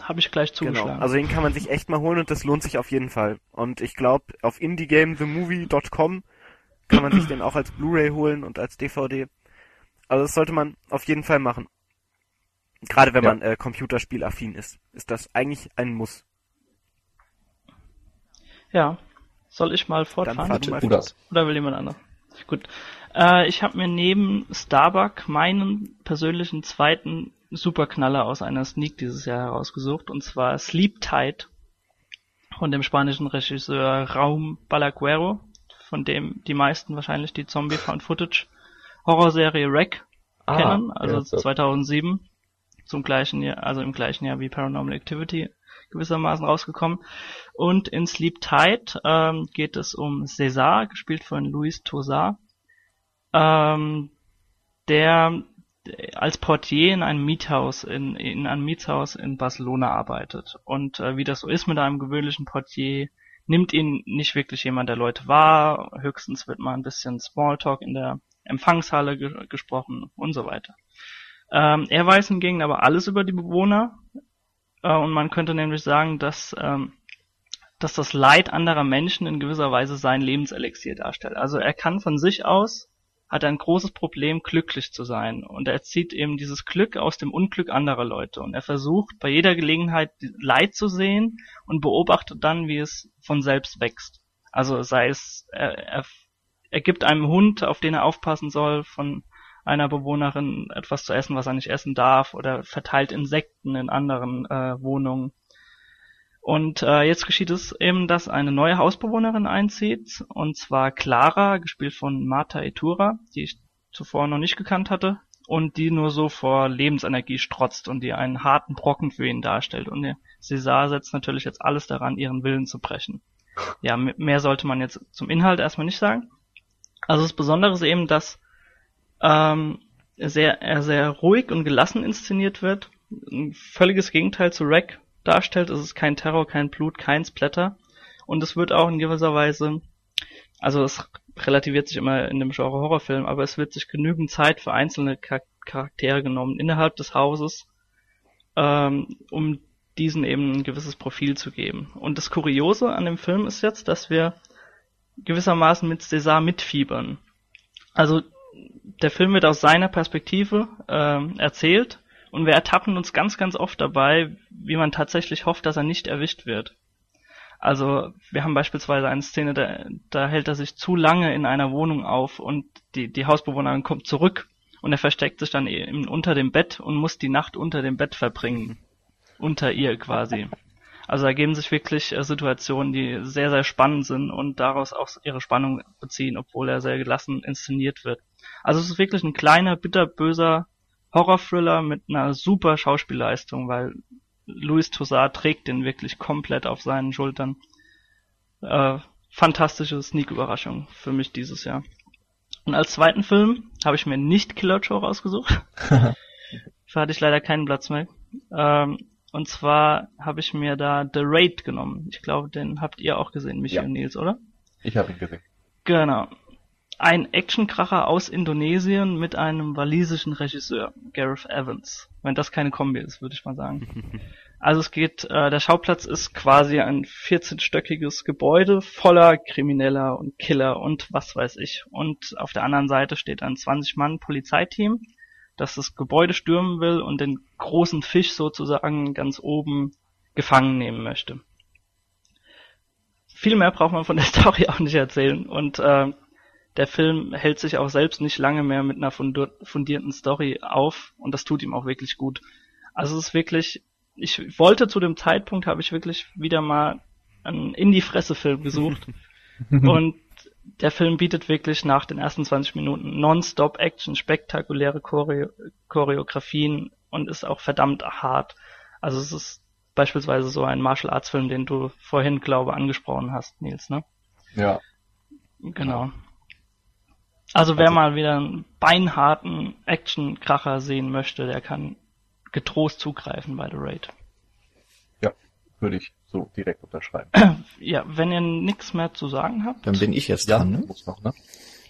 Habe ich gleich
Genau.
zugeschlagen.
Also den kann man sich echt mal holen und das lohnt sich auf jeden Fall. Und ich glaube, auf indiegamethemovie.com kann man sich den auch als Blu-ray holen und als DVD. Also das sollte man auf jeden Fall machen. Gerade wenn
Ja.
man äh, computerspielaffin ist, ist das eigentlich ein Muss.
ja. Soll ich mal
Dann
fortfahren?
fahr du mal
das.
Oder will jemand anderes? Gut. Äh, ich habe mir neben Starbuck meinen persönlichen zweiten Superknaller aus einer Sneak dieses Jahr herausgesucht, und zwar Sleep Tight von dem spanischen Regisseur Raum Balaguero, von dem die meisten wahrscheinlich die Zombie Found Footage Horrorserie Wreck kennen, also
Ah, ja, so.
2007 zum gleichen Jahr, also im gleichen Jahr wie Paranormal Activity gewissermaßen rausgekommen. Und in Sleep Tight ähm, geht es um César, gespielt von Luis Tosar, ähm, der als Portier in einem Miethaus in, in einem Mietshaus in Barcelona arbeitet. Und äh, wie das so ist mit einem gewöhnlichen Portier, nimmt ihn nicht wirklich jemand der Leute wahr. Höchstens wird mal ein bisschen Smalltalk in der Empfangshalle ge gesprochen und so weiter. Ähm, er weiß hingegen aber alles über die Bewohner äh, und man könnte nämlich sagen, dass ähm, dass das Leid anderer Menschen in gewisser Weise sein Lebenselixier darstellt. Also er kann von sich aus hat ein großes Problem, glücklich zu sein. Und er zieht eben dieses Glück aus dem Unglück anderer Leute. Und er versucht bei jeder Gelegenheit Leid zu sehen und beobachtet dann, wie es von selbst wächst. Also sei es, er, er, er gibt einem Hund, auf den er aufpassen soll, von einer Bewohnerin etwas zu essen, was er nicht essen darf, oder verteilt Insekten in anderen äh, Wohnungen. Und äh, jetzt geschieht es eben, dass eine neue Hausbewohnerin einzieht, und zwar Clara, gespielt von Marta Etura, die ich zuvor noch nicht gekannt hatte, und die nur so vor Lebensenergie strotzt und die einen harten Brocken für ihn darstellt. Und César setzt natürlich jetzt alles daran, ihren Willen zu brechen. Ja, mehr sollte man jetzt zum Inhalt erstmal nicht sagen. Also das Besondere ist eben, dass ähm, sehr, er sehr ruhig und gelassen inszeniert wird. Ein völliges Gegenteil zu Rack darstellt. Es ist kein Terror, kein Blut, kein Splatter. Und es wird auch in gewisser Weise, also es relativiert sich immer in dem Genre Horrorfilm, aber es wird sich genügend Zeit für einzelne Char Charaktere genommen innerhalb des Hauses, ähm, um diesen eben ein gewisses Profil zu geben. Und das Kuriose an dem Film ist jetzt, dass wir gewissermaßen mit César mitfiebern. Also der Film wird aus seiner Perspektive ähm, erzählt und wir ertappen uns ganz, ganz oft dabei, wie man tatsächlich hofft, dass er nicht erwischt wird. Also wir haben beispielsweise eine Szene, da, da hält er sich zu lange in einer Wohnung auf und die, die Hausbewohnerin kommt zurück und er versteckt sich dann eben unter dem Bett und muss die Nacht unter dem Bett verbringen. Unter ihr quasi. Also da geben sich wirklich äh, Situationen, die sehr, sehr spannend sind und daraus auch ihre Spannung beziehen, obwohl er sehr gelassen inszeniert wird. Also es ist wirklich ein kleiner, bitterböser Horror-Thriller mit einer super Schauspielleistung, weil Louis Toussaint trägt den wirklich komplett auf seinen Schultern. Äh, fantastische Sneak-Überraschung für mich dieses Jahr. Und als zweiten Film habe ich mir nicht Killer Joe rausgesucht. Dafür hatte ich leider keinen Platz mehr. Ähm, und zwar habe ich mir da The Raid genommen. Ich glaube, den habt ihr auch gesehen, Michi
Ja.
und Nils, oder?
Ich habe ihn gesehen.
Genau. Ein Actionkracher aus Indonesien mit einem walisischen Regisseur, Gareth Evans. Wenn das keine Kombi ist, würde ich mal sagen. Also es geht, äh, der Schauplatz ist quasi ein 14-stöckiges Gebäude voller Krimineller und Killer und was weiß ich. Und auf der anderen Seite steht ein 20-Mann-Polizeiteam, das das Gebäude stürmen will und den großen Fisch sozusagen ganz oben gefangen nehmen möchte. Viel mehr braucht man von der Story auch nicht erzählen und äh, der Film hält sich auch selbst nicht lange mehr mit einer fundierten Story auf und das tut ihm auch wirklich gut. Also es ist wirklich, ich wollte zu dem Zeitpunkt, habe ich wirklich wieder mal einen In-die-Fresse-Film gesucht und der Film bietet wirklich nach den ersten 20 Minuten nonstop Action, spektakuläre Choreo Choreografien und ist auch verdammt hart. Also es ist beispielsweise so ein Martial Arts Film, den du vorhin, glaube angesprochen hast, Nils, ne?
Ja.
Genau. Also wer
Also-
mal wieder einen beinharten Action-Kracher sehen möchte, der kann getrost zugreifen bei The Raid.
Würde ich so direkt unterschreiben.
Ja, wenn ihr nichts mehr zu sagen habt,
Dann bin ich jetzt
Ja,
dran, ne?
muss noch, ne?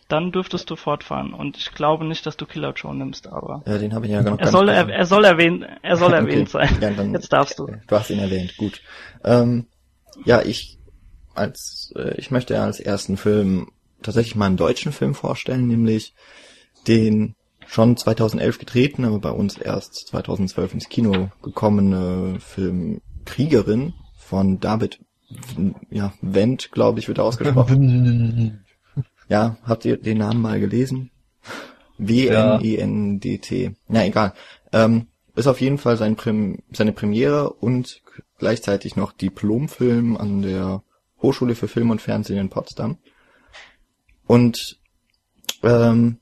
dann dürftest du fortfahren. Und ich glaube nicht, dass du Killer Joe nimmst, aber
Ja, den habe ich ja noch
er
gar
soll,
nicht
er,
gesagt.
er soll erwähnt, er soll
Okay.
erwähnt sein.
Ja, dann-
Jetzt darfst du.
Du hast ihn erwähnt, gut. Ähm, ja, ich als äh, ich möchte als ersten Film tatsächlich mal einen deutschen Film vorstellen, nämlich den schon 2011 gedrehten, aber bei uns erst 2012 ins Kino gekommene Film Kriegerin von David ja, Wendt, glaube ich, wird ausgesprochen. Ja, habt ihr den Namen mal gelesen? W-N-E-N-D-T. Ja, egal. Ähm, ist auf jeden Fall sein Prim seine Premiere und gleichzeitig noch Diplomfilm an der Hochschule für Film und Fernsehen in Potsdam. Und ähm,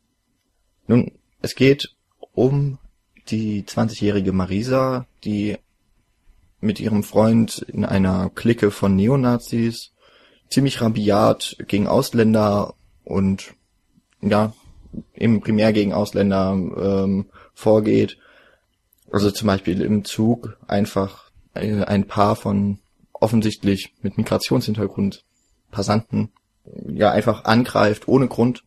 nun, es geht um die 20-jährige Marisa, die mit ihrem Freund in einer Clique von Neonazis ziemlich rabiat gegen Ausländer und ja, eben primär gegen Ausländer ähm, vorgeht. Also zum Beispiel im Zug einfach äh, ein Paar von offensichtlich mit Migrationshintergrund Passanten ja einfach angreift ohne Grund.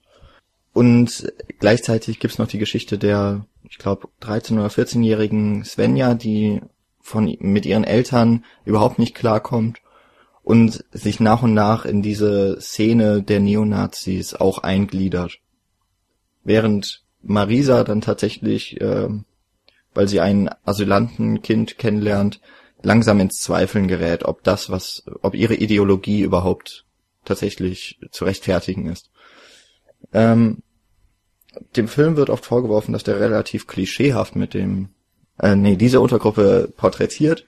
Und gleichzeitig gibt's noch die Geschichte der, ich glaube, 13- oder 14-jährigen Svenja, die von mit ihren Eltern überhaupt nicht klarkommt und sich nach und nach in diese Szene der Neonazis auch eingliedert. Während Marisa dann tatsächlich, äh, weil sie ein Asylantenkind kennenlernt, langsam ins Zweifeln gerät, ob das, was, ob ihre Ideologie überhaupt tatsächlich zu rechtfertigen ist. Ähm, dem Film wird oft vorgeworfen, dass der relativ klischeehaft mit dem, äh, nee, diese Untergruppe porträtiert.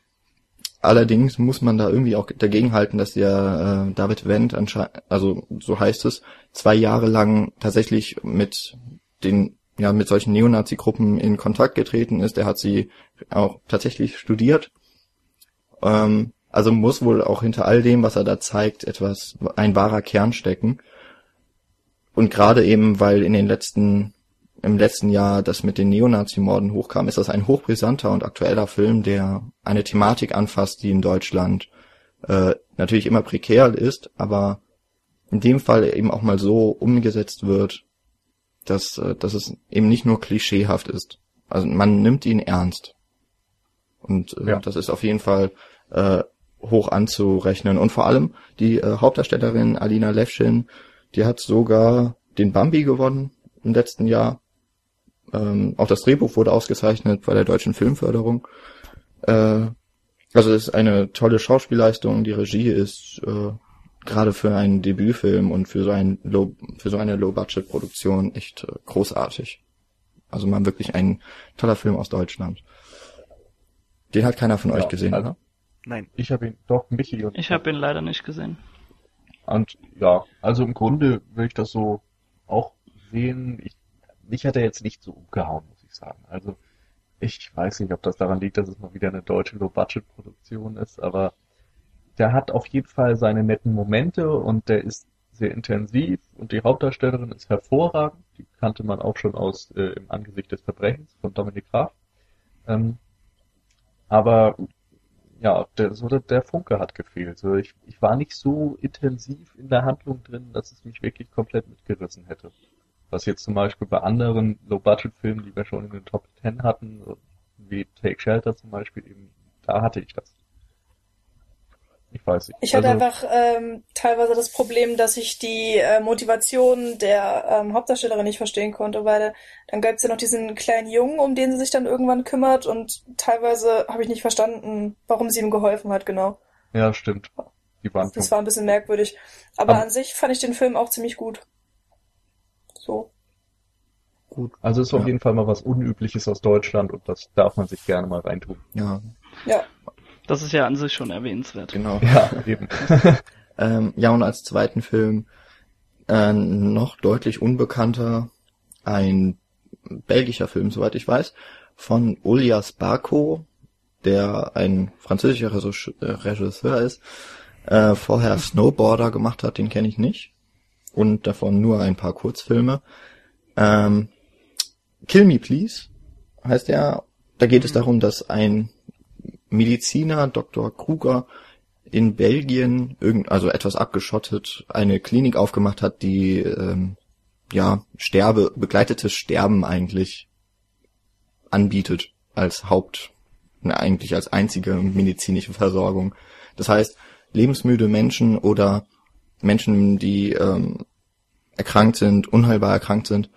Allerdings muss man da irgendwie auch dagegen halten, dass der äh, David Wendt anscheinend, also so heißt es, zwei Jahre lang tatsächlich mit den, ja, mit solchen Neonazi-Gruppen in Kontakt getreten ist. Er hat sie auch tatsächlich studiert. Ähm, also muss wohl auch hinter all dem, was er da zeigt, etwas, ein wahrer Kern stecken. Und gerade eben, weil in den letzten, im letzten Jahr das mit den Neonazi-Morden hochkam, ist das ein hochbrisanter und aktueller Film, der eine Thematik anfasst, die in Deutschland äh, natürlich immer prekär ist, aber in dem Fall eben auch mal so umgesetzt wird, dass, äh, dass es eben nicht nur klischeehaft ist. Also man nimmt ihn ernst. Und äh,
Ja.
das ist auf jeden Fall äh, hoch anzurechnen. Und vor allem die äh, Hauptdarstellerin Alina Levschin, die hat sogar den Bambi gewonnen im letzten Jahr. Ähm, auch das Drehbuch wurde ausgezeichnet bei der deutschen Filmförderung. Äh, also es ist eine tolle Schauspielleistung. Die Regie ist äh, gerade für einen Debütfilm und für so ein Low, für so eine Low-Budget-Produktion echt äh, großartig. Also mal wirklich ein toller Film aus Deutschland. Den hat keiner von
Ja,
euch gesehen,
also-
oder?
Nein.
Ich habe ihn, doch, Michi und
Ich habe ihn leider nicht gesehen.
Und ja, also im Grunde will ich das so auch sehen. Ich, mich hat er jetzt nicht so umgehauen, muss ich sagen. Also ich weiß nicht, ob das daran liegt, dass es mal wieder eine deutsche Low-Budget-Produktion ist, aber der hat auf jeden Fall seine netten Momente und der ist sehr intensiv und die Hauptdarstellerin ist hervorragend. Die kannte man auch schon aus äh, Im Angesicht des Verbrechens von Dominik Graf. Ähm, aber ja, der, so der, der Funke hat gefehlt. So, ich, ich war nicht so intensiv in der Handlung drin, dass es mich wirklich komplett mitgerissen hätte. Was jetzt zum Beispiel bei anderen Low-Budget-Filmen, die wir schon in den Top 10 hatten, wie Take Shelter zum Beispiel, eben, da hatte ich das. Ich weiß nicht.
Ich hatte
Also,
einfach ähm, teilweise das Problem, dass ich die äh, Motivation der ähm, Hauptdarstellerin nicht verstehen konnte, weil dann gab es ja noch diesen kleinen Jungen, um den sie sich dann irgendwann kümmert und teilweise habe ich nicht verstanden, warum sie ihm geholfen hat, genau.
Ja, stimmt. Die
Das war ein bisschen merkwürdig. Aber
Aber-
an sich fand ich den Film auch ziemlich gut. So.
Gut.
Also ist auf
Ja.
jeden Fall mal was Unübliches aus Deutschland und das darf man sich gerne mal reintun.
Ja,
Ja.
Das ist ja an sich schon erwähnenswert.
genau.
Ja, eben.
Ähm, ja, und als zweiten Film Äh, noch deutlich unbekannter ein belgischer Film, soweit ich weiß, von Ulias Barco, der ein französischer äh, Regisseur ist, äh, vorher Snowboarder gemacht hat, den kenne ich nicht. Und davon nur ein paar Kurzfilme. Ähm, Kill Me Please heißt er. Da geht es darum, dass ein Mediziner, Dr. Kruger, in Belgien, irgend, also etwas abgeschottet, eine Klinik aufgemacht hat, die ähm, ja Sterbe, begleitetes Sterben eigentlich anbietet als Haupt, na, eigentlich als einzige medizinische Versorgung. Das heißt, lebensmüde Menschen oder Menschen, die ähm, erkrankt sind, unheilbar erkrankt sind,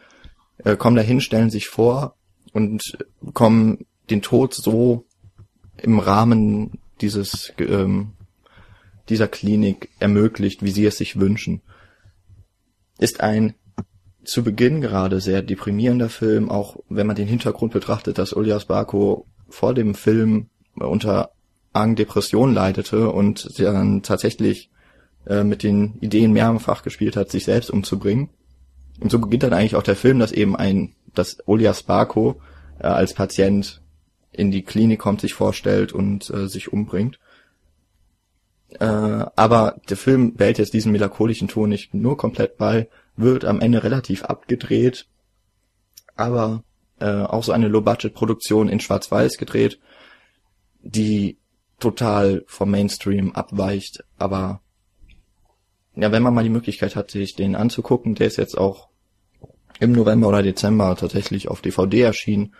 äh, kommen dahin, stellen sich vor und bekommen den Tod so im Rahmen dieses ähm, dieser Klinik ermöglicht, wie sie es sich wünschen. Ist ein zu Beginn gerade sehr deprimierender Film, auch wenn man den Hintergrund betrachtet, dass Ulias Barko vor dem Film unter argen leidete und dann tatsächlich äh, mit den Ideen mehrfach gespielt hat, sich selbst umzubringen. Und so beginnt dann eigentlich auch der Film, dass eben ein, dass Ulias Barko äh, als Patient in die Klinik kommt, sich vorstellt und äh, sich umbringt. Äh, aber der Film behält jetzt diesen melancholischen Ton nicht nur komplett bei, wird am Ende relativ abgedreht, aber äh, auch so eine Low-Budget-Produktion in Schwarz-Weiß gedreht, die total vom Mainstream abweicht, aber ja, wenn man mal die Möglichkeit hat, sich den anzugucken, der ist jetzt auch im November oder Dezember tatsächlich auf DVD erschienen.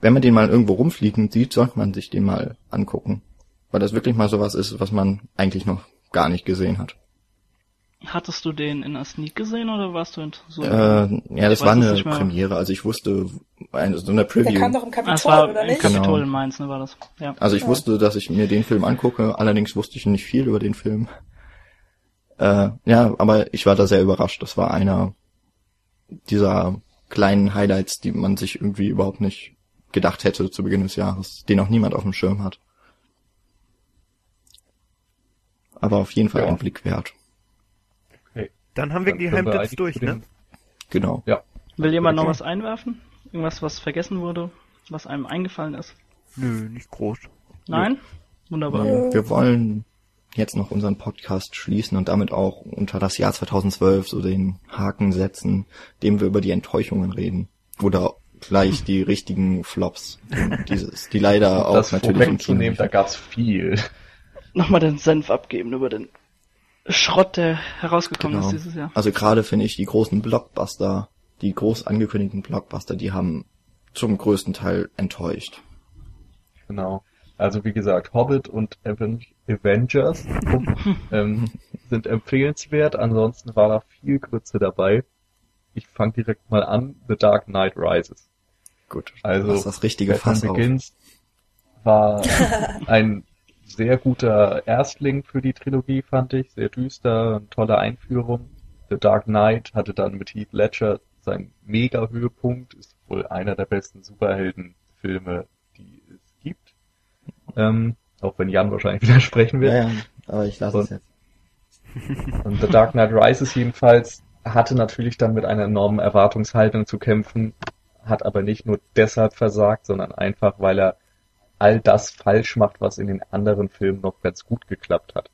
Wenn man den mal irgendwo rumfliegen sieht, sollte man sich den mal angucken. Weil das wirklich mal sowas ist, was man eigentlich noch gar nicht gesehen hat.
Hattest du den in der Sneak gesehen oder warst du in so?
Äh, ja, das war eine Premiere, also ich wusste, eine, so eine Preview. Der
kam doch im Kapitol,
das war
oder
im
nicht?
Kapitol
Genau.
in Mainz, ne, war das? Ja.
Also ich
Ja.
wusste, dass ich mir den Film angucke, allerdings wusste ich nicht viel über den Film. Äh, ja, aber ich war da sehr überrascht. Das war einer dieser kleinen Highlights, die man sich irgendwie überhaupt nicht gedacht hätte zu Beginn des Jahres, den auch niemand auf dem Schirm hat. Aber auf jeden Fall
Ja.
ein Blick wert.
Dann haben wir
Dann
die
können wir
durch, ne?
Genau.
Will jemand noch
Okay.
was einwerfen? Irgendwas, was vergessen wurde? Was einem eingefallen ist?
Nö, nicht groß.
Nein? Wunderbar.
Äh, Wir wollen jetzt noch unseren Podcast schließen und damit auch unter das Jahr 2012 so den Haken setzen, dem wir über die Enttäuschungen reden. Oder gleich die richtigen Flops. Dieses, die leider auch
das
natürlich Kino.
vorwegzunehmen, da gab's viel.
Nochmal den Senf abgeben über den Schrott, der herausgekommen
Genau.
ist dieses Jahr.
Also gerade finde ich die großen Blockbuster, die groß angekündigten Blockbuster, die haben zum größten Teil enttäuscht.
Genau. Also wie gesagt, Hobbit und Aven Avengers ähm, sind empfehlenswert. Ansonsten war da viel Grütze dabei. Ich fange direkt mal an. The Dark Knight Rises.
Gut.
Also
das ist das richtige Fass auf.
Begins war ein sehr guter Erstling für die Trilogie, fand ich. Sehr düster, tolle Einführung. The Dark Knight hatte dann mit Heath Ledger seinen Mega-Höhepunkt, ist wohl einer der besten Superheldenfilme, die es gibt. Ähm, auch wenn Jan wahrscheinlich widersprechen wird.
Ja, ja, aber ich lasse es jetzt.
Und The Dark Knight Rises jedenfalls hatte natürlich dann mit einer enormen Erwartungshaltung zu kämpfen, hat aber nicht nur deshalb versagt, sondern einfach, weil er all das falsch macht, was in den anderen Filmen noch ganz gut geklappt hat.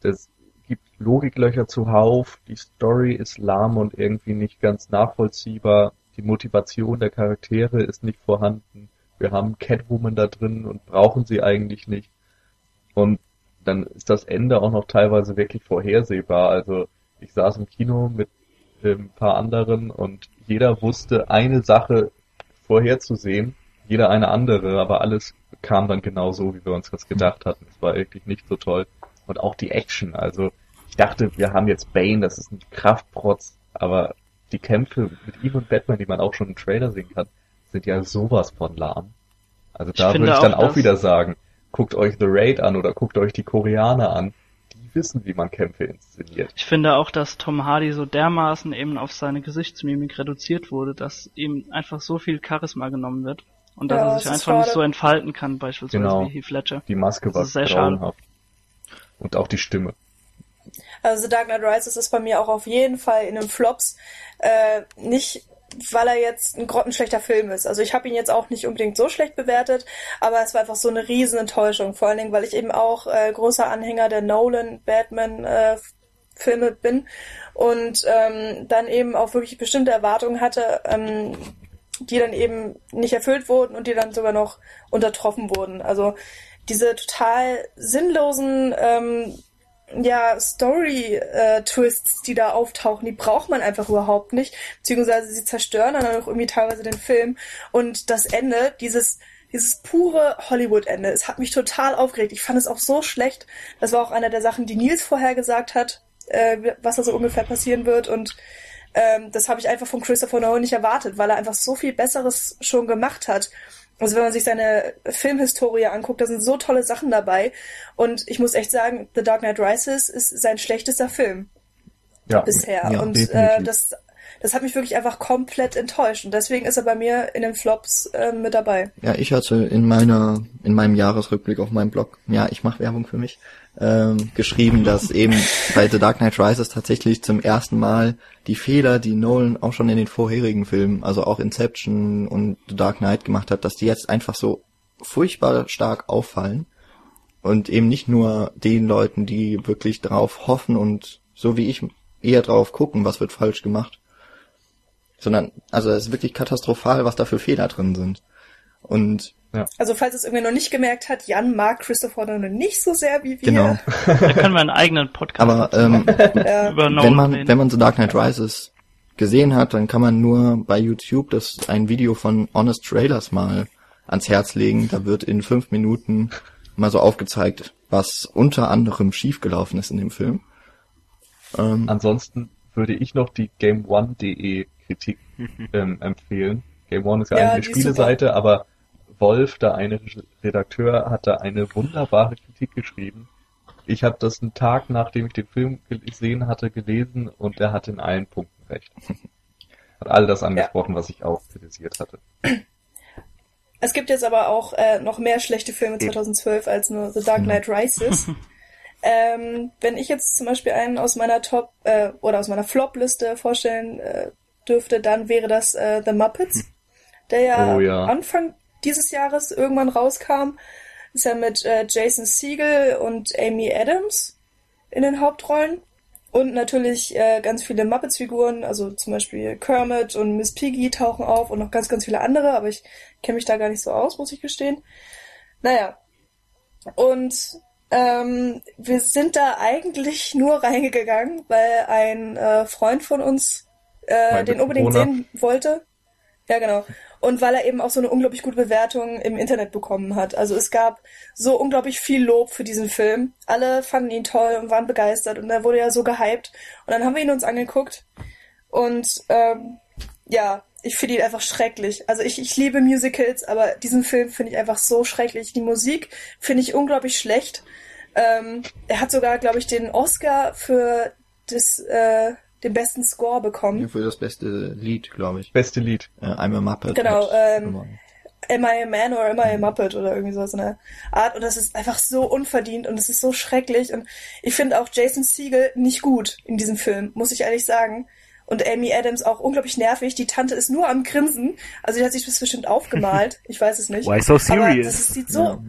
Das gibt Logiklöcher zuhauf, die Story ist lahm und irgendwie nicht ganz nachvollziehbar, die Motivation der Charaktere ist nicht vorhanden, wir haben Catwoman da drin und brauchen sie eigentlich nicht. Und dann ist das Ende auch noch teilweise wirklich vorhersehbar. Also ich saß im Kino mit ein paar anderen und jeder wusste eine Sache vorherzusehen, jeder eine andere, aber alles kam dann genau so, wie wir uns das gedacht hatten. Es war wirklich nicht so toll. Und auch die Action, also ich dachte, wir haben jetzt Bane, das ist ein Kraftprotz, aber die Kämpfe mit ihm und Batman, die man auch schon im Trailer sehen kann, sind ja sowas von lahm. Also
Ich
da
finde
würde ich dann
auch,
auch wieder sagen, guckt euch The Raid an oder guckt euch die Koreaner an. Wissen, wie man Kämpfe inszeniert.
Ich finde auch, dass Tom Hardy so dermaßen eben auf seine Gesichtsmimik reduziert wurde, dass ihm einfach so viel Charisma genommen wird. Und dass
Ja,
er sich einfach nicht so entfalten kann, beispielsweise
Genau.
wie Heath Ledger.
Die Maske
Das
war
ist sehr schade.
grauenhaft. Und auch die Stimme.
Also The Dark Knight Rises ist bei mir auch auf jeden Fall in den Flops. Äh, nicht, weil er jetzt ein grottenschlechter Film ist. Also ich habe ihn jetzt auch nicht unbedingt so schlecht bewertet, aber es war einfach so eine riesen Enttäuschung. Vor allen Dingen, weil ich eben auch äh, großer Anhänger der Nolan Batman äh, Filme bin und ähm, dann eben auch wirklich bestimmte Erwartungen hatte, ähm, die dann eben nicht erfüllt wurden und die dann sogar noch untertroffen wurden. Also diese total sinnlosen ähm, ja, Story-Twists, die da auftauchen, die braucht man einfach überhaupt nicht. Beziehungsweise sie zerstören dann auch irgendwie teilweise den Film. Und das Ende, dieses, dieses pure Hollywood-Ende, es hat mich total aufgeregt. Ich fand es auch so schlecht. Das war auch einer der Sachen, die Nils vorher gesagt hat, äh, was da so ungefähr passieren wird. Und ähm, das habe ich einfach von Christopher Nolan nicht erwartet, weil er einfach so viel Besseres schon gemacht hat. Also wenn man sich seine Filmhistorie anguckt, da sind so tolle Sachen dabei. Und ich muss echt sagen, The Dark Knight Rises ist sein schlechtester Film
Ja,
bisher.
ja,
und äh, das, das hat mich wirklich einfach komplett enttäuscht. Und deswegen ist er bei mir in den Flops äh, mit dabei.
Ja, ich hatte in meiner, in meinem Jahresrückblick auf meinem Blog, ja, ich mache Werbung für mich, ähm, geschrieben, dass eben bei The Dark Knight Rises tatsächlich zum ersten Mal die Fehler, die Nolan auch schon in den vorherigen Filmen, also auch Inception und The Dark Knight gemacht hat, dass die jetzt einfach so furchtbar stark auffallen und eben nicht nur den Leuten, die wirklich drauf hoffen und so wie ich eher drauf gucken, was wird falsch gemacht, sondern also es ist wirklich katastrophal, was da für Fehler drin sind. Und
Also falls es irgendwie noch nicht gemerkt hat, Jan mag Christopher Nolan nicht so sehr wie wir.
genau,
Da können wir einen eigenen Podcast
aber ähm,
Ja.
über
wenn man
reden.
wenn man The Dark Knight Rises gesehen hat, dann kann man nur bei YouTube das ein Video von Honest Trailers mal ans Herz legen. Da wird in fünf Minuten mal so aufgezeigt, was unter anderem schiefgelaufen ist in dem Film. Ähm,
Ansonsten würde ich noch die GameOne.de Kritik ähm, empfehlen. Game One ist ja,
Ja,
eine. Spieleseite, aber Wolf, da eine Redakteur, hat da eine wunderbare Kritik geschrieben. Ich habe das einen Tag, nachdem ich den Film gesehen hatte, gelesen und er hat in allen Punkten recht. Hat all das angesprochen, was ich auch kritisiert hatte.
Es gibt jetzt aber auch äh, noch mehr schlechte Filme 2012 als nur The Dark Knight Rises. ähm, wenn ich jetzt zum Beispiel einen aus meiner Top äh, oder aus meiner Flop-Liste vorstellen äh, dürfte, dann wäre das äh, The Muppets, der ja,
Oh ja.
Anfang dieses Jahres irgendwann rauskam. Ist ja mit äh, Jason Segel und Amy Adams in den Hauptrollen. Und natürlich äh, ganz viele Muppets-Figuren, also zum Beispiel Kermit und Miss Piggy tauchen auf und noch ganz, ganz viele andere, aber ich kenne mich da gar nicht so aus, muss ich gestehen. Naja. Und ähm, wir sind da eigentlich nur reingegangen, weil ein äh, Freund von uns äh, den unbedingt
Mitbewohner.
sehen wollte. Ja, genau. Und weil er eben auch so eine unglaublich gute Bewertung im Internet bekommen hat. Also es gab so unglaublich viel Lob für diesen Film. Alle fanden ihn toll und waren begeistert und er wurde ja so gehypt. Und dann haben wir ihn uns angeguckt und ähm, ja, ich finde ihn einfach schrecklich. Also ich, ich liebe Musicals, aber diesen Film finde ich einfach so schrecklich. Die Musik finde ich unglaublich schlecht. Ähm, er hat sogar, glaube ich, den Oscar für das, äh, den besten Score bekommen.
für das beste Lied, glaube ich.
Beste Lied.
Äh, I'm a Muppet.
Genau, ähm. Am I a Man or Am I a Muppet oder irgendwie sowas in der Art. Und das ist einfach so unverdient und es ist so schrecklich. Und ich finde auch Jason Segel nicht gut in diesem Film, muss ich ehrlich sagen. Und Amy Adams auch unglaublich nervig. Die Tante ist nur am Grinsen. Also die hat sich das bestimmt aufgemalt. Ich weiß es nicht.
Why so
Aber
serious?
das ist- sieht so,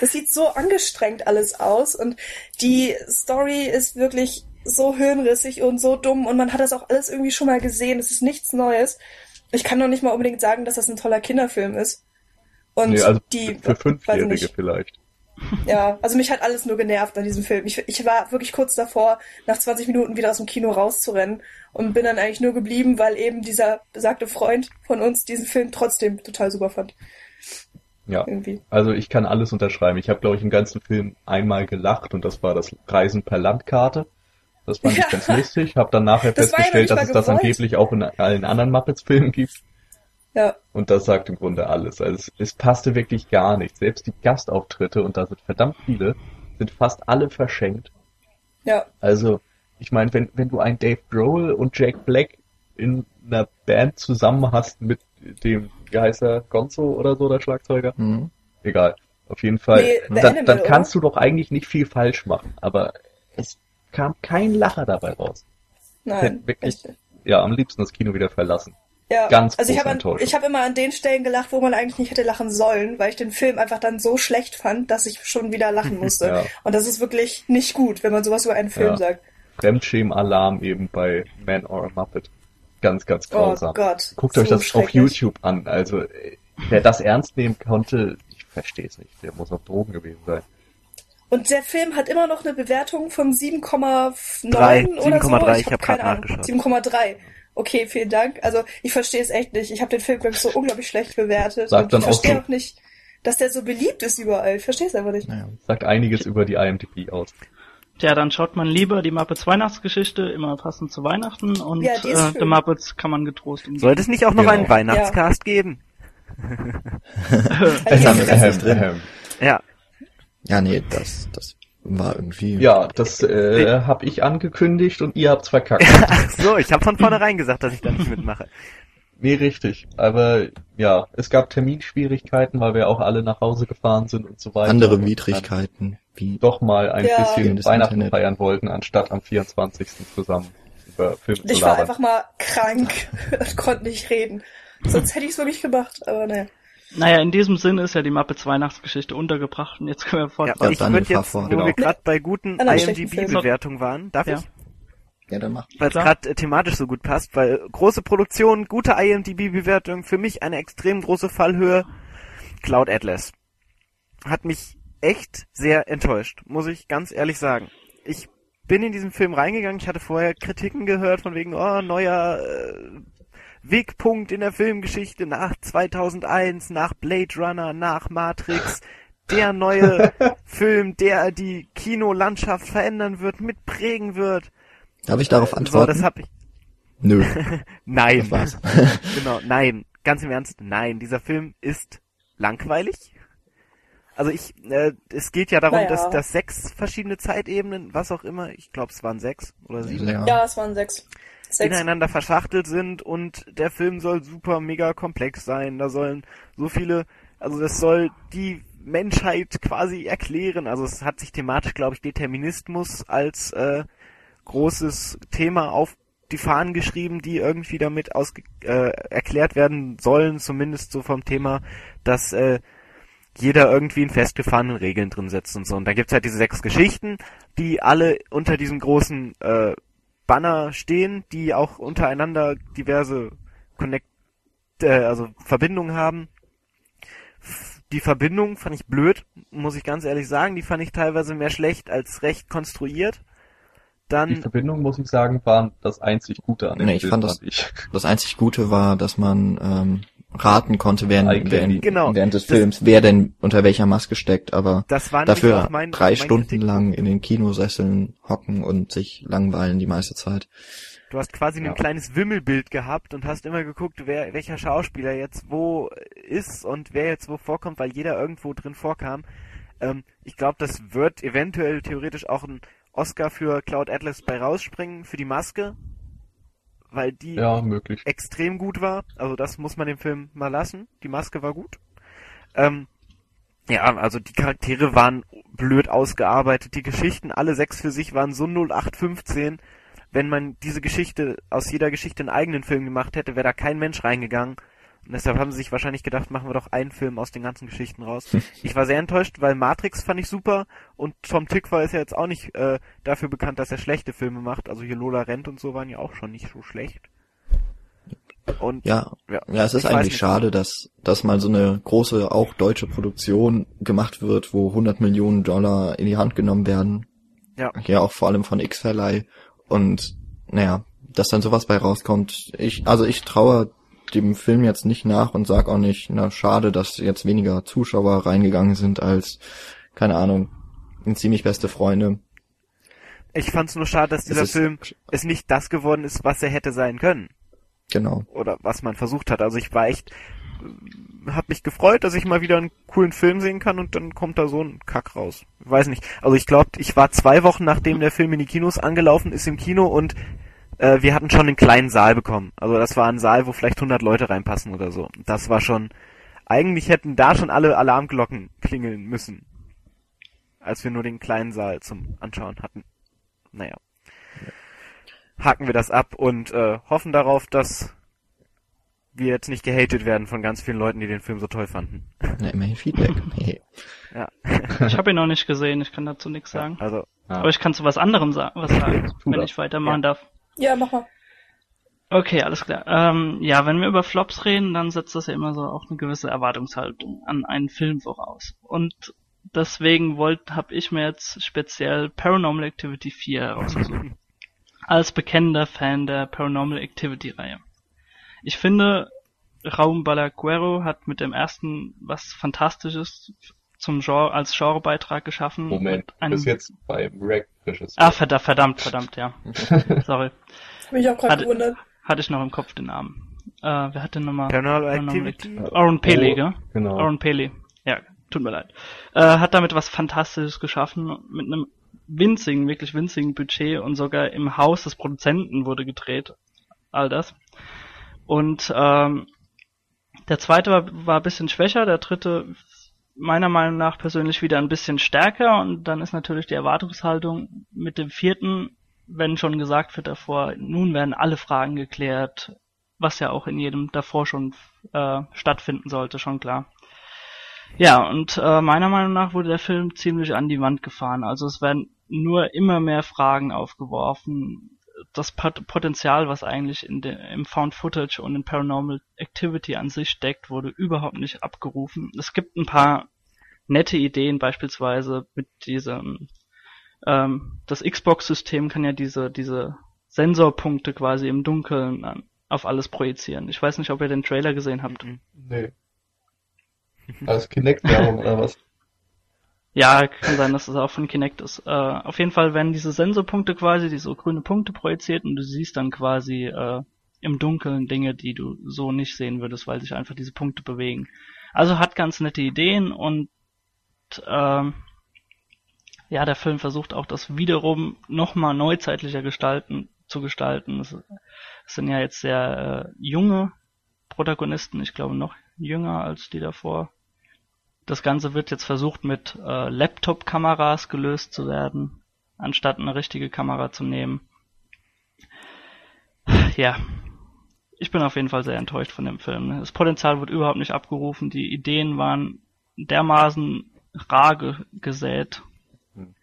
das sieht so angestrengt alles aus. Und die Story ist wirklich so hirnrissig und so dumm. Und man hat das auch alles irgendwie schon mal gesehen. Es ist nichts Neues. Ich kann noch nicht mal unbedingt sagen, dass das ein toller Kinderfilm ist. Und
Nee, also
die,
für Fünfjährige vielleicht.
Ja, also mich hat alles nur genervt an diesem Film. Ich, ich war wirklich kurz davor, nach 20 Minuten wieder aus dem Kino rauszurennen und bin dann eigentlich nur geblieben, weil eben dieser besagte Freund von uns diesen Film trotzdem total super fand.
Ja.
Irgendwie.
Also ich kann alles unterschreiben. Ich habe, glaube ich, im ganzen Film einmal gelacht und das war das Reisen per Landkarte. Das fand
Ja.
ich ganz lustig. Habe dann nachher
Das ja
festgestellt, dass es das angeblich auch in allen anderen Muppets-Filmen gibt.
Ja.
Und das sagt im Grunde alles. Also es, es passte wirklich gar nicht. Selbst die Gastauftritte, und da sind verdammt viele, sind fast alle verschenkt.
Ja.
Also, ich meine, wenn, wenn du einen Dave Grohl und Jack Black in einer Band zusammen hast mit dem, wie heißt er, Gonzo oder so, der Schlagzeuger?
Mhm.
Egal. Auf jeden Fall.
Nee,
dann,
Animal,
dann kannst du doch eigentlich nicht viel falsch machen. Aber es kam kein Lacher dabei raus.
Nein,
Wirklich?
nicht.
Ja, am liebsten das Kino wieder verlassen.
Ja,
Ganz
also ich habe hab immer an den Stellen gelacht, wo man eigentlich nicht hätte lachen sollen, weil ich den Film einfach dann so schlecht fand, dass ich schon wieder lachen musste.
Ja.
Und das ist wirklich nicht gut, wenn man sowas über einen Film
Ja.
sagt.
Fremdschämen-Alarm eben bei Man or a Muppet. Ganz, ganz
Oh
grausam.
Gott.
Guckt
so
euch das auf. YouTube an. Also, wer das ernst nehmen konnte, ich verstehe es nicht. Der muss auf Drogen gewesen sein.
Und der Film hat immer noch eine Bewertung von 7,9
Drei,
oder
7,3,
so.
ich hab
keine
nachgeschaut.
7,3. Okay, vielen Dank. Also ich verstehe es echt nicht. Ich habe den Film glaube ich so unglaublich schlecht bewertet.
Sag
und
dann
ich
auch
verstehe
so.
auch nicht, dass der so beliebt ist überall. Ich verstehe es einfach nicht.
Naja.
Sagt einiges über die IMDb aus.
Tja, dann schaut man lieber die Muppets Weihnachtsgeschichte, immer passend zu Weihnachten und
Ja,
äh. The Muppets kann man getrost umgehen.
Sollte es nicht auch noch
Genau.
einen Weihnachtscast geben?
Drin.
Ähm,
Ja.
Ja, nee, das, das war irgendwie.
ja, das äh, habe ich angekündigt und ihr habt's verkackt.
Ach so, ich habe von vornherein gesagt, dass ich da nicht mitmache.
nee, richtig. Aber ja, es gab Terminschwierigkeiten, weil wir auch alle nach Hause gefahren sind und so weiter.
andere Widrigkeiten, wie
Doch mal ein
Ja.
bisschen Weihnachten
Internet.
feiern wollten, anstatt am 24. zusammen über Filme zu
Ich war
labern.
einfach mal krank und konnte nicht reden. Sonst hätte ich es wirklich gemacht, aber naja.
Naja, in diesem Sinn ist ja die Muppets Weihnachtsgeschichte untergebracht und jetzt können wir
Ja,
fortfahren.
ich
Daniel,
würde jetzt,
vor.
wo
Genau.
wir gerade bei guten IMDb-Bewertungen waren, darf
Ja.
ich?
Ja, dann mach.
Weil es gerade äh, thematisch so gut passt, weil große Produktion, gute IMDb-Bewertung, für mich eine extrem große Fallhöhe. Cloud Atlas. Hat mich echt sehr enttäuscht, muss ich ganz ehrlich sagen. Ich bin in diesen Film reingegangen, ich hatte vorher Kritiken gehört von wegen, oh, neuer äh, Wegpunkt in der Filmgeschichte nach 2001, nach Blade Runner, nach Matrix. Der neue Film, der die Kinolandschaft verändern wird, mitprägen wird.
Darf ich darauf
So,
antworten?
das hab ich.
Nö,
Nein.
das war's.
genau, nein. Ganz im Ernst, nein. Dieser Film ist langweilig. Also ich, äh, es geht ja darum,
Naja.
dass, dass sechs verschiedene Zeitebenen, was auch immer, ich glaube es waren sechs oder sieben,
Ja.
Ja, es waren sechs. Sechs.
ineinander verschachtelt sind und der Film soll super mega komplex sein. Da sollen so viele, also das soll die Menschheit quasi erklären. Also es hat sich thematisch, glaube ich, Determinismus als äh, großes Thema auf die Fahnen geschrieben, die irgendwie damit ausge äh, erklärt werden sollen, zumindest so vom Thema, dass äh, jeder irgendwie in festgefahrenen Regeln drin sitzt und so. Und da gibt's halt diese sechs Geschichten, die alle unter diesem großen äh, Banner stehen, die auch untereinander diverse Connect, äh, also Verbindungen haben. Die Verbindung fand ich blöd, muss ich ganz ehrlich sagen. Die fand ich teilweise mehr schlecht als recht konstruiert.
Die
Dann,
Verbindung, muss ich sagen, waren das einzig Gute an dem
Nee, ich
Film,
fand das-
ich.
Das einzig Gute war, dass man ähm, raten konnte während, während,
genau.
während des
Das-
Films, wer denn unter welcher Maske steckt, aber
das war nämlich
dafür
mein,
drei
mein
Stunden
Kritikpunkt.
lang in den Kinosesseln hocken und sich langweilen die meiste Zeit.
Du hast quasi
Ja.
ein kleines Wimmelbild gehabt und hast immer geguckt, wer, welcher Schauspieler jetzt wo ist und wer jetzt wo vorkommt, weil jeder irgendwo drin vorkam. Ähm, ich glaube, das wird eventuell theoretisch auch ein Oscar für Cloud Atlas bei rausspringen, für die Maske, weil die
Ja,
extrem gut war. Also das muss man dem Film mal lassen. Die Maske war gut. Ähm, ja, also die Charaktere waren blöd ausgearbeitet. Die Geschichten, alle sechs für sich, waren so 0815. Wenn man diese Geschichte, aus jeder Geschichte einen eigenen Film gemacht hätte, wäre da kein Mensch reingegangen. Und deshalb haben sie sich wahrscheinlich gedacht, machen wir doch einen Film aus den ganzen Geschichten raus. Ich war sehr enttäuscht, weil Matrix fand ich super und Tom Tykwer ist ja jetzt auch nicht äh, dafür bekannt, dass er schlechte Filme macht. Also hier Lola Rent und so waren ja auch schon nicht so schlecht. Und
Ja,
Ja,
ja, es ist eigentlich schade, dass, dass mal so eine große, auch deutsche Produktion gemacht wird, wo 100 Millionen Dollar in die Hand genommen werden.
Ja.
Ja, auch vor allem von X-Verleih. Und, naja, dass dann sowas bei rauskommt. Ich, also ich traue dem Film jetzt nicht nach und sag auch nicht, na, schade, dass jetzt weniger Zuschauer reingegangen sind als, keine Ahnung, ein ziemlich beste Freunde.
ich fand's nur schade, dass
Es
dieser
ist-
Film es nicht das geworden ist, was er hätte sein können.
Genau.
Oder was man versucht hat. Also ich war echt, äh, hab mich gefreut, dass ich mal wieder einen coolen Film sehen kann und dann kommt da so ein Kack raus. Ich weiß nicht. Also ich glaube, ich war zwei Wochen nachdem der Film in die Kinos angelaufen ist im Kino und äh, wir hatten schon einen kleinen Saal bekommen. Also das war ein Saal, wo vielleicht 100 Leute reinpassen oder so. Das war schon, eigentlich hätten da schon alle Alarmglocken klingeln müssen. Als wir nur den kleinen Saal zum Anschauen hatten. Naja. haken wir das ab und äh, hoffen darauf, dass wir jetzt nicht gehatet werden von ganz vielen Leuten, die den Film so toll fanden.
Ja, immerhin Feedback. Hey.
Ja.
Ich habe ihn noch nicht gesehen, ich kann dazu nichts sagen.
Also,
Aber ich kann zu was anderem sa was sagen, wenn
das.
ich weitermachen
Ja.
darf.
Ja, mach mal.
Okay, alles klar. Ähm, ja, wenn wir über Flops reden, dann setzt das ja immer so auch eine gewisse Erwartungshaltung an einen Film voraus. Und deswegen wollt, habe ich mir jetzt speziell Paranormal Activity 4 herausgesucht. Als bekennender Fan der Paranormal Activity Reihe. Ich finde, Raum Balaguero hat mit dem ersten was Fantastisches zum Genre, als Genrebeitrag geschaffen.
Moment,
einen-
bis jetzt beim React-Regisseur.
Ah, verdammt, verdammt, verdammt, ja. Sorry.
Hab mich auch gerade
Hatte-
gewundert.
Hatte ich noch im Kopf den Namen. Äh, wer hat denn nochmal?
Paranormal Activity?
Aaron Paley,
Oh,
gell?
Genau.
Aaron Paley. Ja, tut mir leid. Äh, hat damit was Fantastisches geschaffen, mit einem winzigen, wirklich winzigen Budget und sogar im Haus des Produzenten wurde gedreht. All das. Und ähm, der zweite war, war ein bisschen schwächer, der dritte meiner Meinung nach persönlich wieder ein bisschen stärker und dann ist natürlich die Erwartungshaltung mit dem vierten, wenn schon gesagt wird davor, nun werden alle Fragen geklärt, was ja auch in jedem davor schon äh, stattfinden sollte, schon klar. Ja, und äh, meiner Meinung nach wurde der Film ziemlich an die Wand gefahren. Also es werden nur immer mehr Fragen aufgeworfen. Das Pot Potenzial, was eigentlich in de im Found Footage und in Paranormal Activity an sich steckt, wurde überhaupt nicht abgerufen. Es gibt ein paar nette Ideen, beispielsweise mit diesem ähm, das Xbox-System kann ja diese diese Sensorpunkte quasi im Dunkeln an, auf alles projizieren. Ich weiß nicht, ob ihr den Trailer gesehen habt.
Nee. Als Kinect-Werbung oder was?
Ja, kann sein, dass das auch von Kinect ist. Äh, auf jeden Fall werden diese Sensorpunkte quasi, diese grüne Punkte projiziert und du siehst dann quasi äh, im Dunkeln Dinge, die du so nicht sehen würdest, weil sich einfach diese Punkte bewegen. Also hat ganz nette Ideen und ähm, ja, der Film versucht auch das wiederum nochmal neuzeitlicher gestalten, zu gestalten. Es, es sind ja jetzt sehr äh, junge Protagonisten, ich glaube noch jünger als die davor. Das Ganze wird jetzt versucht mit äh, Laptop-Kameras gelöst zu werden, anstatt eine richtige Kamera zu nehmen. Ja, ich bin auf jeden Fall sehr enttäuscht von dem Film. ne. Das Potenzial wird überhaupt nicht abgerufen, die Ideen waren dermaßen rar ge gesät
Hm.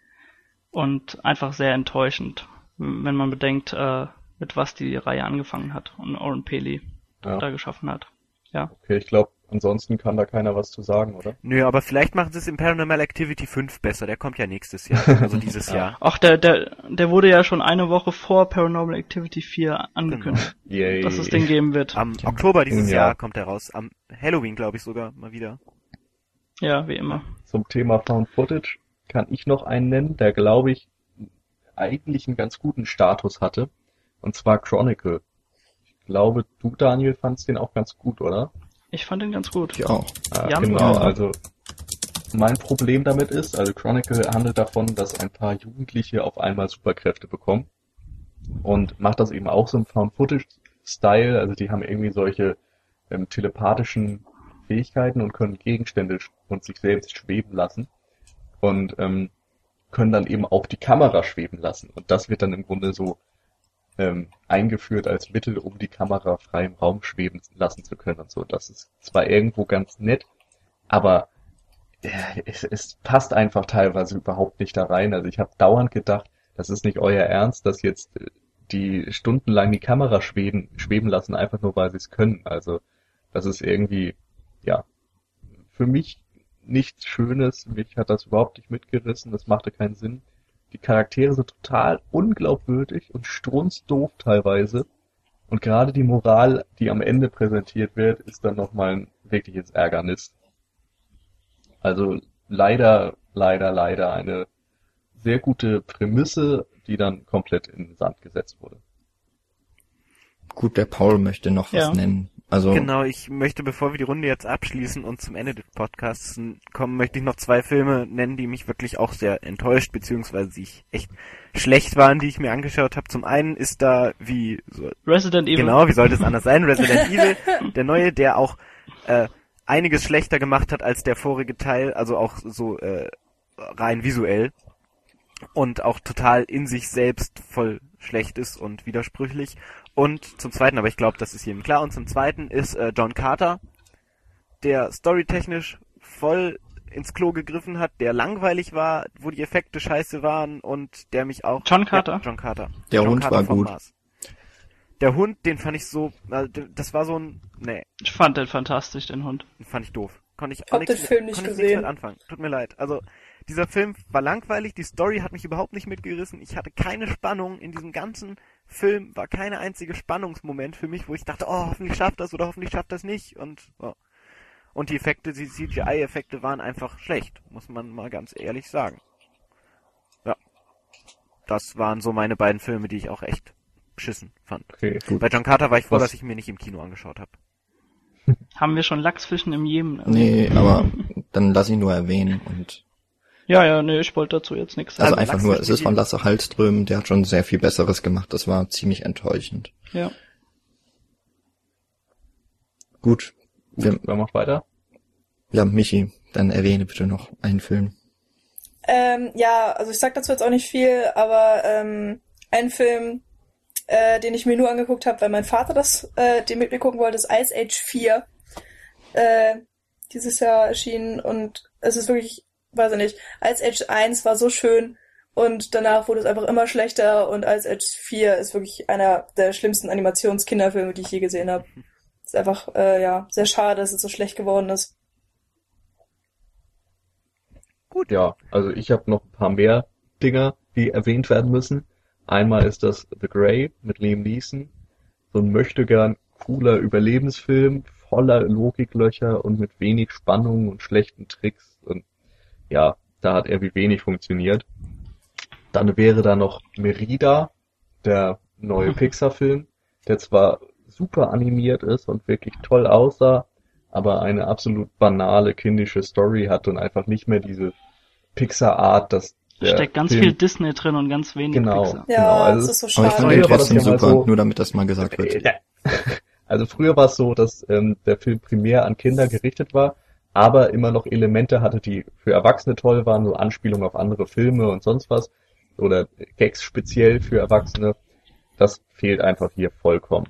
und einfach sehr enttäuschend, wenn man bedenkt, äh, mit was die Reihe angefangen hat und Oren Paley
Ja.
da geschaffen hat. Ja.
Okay, ich glaube, ansonsten kann da keiner was zu sagen, oder?
Nö, aber vielleicht machen sie es im Paranormal Activity 5 besser. Der kommt ja nächstes Jahr, also dieses
Ja.
Jahr.
Ach, der, der, der wurde ja schon eine Woche vor Paranormal Activity 4 angekündigt,
Yay.
dass es den geben wird.
Am Oktober dieses
Ja.
Jahr kommt er raus. Am Halloween, glaube ich sogar, mal wieder.
Ja, wie immer.
Zum Thema Found Footage kann ich noch einen nennen, der glaube ich eigentlich einen ganz guten Status hatte. Und zwar Chronicle. Ich glaube, du, Daniel, fandst den auch ganz gut, oder?
Ich fand den ganz gut.
Ich auch.
Ja,
genau, also mein Problem damit ist, also Chronicle handelt davon, dass ein paar Jugendliche auf einmal Superkräfte bekommen und macht das eben auch so im Found-Footage-Style, also die haben irgendwie solche ähm, telepathischen Fähigkeiten und können Gegenstände und sich selbst schweben lassen und ähm, können dann eben auch die Kamera schweben lassen und das wird dann im Grunde so ähm, eingeführt als Mittel, um die Kamera frei im Raum schweben lassen zu können und so. Das ist zwar irgendwo ganz nett, aber äh, es, es passt einfach teilweise überhaupt nicht da rein. Also ich habe dauernd gedacht, das ist nicht euer Ernst, dass jetzt äh, die stundenlang die Kamera schweben, schweben lassen, einfach nur weil sie es können. Also das ist irgendwie, ja, für mich nichts Schönes. Mich hat das überhaupt nicht mitgerissen. Das machte keinen Sinn. Die Charaktere sind total unglaubwürdig und strunzdoof teilweise. Und gerade die Moral, die am Ende präsentiert wird, ist dann nochmal ein wirkliches Ärgernis. Also leider, leider, leider eine sehr gute Prämisse, die dann komplett in den Sand gesetzt wurde.
Gut, der Paul möchte noch was
Ja.
nennen. Also,
Genau, ich möchte, bevor wir die Runde jetzt abschließen und zum Ende des Podcasts kommen, möchte ich noch zwei Filme nennen, die mich wirklich auch sehr enttäuscht, beziehungsweise die ich echt schlecht waren, die ich mir angeschaut habe. Zum einen ist da, wie so,
Resident Evil.
Genau, wie sollte es anders sein? Resident Evil, der neue, der auch äh, einiges schlechter gemacht hat als der vorige Teil, also auch so äh, rein visuell und auch total in sich selbst voll schlecht ist und widersprüchlich. Und zum zweiten, aber ich glaube, das ist jedem klar, und zum zweiten ist äh, John Carter, der storytechnisch voll ins Klo gegriffen hat, der langweilig war, wo die Effekte scheiße waren und der mich auch...
John Carter?
Ja, John Carter.
Der
John
Hund
Carter
war gut.
Mars. Der Hund, den fand ich so, äh, das war so ein, nee,
Ich fand den fantastisch, den Hund.
den fand ich doof. Konnte ich auch
Hab
nichts
den Film nicht
konnte ich
gesehen.
nichts mit anfangen. Tut mir leid. Also, dieser Film war langweilig, die Story hat mich überhaupt nicht mitgerissen. Ich hatte keine Spannung in diesem ganzen Film, war keine einzige Spannungsmoment für mich, wo ich dachte, oh, hoffentlich schafft das oder hoffentlich schafft das nicht und oh. und die Effekte, die CGI-Effekte waren einfach schlecht, muss man mal ganz ehrlich sagen. Ja. Das waren so meine beiden Filme, die ich auch echt beschissen fand.
Okay, gut.
Bei John Carter war ich froh,
Was-
dass ich mir nicht im Kino angeschaut habe.
Haben wir schon Lachsfischen im Jemen?
Nee, aber dann lass ich nur erwähnen und
Ja, ja, nee, ich wollte dazu jetzt nichts
also
sagen.
einfach
Lachs
nur, es ist von Lasse Hallström, der hat schon sehr viel Besseres gemacht, das war ziemlich enttäuschend.
Ja.
Gut, wir,
Wer macht weiter?
ja, Michi, dann erwähne bitte noch einen Film.
Ähm, ja, also ich sag dazu jetzt auch nicht viel, aber ähm, ein Film, äh, den ich mir nur angeguckt habe, weil mein Vater das, äh, den mit mir gucken wollte, ist Ice Age 4. Äh, dieses Jahr erschienen und es ist wirklich, weiß ich nicht, Ice Age 1 war so schön und danach wurde es einfach immer schlechter und Ice Age 4 ist wirklich einer der schlimmsten Animationskinderfilme, die ich je gesehen habe. Ist einfach, äh, ja, sehr schade, dass es so schlecht geworden ist.
Ja, also ich habe noch ein paar mehr Dinger, die erwähnt werden müssen. Einmal ist das The Grey mit Liam Neeson. So ein möchtegern cooler Überlebensfilm, voller Logiklöcher und mit wenig Spannung und schlechten Tricks. Ja, da hat irgendwie wenig funktioniert. Dann wäre da noch Merida, der neue Pixar-Film, der zwar super animiert ist und wirklich toll aussah, aber eine absolut banale kindische Story hat und einfach nicht mehr diese Pixar-Art, dass
Da
der
steckt ganz
Film,
viel Disney drin und ganz wenig
Genau.
Pixar.
Ja,
Genau, also
das ist so
Aber ich
schade.
fand den
Früher war das
trotzdem super,
so-
nur damit das mal gesagt wird.
Also früher war es so, dass ähm, der Film primär an Kinder gerichtet war, aber immer noch Elemente hatte, die für Erwachsene toll waren, so Anspielungen auf andere Filme und sonst was oder Gags speziell für Erwachsene. Das fehlt einfach hier vollkommen.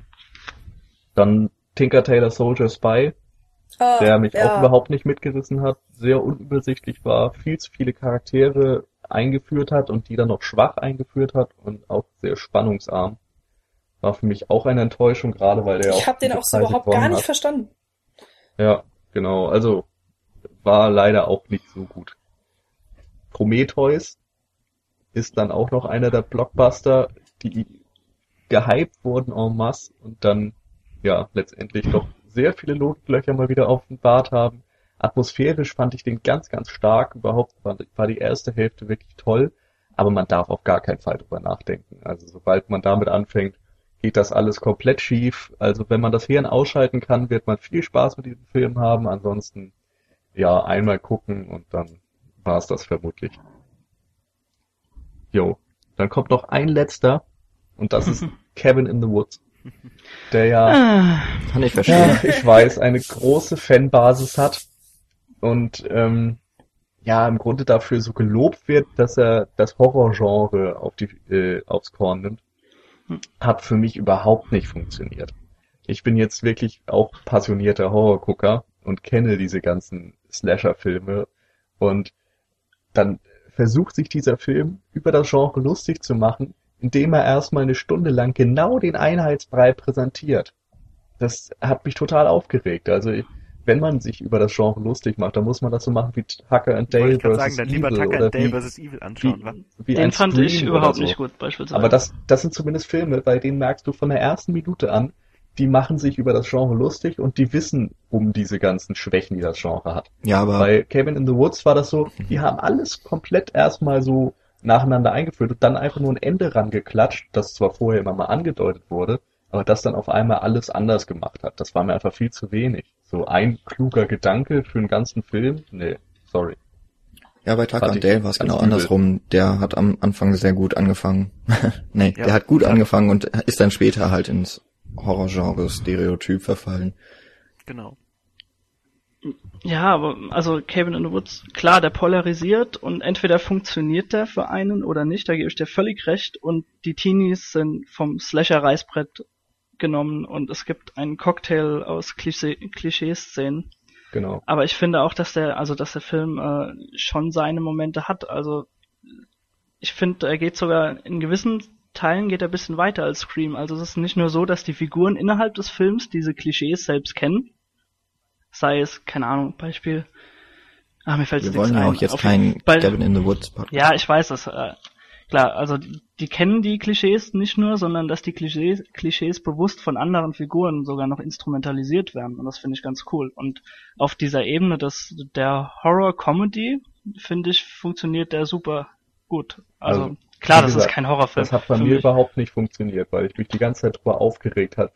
Dann Tinker Tailor Soldier Spy,
Ah,
der mich
ja.
auch überhaupt nicht mitgerissen hat, sehr unübersichtlich war, viel zu viele Charaktere eingeführt hat und die dann noch schwach eingeführt hat und auch sehr spannungsarm. War für mich auch eine Enttäuschung, gerade weil der
Ich
auch
habe den
viele
auch so überhaupt gar nicht
hat.
verstanden.
Ja, genau. Also war leider auch nicht so gut. Prometheus ist dann auch noch einer der Blockbuster, die gehypt wurden en masse und dann ja letztendlich doch sehr viele Logiklöcher mal wieder offenbart haben. Atmosphärisch fand ich den ganz, ganz stark. Überhaupt war die erste Hälfte wirklich toll, aber man darf auf gar keinen Fall drüber nachdenken. Also sobald man damit anfängt, geht das alles komplett schief. Also wenn man das Hirn ausschalten kann, wird man viel Spaß mit diesem Film haben. Ansonsten ja einmal gucken und dann war es das vermutlich. Jo, dann kommt noch ein letzter und das ist Cabin in the Woods, der ja
Ah,
Kann ich verstehen.
ja, ich weiß, eine große Fanbasis hat und ähm, ja, im Grunde dafür so gelobt wird, dass er das Horrorgenre auf die, äh, aufs Korn nimmt, hat für mich überhaupt nicht funktioniert. Ich bin jetzt wirklich auch passionierter Horrorgucker und kenne diese ganzen Slasher-Filme und dann versucht sich dieser Film über das Genre lustig zu machen, indem er erstmal eine Stunde lang genau den Einheitsbrei präsentiert das hat mich total aufgeregt. Also wenn man sich über das Genre lustig macht, dann muss man das so machen wie Tucker and Dale
ich gerade
vs.
sagen, dann lieber
Evil
Tucker
oder
and Dale
wie,
vs. Evil anschauen,
wie, wie
den fand ich
Scream
überhaupt
so.
nicht gut, beispielsweise.
Aber das, das sind zumindest Filme, bei denen merkst du von der ersten Minute an, die machen sich über das Genre lustig und die wissen um diese ganzen Schwächen, die das Genre hat.
Ja, aber
Bei Cabin in the Woods war das so, die haben alles komplett erstmal so nacheinander eingeführt und dann einfach nur ein Ende rangeklatscht, das zwar vorher immer mal angedeutet wurde, aber das dann auf einmal alles anders gemacht hat. Das war mir einfach viel zu wenig. So ein kluger Gedanke für einen ganzen Film? Nee, sorry.
ja, bei Tucker und Dale war es genau
übel.
andersrum. Der hat am Anfang sehr gut angefangen. nee,
Ja.
der hat gut angefangen und ist dann später halt ins Horrorgenre-Stereotyp verfallen.
Genau.
Ja, aber also Cabin in the Woods, klar, der polarisiert und entweder funktioniert der für einen oder nicht, da gebe ich dir völlig recht. Und die Teenies sind vom Slasher-Reißbrett genommen und es gibt einen Cocktail aus Klischee- Klischee-Szenen.
Genau.
Aber ich finde auch, dass der, also dass der Film äh, schon seine Momente hat. Also ich finde, er geht sogar in gewissen Teilen geht er ein bisschen weiter als Scream. Also es ist nicht nur so, dass die Figuren innerhalb des Films diese Klischees selbst kennen. Sei es, keine Ahnung, Beispiel. Ah, mir fällt
Wir
nichts
wollen ja
ein.
auch jetzt
Auf-
kein
bei-
Cabin in the Woods Podcast.
Ja, ich weiß das. Äh, klar, also die, die kennen die Klischees nicht nur, sondern dass die Klischees, Klischees bewusst von anderen Figuren sogar noch instrumentalisiert werden. Und das finde ich ganz cool. Und auf dieser Ebene des der Horror-Comedy, finde ich, funktioniert der super gut. Also,
Also,
klar,
wie
das ist
gesagt,
kein Horrorfilm.
Das hat bei mir
mich.
überhaupt nicht funktioniert, weil ich mich die ganze Zeit darüber aufgeregt hat,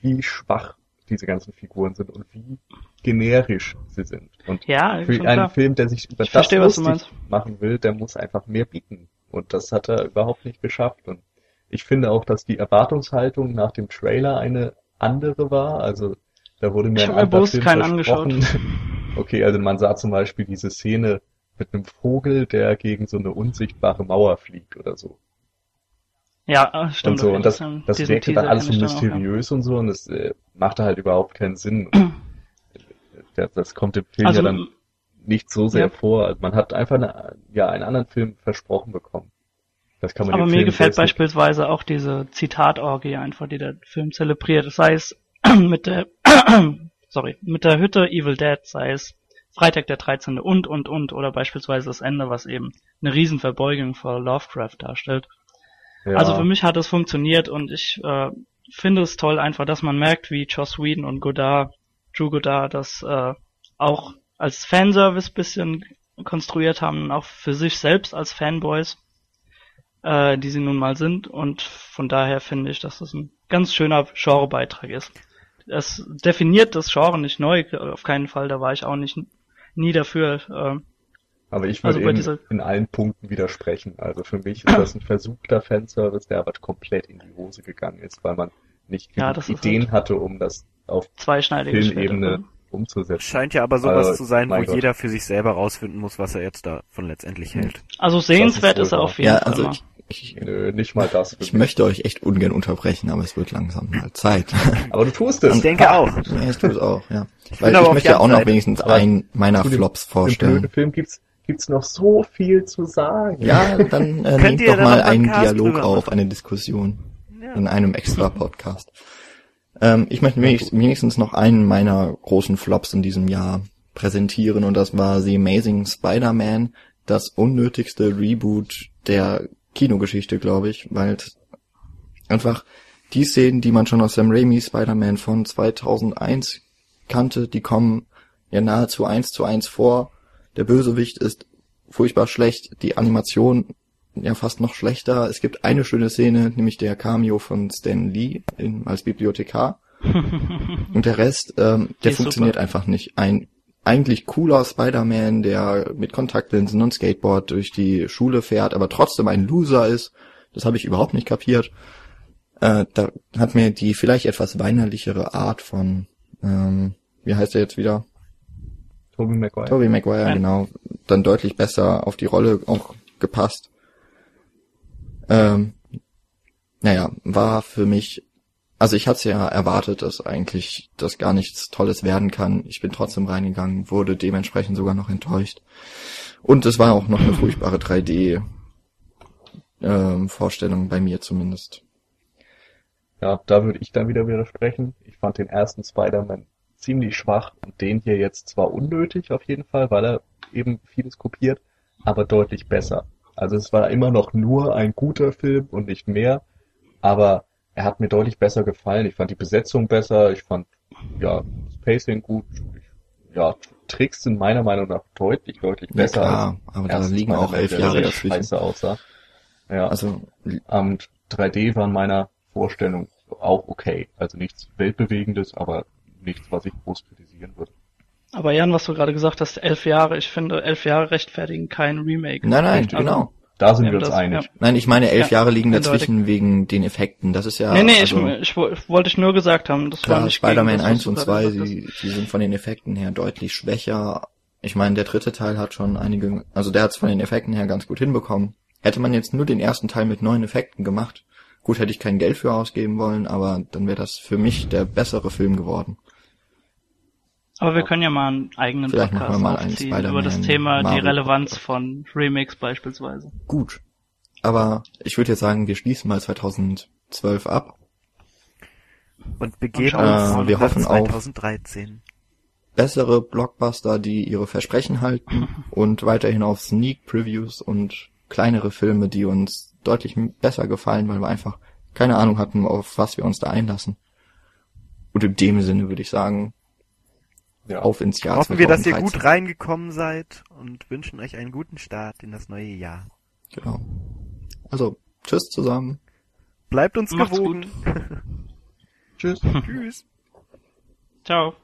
wie schwach diese ganzen Figuren sind und wie generisch sie sind. Und
Ja,
für einen
klar.
Film, der sich über
Ich
das
verstehe,
machen will, der muss einfach mehr bieten. Und das hat er überhaupt nicht geschafft. Und ich finde auch, dass die Erwartungshaltung nach dem Trailer eine andere war. Also da wurde mir
Ich
ein anderer Film
keinen
versprochen. Okay, also man sah zum Beispiel diese Szene mit einem Vogel, der gegen so eine unsichtbare Mauer fliegt oder so.
Ja, äh, stimmt.
und so. Und das, das
diesen
wirkte dann alles so
dann auch, ja.
mysteriös und so und das äh, machte halt überhaupt keinen Sinn. Und, das, das kommt im Film
Also,
ja dann nicht so sehr
ja.
vor. Also man hat einfach eine, ja, einen anderen Film versprochen bekommen. Das kann man
Aber mir
Film
gefällt
nicht-
beispielsweise auch diese Zitatorgie einfach, die der Film zelebriert. Sei es mit der, sorry, mit der Hütte Evil Dead, sei es Freitag der 13. und, und, und, oder beispielsweise das Ende, was eben eine Riesenverbeugung vor Lovecraft darstellt.
ja,
Also für mich hat es funktioniert und ich äh, finde es toll einfach, dass man merkt, wie Joss Whedon und Godard, Drew Goddard das äh, auch als Fanservice bisschen konstruiert haben, auch für sich selbst als Fanboys, äh, die sie nun mal sind und von daher finde ich, dass das ein ganz schöner Genrebeitrag ist. Es definiert das Genre nicht neu, auf keinen Fall, da war ich auch nicht nie dafür. Äh,
aber ich
also
würde
bei
eben
dieser-
in allen Punkten widersprechen. Also für mich ist das ein versuchter Fanservice, der aber komplett in die Hose gegangen ist, weil man nicht
Ja,
Ideen
halt-
hatte, um das auf. Filmebene umzusetzen.
Scheint ja aber sowas
Also,
zu sein, wo
Gott.
jeder für sich selber rausfinden muss, was er jetzt davon letztendlich hält.
Also sehenswert
Das
ist
ist
er auf jeden
Ja,
Fall.
also ich, ich,
Nö, nicht mal das.
ich möchte euch echt ungern unterbrechen, aber es wird langsam mal Zeit.
aber du tust es.
Ich denke auch.
ja, ich tue es auch, ja. Weil
aber
ich möchte ja auch noch
Seite.
wenigstens
Aber
einen meiner Flops
Im
vorstellen.
blöden Film gibt's, gibt's noch so viel zu sagen.
Ja, dann äh, nehmt doch
dann
mal
einen
Dialog
drüber
auf, eine Diskussion
Ja.
in einem extra Podcast. Ähm, ich möchte wenigstens noch einen meiner großen Flops in diesem Jahr präsentieren und das war The Amazing Spider-Man, das unnötigste Reboot der Kinogeschichte, glaube ich, weil einfach die Szenen, die man schon aus Sam Raimi Spider-Man von 2001 kannte, die kommen ja nahezu eins zu eins vor. Der Bösewicht ist furchtbar schlecht, die Animation ja fast noch schlechter. Es gibt eine schöne Szene, nämlich der Cameo von Stan Lee in, als Bibliothekar. Und der Rest, ähm, der
ist
funktioniert
super.
einfach nicht. Ein eigentlich cooler Spider-Man, der mit Kontaktlinsen und Skateboard durch die Schule fährt, aber trotzdem ein Loser ist, das habe ich überhaupt nicht kapiert. Äh, da hat mir die vielleicht etwas weinerlichere Art von, ähm, wie heißt er jetzt wieder?
Tobey Maguire.
Tobey Maguire,
Ja.
genau, dann deutlich besser auf die Rolle auch gepasst. Ähm, naja, war für mich, also ich hatte ja erwartet, dass eigentlich das gar nichts Tolles werden kann. Ich bin trotzdem reingegangen, wurde dementsprechend sogar noch enttäuscht. Und es war auch noch eine furchtbare 3D ähm, bei mir zumindest.
Ja, da würde ich dann wieder widersprechen. Ich fand den ersten Spider-Man ziemlich schwach und den hier jetzt zwar unnötig auf jeden Fall, weil er eben vieles kopiert, aber deutlich besser. Also es war immer noch nur ein guter Film und nicht mehr, aber er hat mir deutlich besser gefallen. Ich fand die Besetzung besser, ich fand ja das Pacing gut. Ich, ja, Tricks sind meiner Meinung nach deutlich, deutlich
Ja,
besser
klar,
als
aber da liegen auch elf
der
Jahre dazwischen.
scheiße aussah. Ja,
Also
und 3D war in meiner Vorstellung auch okay. Also nichts Weltbewegendes, aber nichts, was ich groß kritisieren würde.
Aber Jan, was du gerade gesagt hast, elf Jahre, ich finde, elf Jahre rechtfertigen kein Remake.
Nein, nein,
Also,
genau.
Da sind
Ja,
wir uns
das-
einig.
ja.
Nein, ich meine, elf
Ja,
Jahre liegen
eindeutig.
dazwischen wegen den Effekten. Das ist ja.
nee, nee,
also,
ich, ich, wo- wollte ich nur gesagt haben. Das war
Klar,
nicht gegen
Spider-Man
das, was
1
du
und
gerade
2,
gesagt hast.
die, die sind von den Effekten her deutlich schwächer. Ich meine, der dritte Teil hat schon einige, also der hat es von den Effekten her ganz gut hinbekommen. Hätte man jetzt nur den ersten Teil mit neuen Effekten gemacht, gut hätte ich kein Geld für ausgeben wollen, aber dann wäre das für mich der bessere Film geworden.
Aber wir können ja mal einen eigenen
Vielleicht machen
Podcast
wir mal
aufziehen über das Thema die
Marvel
Relevanz von Remakes beispielsweise.
Gut. Aber ich würde jetzt sagen, wir schließen mal 2012 ab.
Und begeben
schauen
uns
Äh, wir hoffen auf-
2013.
Bessere Blockbuster, die ihre Versprechen halten und weiterhin auf Sneak Previews und kleinere Filme, die uns deutlich besser gefallen, weil wir einfach keine Ahnung hatten, auf was wir uns da einlassen. Und in dem Sinne würde ich sagen,
Ja.
auf ins Jahr
Hoffen wir, dass ihr
2013.
gut reingekommen seid und wünschen euch einen guten Start in das neue Jahr.
Genau. Also, tschüss zusammen.
Bleibt uns
Macht's
gewogen.
Tschüss.
Tschüss.
Ciao.